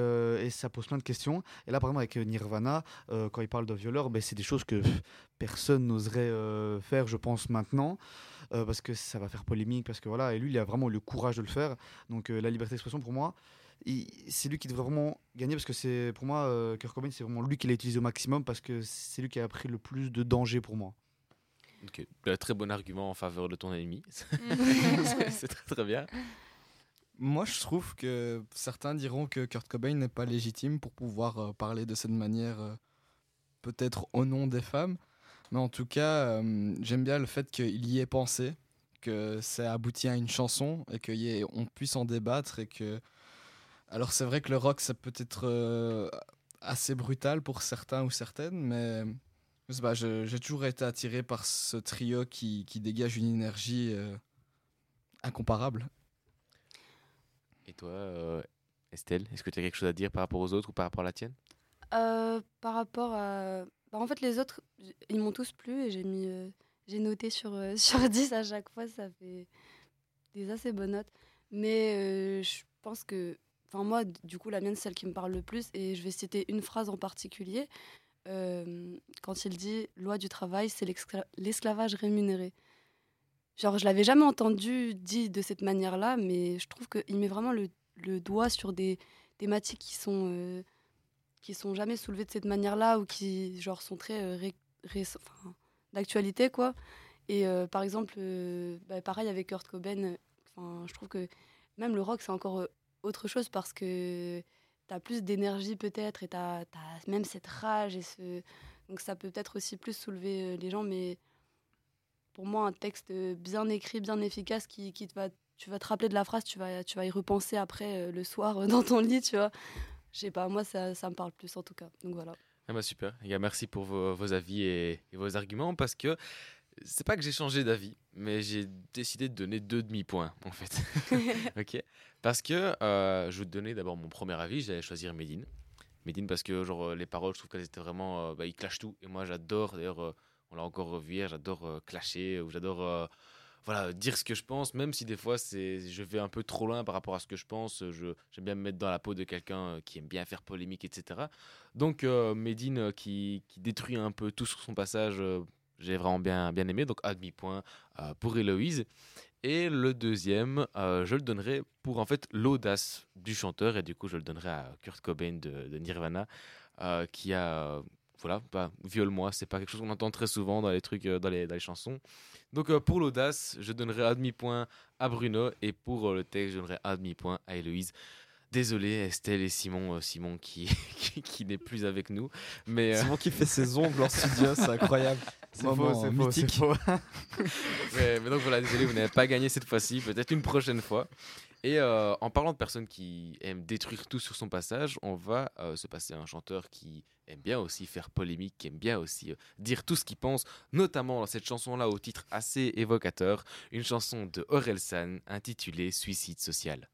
ça pose plein de questions. Et là, par exemple, avec Nirvana, quand il parle de violeur, ben, c'est des choses que personne n'oserait faire, je pense, maintenant. parce que ça va faire polémique, parce que voilà, et lui, il a vraiment eu le courage de le faire. Donc, la liberté d'expression, pour moi, c'est lui qui devrait vraiment gagner parce que c'est pour moi euh, Kurt Cobain c'est vraiment lui qui l'a utilisé au maximum parce que c'est lui qui a pris le plus de danger pour moi. Ok, un très bon argument en faveur de ton ennemi. Mm. C'est- c'est très très bien. Moi, je trouve que certains diront que Kurt Cobain n'est pas légitime pour pouvoir euh, parler de cette manière, euh, peut-être au nom des femmes. Mais en tout cas, euh, j'aime bien le fait qu'il y ait pensé, que ça aboutit à une chanson et qu'on puisse en débattre. Et que... Alors, c'est vrai que le rock, ça peut être euh, assez brutal pour certains ou certaines, mais j'ai toujours été attiré par ce trio qui, qui dégage une énergie euh, incomparable. Et toi, euh, Estelle, est-ce que tu as quelque chose à dire par rapport aux autres ou par rapport à la tienne? Euh, par rapport à. bah, en fait, les autres, ils m'ont tous plu et j'ai mis. euh, j'ai noté sur, euh, sur 10 à chaque fois, ça fait des assez bonnes notes. Mais euh, je pense que. Enfin, moi, du coup, la mienne, celle qui me parle le plus et je vais citer une phrase en particulier. Euh, quand il dit Loi du travail, c'est l'esclavage rémunéré. Genre, je l'avais jamais entendu dit de cette manière-là, mais je trouve qu'il met vraiment le, doigt sur des thématiques qui sont. euh, qui sont jamais soulevées de cette manière-là ou qui genre sont très euh, enfin, d'actualité quoi. Et euh, par exemple, bah, pareil avec Kurt Cobain, je trouve que même le rock c'est encore autre chose parce que tu as plus d'énergie peut-être et tu as, même cette rage et ce donc ça peut peut-être aussi plus soulever euh, les gens mais pour moi un texte bien écrit, bien efficace qui, qui te va tu vas te rappeler de la phrase, tu vas tu vas y repenser après euh, le soir euh, dans ton lit, tu vois. Je sais pas, moi ça, ça me parle plus en tout cas. Donc voilà. Ah bah super, les gars, merci pour vos, avis et, et vos arguments parce que c'est pas que j'ai changé d'avis, mais j'ai décidé de donner deux demi-points en fait. ok Parce que euh, je vais te donner d'abord mon premier avis, j'allais choisir Medine. Medine parce que genre, euh, les paroles, je trouve qu'elles étaient vraiment. euh, bah, ils clashent tout et moi j'adore, d'ailleurs, euh, on l'a encore revu hier, j'adore clasher ou j'adore. voilà, dire ce que je pense, même si des fois c'est, je vais un peu trop loin par rapport à ce que je pense. Je, j'aime bien me mettre dans la peau de quelqu'un qui aime bien faire polémique, etc. Donc, Medine qui, qui détruit un peu tout sur son passage, j'ai vraiment bien, bien aimé. Donc, à demi-point euh, pour Héloïse. Et le deuxième, euh, je le donnerai pour en fait l'audace du chanteur. Et du coup, je le donnerai à Kurt Cobain de, Nirvana, euh, qui a. voilà, bah, viole-moi, c'est pas quelque chose qu'on entend très souvent dans les trucs, dans, les, dans les chansons. Donc, pour l'audace, je donnerai un demi-point à Bruno. Et pour le texte, je donnerai un demi-point à Héloïse. Désolé Estelle et Simon, euh, Simon qui, qui, qui n'est plus avec nous. Mais, euh, Simon qui fait ses ongles en studio, c'est incroyable. C'est faux, c'est faux, c'est mythique. faux. mais, mais donc voilà, désolé, vous n'avez pas gagné cette fois-ci, peut-être une prochaine fois. Et euh, en parlant de personnes qui aiment détruire tout sur son passage, on va euh, se passer à un chanteur qui aime bien aussi faire polémique, qui aime bien aussi euh, dire tout ce qu'il pense, notamment dans cette chanson-là au titre assez évocateur, une chanson de Orelsan intitulée Suicide social.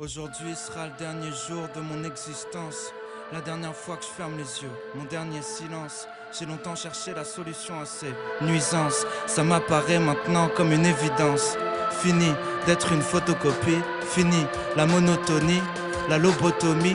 Aujourd'hui sera le dernier jour de mon existence. La dernière fois que je ferme les yeux, mon dernier silence. J'ai longtemps cherché la solution à ces nuisances. Ça m'apparaît maintenant comme une évidence. Fini d'être une photocopie. Fini la monotonie, la lobotomie.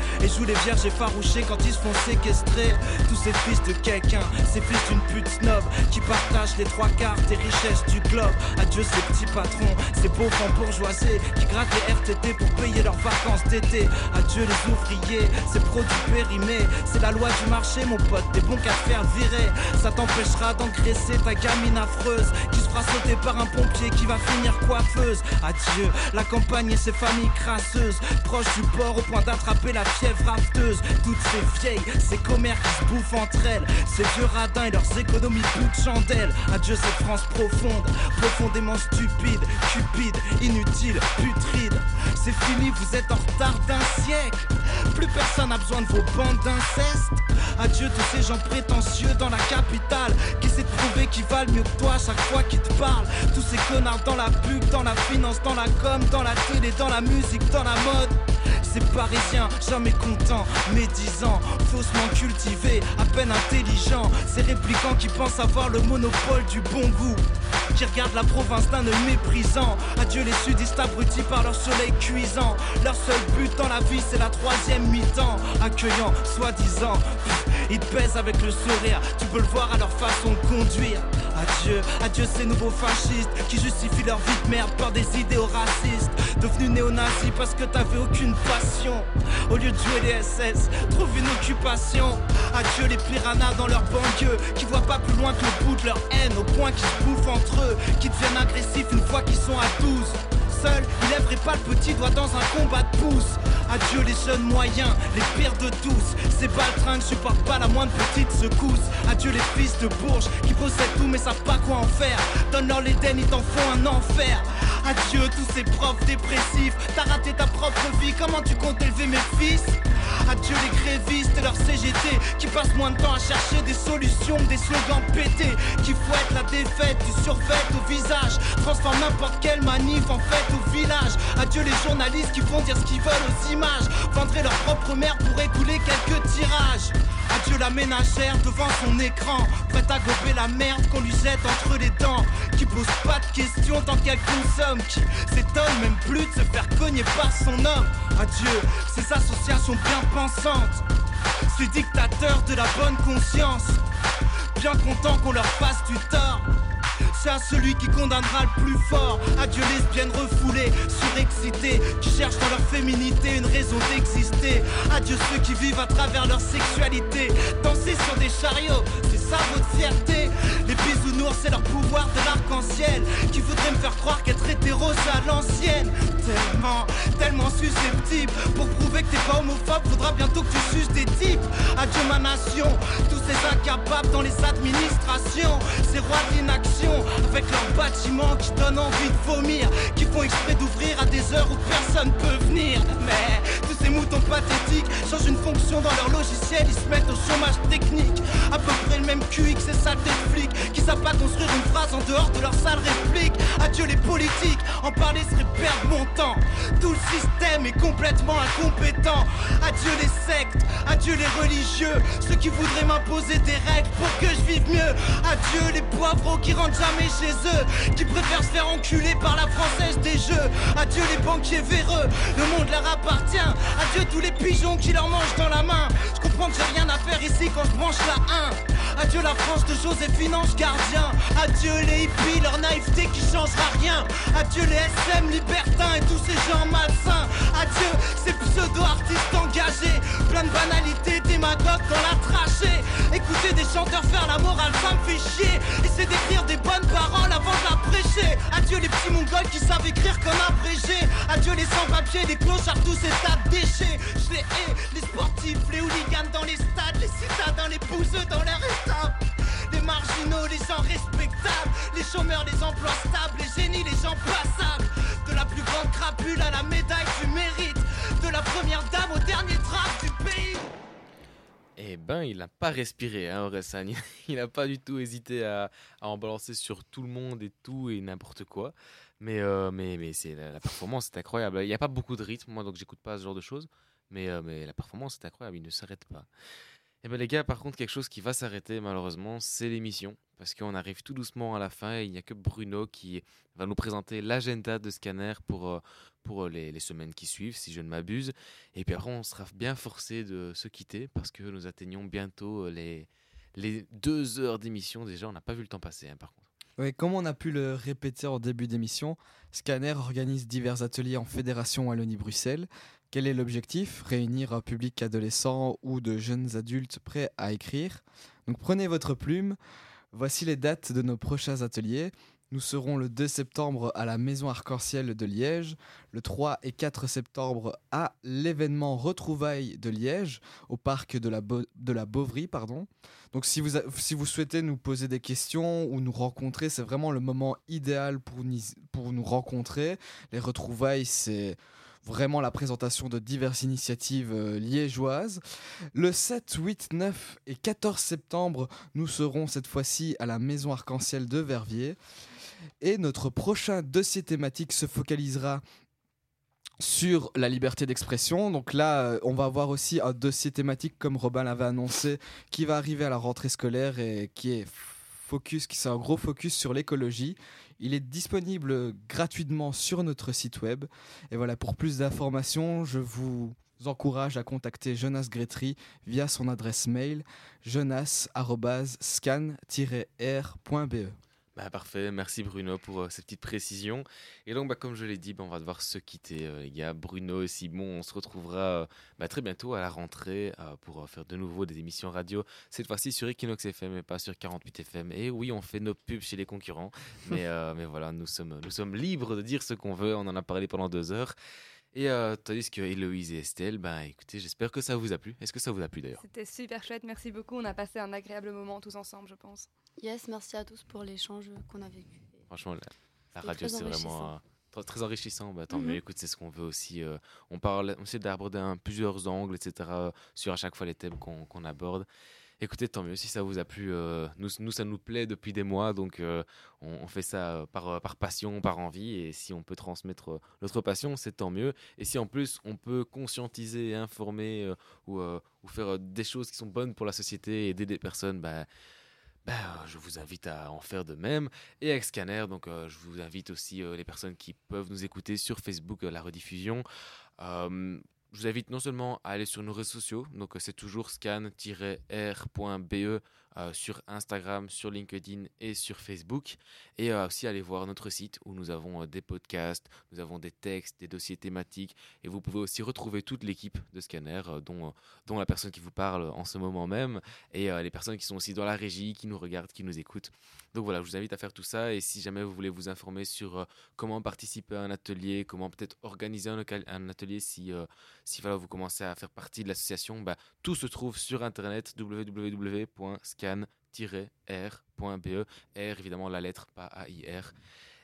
et jouent les vierges effarouchées quand ils se font séquestrer. Tous ces fils de quelqu'un, ces fils d'une pute snob qui partagent les trois quarts des richesses du globe. Adieu ces petits patrons, ces pauvres bourgeoisés qui grattent les RTT pour payer leurs vacances d'été. Adieu les ouvriers, ces produits périmés. C'est la loi du marché, mon pote, des bons qu'à faire virer. Ça t'empêchera d'engraisser ta gamine affreuse qui se fera sauter par un pompier qui va finir coiffeuse. Adieu la campagne et ses familles crasseuses, proches du port au point d'attraper la fièvre rafteuse. Toutes ces vieilles, ces commères qui se bouffent entre elles, ces vieux radins et leurs économies de chandelle. Adieu cette France profonde, profondément stupide, cupide, inutile, putride. C'est fini, vous êtes en retard d'un siècle. Plus personne n'a besoin de vos bandes d'inceste. Adieu tous ces gens prétentieux dans la capitale qui de prouver qu'ils valent mieux que toi chaque fois qu'ils te parlent. Tous ces connards dans la pub, dans la finance, dans la com, dans la télé, dans la musique, dans la mode. Ces parisiens, jamais contents, médisants, faussement cultivés, à peine intelligents. Ces réplicants qui pensent avoir le monopole du bon goût. Qui regardent la province d'un œil méprisant. Adieu les sudistes abrutis par leur soleil cuisant. Leur seul but dans la vie, c'est la troisième mi-temps. Accueillant, soi-disant. Ils pèsent avec le sourire, tu peux le voir à leur façon de conduire. Adieu, adieu ces nouveaux fascistes qui justifient leur vie de merde par des idéaux racistes. Devenus néo-nazis parce que t'avais aucune passion. Au lieu de jouer les SS, trouve une occupation. Adieu les piranhas dans leur banlieue qui voient pas plus loin que le bout de leur haine au point qu'ils se bouffent entre eux, qui deviennent agressifs une fois qu'ils sont à 12. Seul, lèverait pas le petit doigt dans un combat de pouce. Adieu les jeunes moyens, les pires de tous. Ces baltringues supportent pas la moindre petite secousse. Adieu les fils de Bourges qui possèdent tout mais savent pas quoi en faire. Donne-leur l'Éden, ils t'en font un enfer. Adieu tous ces profs dépressifs. T'as raté ta propre vie, comment tu comptes élever mes fils? Adieu les grévistes et leurs CGT qui passent moins de temps à chercher des solutions des slogans pétés qui fouettent la défaite du survêt au visage, transforment n'importe quelle manif en fête Adieu les journalistes qui font dire ce qu'ils veulent aux images, vendraient leur propre mère pour écouler quelques tirages. Adieu la ménagère devant son écran, prête à gober la merde qu'on lui jette entre les dents, qui pose pas de questions tant qu'elle consomme, qui s'étonne même plus de se faire cogner par son homme. Adieu ces associations bien pensantes, ces dictateurs de la bonne conscience, bien contents qu'on leur fasse du tort. C'est à celui qui condamnera le plus fort. Adieu lesbiennes refoulées, surexcitées, qui cherchent dans leur féminité une raison d'exister. Adieu ceux qui vivent à travers leur sexualité. Danser sur des chariots, Les bisounours, c'est leur pouvoir de l'arc-en-ciel. Qui voudrait me faire croire qu'être hétéro, c'est à l'ancienne. Tellement, tellement tellement susceptible. Pour prouver que t'es pas homophobe, faudra bientôt que tu suces des types. Adieu ma nation, tous ces incapables dans les administrations, ces rois d'inaction, avec leurs bâtiments qui donnent envie de vomir, qui font exprès d'ouvrir à des heures où personne peut venir. Mais tous ces moutons pathétiques changent une fonction dans leur logiciel, ils se mettent au chômage technique. À peu près le même QI que ces saletés de flics qui savent pas construire une phrase en dehors de leur sale réplique. Adieu les politiques, en parler serait perdre mon temps. Tout le système est complètement incompétent. Adieu les sectes, adieu les religieux, ceux qui voudraient m'imposer des règles pour que je vive mieux. Adieu les poivreaux qui rentrent jamais chez eux, qui préfèrent se faire enculer par la française des jeux. Adieu les banquiers véreux, le monde leur appartient. Adieu tous les pigeons qui leur mangent dans la main. Je comprends que j'ai rien à faire ici quand je branche la 1. Adieu la France de Joséphine Ange Gardien. Adieu les hippies, leur naïveté qui changera rien. Adieu les SM libertins et tous ces gens malsains. Adieu ces pseudo-artistes engagés. Plein de banalités, démagogues dans la trachée. Écouter des chanteurs faire la morale, ça me fait chier. Essayer d'écrire des bonnes paroles avant de la prêcher. Adieu les petits mongols qui savent écrire comme abrégé. Adieu les sans-papiers, les clochards, tous ces tas déchets. Je les hais, les sportifs, les hooligans dans les stades, les citadins, les bouseux dans leur état. Les marginaux, les gens respectables, les chômeurs, les emplois stables, les génies, les gens passables. De la plus grande crapule à la médaille du mérite, de la première dame au dernier drape du pays. Eh ben, il n'a pas respiré, hein. Il n'a pas du tout hésité à, à en balancer sur tout le monde et tout et n'importe quoi. Mais, euh, mais, mais c'est la, la performance est incroyable. Il n'y a pas beaucoup de rythme, moi, donc j'écoute pas ce genre de choses. Mais, euh, mais la performance est incroyable, il ne s'arrête pas. Eh ben les gars, par contre, quelque chose qui va s'arrêter malheureusement, c'est l'émission. Parce qu'on arrive tout doucement à la fin et il n'y a que Bruno qui va nous présenter l'agenda de Scanner pour, euh, pour les, les semaines qui suivent, si je ne m'abuse. Et puis après, on sera bien forcé de se quitter parce que nous atteignons bientôt euh, les, les deux heures d'émission. Déjà, on n'a pas vu le temps passer, hein, par contre. Oui, comme on a pu le répéter en début d'émission, Scanner organise divers ateliers en Fédération Wallonie-Bruxelles. Quel est l'objectif? Réunir un public adolescent ou de jeunes adultes prêts à écrire? Donc prenez votre plume. Voici les dates de nos prochains ateliers. Nous serons le 2 septembre à la Maison Arc-en-Ciel de Liège, le 3 et 4 septembre à l'événement Retrouvailles de Liège, au parc de la, Bo-. Donc si vous, si vous souhaitez nous poser des questions ou nous rencontrer, c'est vraiment le moment idéal pour nous rencontrer. Les retrouvailles, c'est vraiment la présentation de diverses initiatives euh, liégeoises. Le 7, 8, 9 et 14 septembre, nous serons cette fois-ci à la Maison Arc-en-Ciel de Verviers. Et notre prochain dossier thématique se focalisera sur la liberté d'expression. Donc là, euh, on va avoir aussi un dossier thématique, comme Robin l'avait annoncé, qui va arriver à la rentrée scolaire et qui est focus, qui c'est un gros focus sur l'écologie. Il est disponible gratuitement sur notre site web. Et voilà, pour plus d'informations, je vous encourage à contacter Jonas Gretry via son adresse mail jonas.scan-r.be. Bah, parfait, merci Bruno pour euh, cette petite précision. Et donc, bah, comme je l'ai dit, bah, on va devoir se quitter, euh, les gars. Bruno et Simon, on se retrouvera euh, bah, très bientôt à la rentrée euh, pour faire de nouveau des émissions radio. Cette fois-ci sur Equinox FM et pas sur 48 FM. Et oui, on fait nos pubs chez les concurrents. mais, mais voilà, nous sommes, nous sommes libres de dire ce qu'on veut. On en a parlé pendant deux heures. Et euh, tandis que Héloïse et Estelle, bah, écoutez, j'espère que ça vous a plu. Est-ce que ça vous a plu d'ailleurs C'était super chouette, merci beaucoup. On a passé un agréable moment tous ensemble, je pense. Yes, merci à tous pour l'échange qu'on a vécu. Franchement, la, radio, c'est vraiment euh, très, enrichissant. Bah, tant Mhm. mieux, écoute, c'est ce qu'on veut aussi. euh, on parle, on essaie d'aborder plusieurs angles, etc., euh, sur à chaque fois les thèmes qu'on qu'on aborde. Écoutez, tant mieux si ça vous a plu. euh, nous, ça nous plaît depuis des mois, donc euh, on, fait ça euh, par, passion, par envie. Et si on peut transmettre notre passion, c'est tant mieux. Et si en plus on peut conscientiser informer ou, faire des choses qui sont bonnes pour la société aider des personnes, euh, je vous invite à en faire de même. Et avec Scanner, donc je vous invite aussi les personnes qui peuvent nous écouter sur Facebook, la rediffusion. Je vous invite non seulement à aller sur nos réseaux sociaux, donc euh, c'est toujours scan-r.be euh, sur Instagram, sur LinkedIn et sur Facebook. Et euh, aussi aller voir notre site où nous avons euh, des podcasts, nous avons des textes, des dossiers thématiques. Et vous pouvez aussi retrouver toute l'équipe de Scanner, dont, dont la personne qui vous parle en ce moment même, et les personnes qui sont aussi dans la régie, qui nous regardent, qui nous écoutent. Donc voilà, je vous invite à faire tout ça. Et si jamais vous voulez vous informer sur comment participer à un atelier, comment peut-être organiser un, atelier si, si voilà, vous commencez à faire partie de l'association, bah, tout se trouve sur internet www.scan-r.be. R, évidemment, la lettre, pas A-I-R.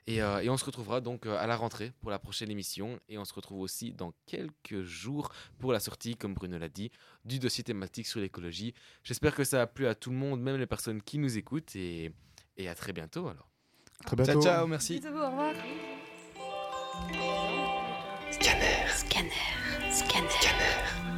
Et, euh, et on se retrouvera donc euh, à la rentrée pour la prochaine émission. Et on se retrouve aussi dans quelques jours pour la sortie, comme Bruno l'a dit, du dossier thématique sur l'écologie. J'espère que ça a plu à tout le monde, même les personnes qui nous écoutent. Et, et à très bientôt alors. Très bientôt. Ciao, ciao, merci. Bisous, au revoir. Scanner. Scanner. Scanner. Scanner.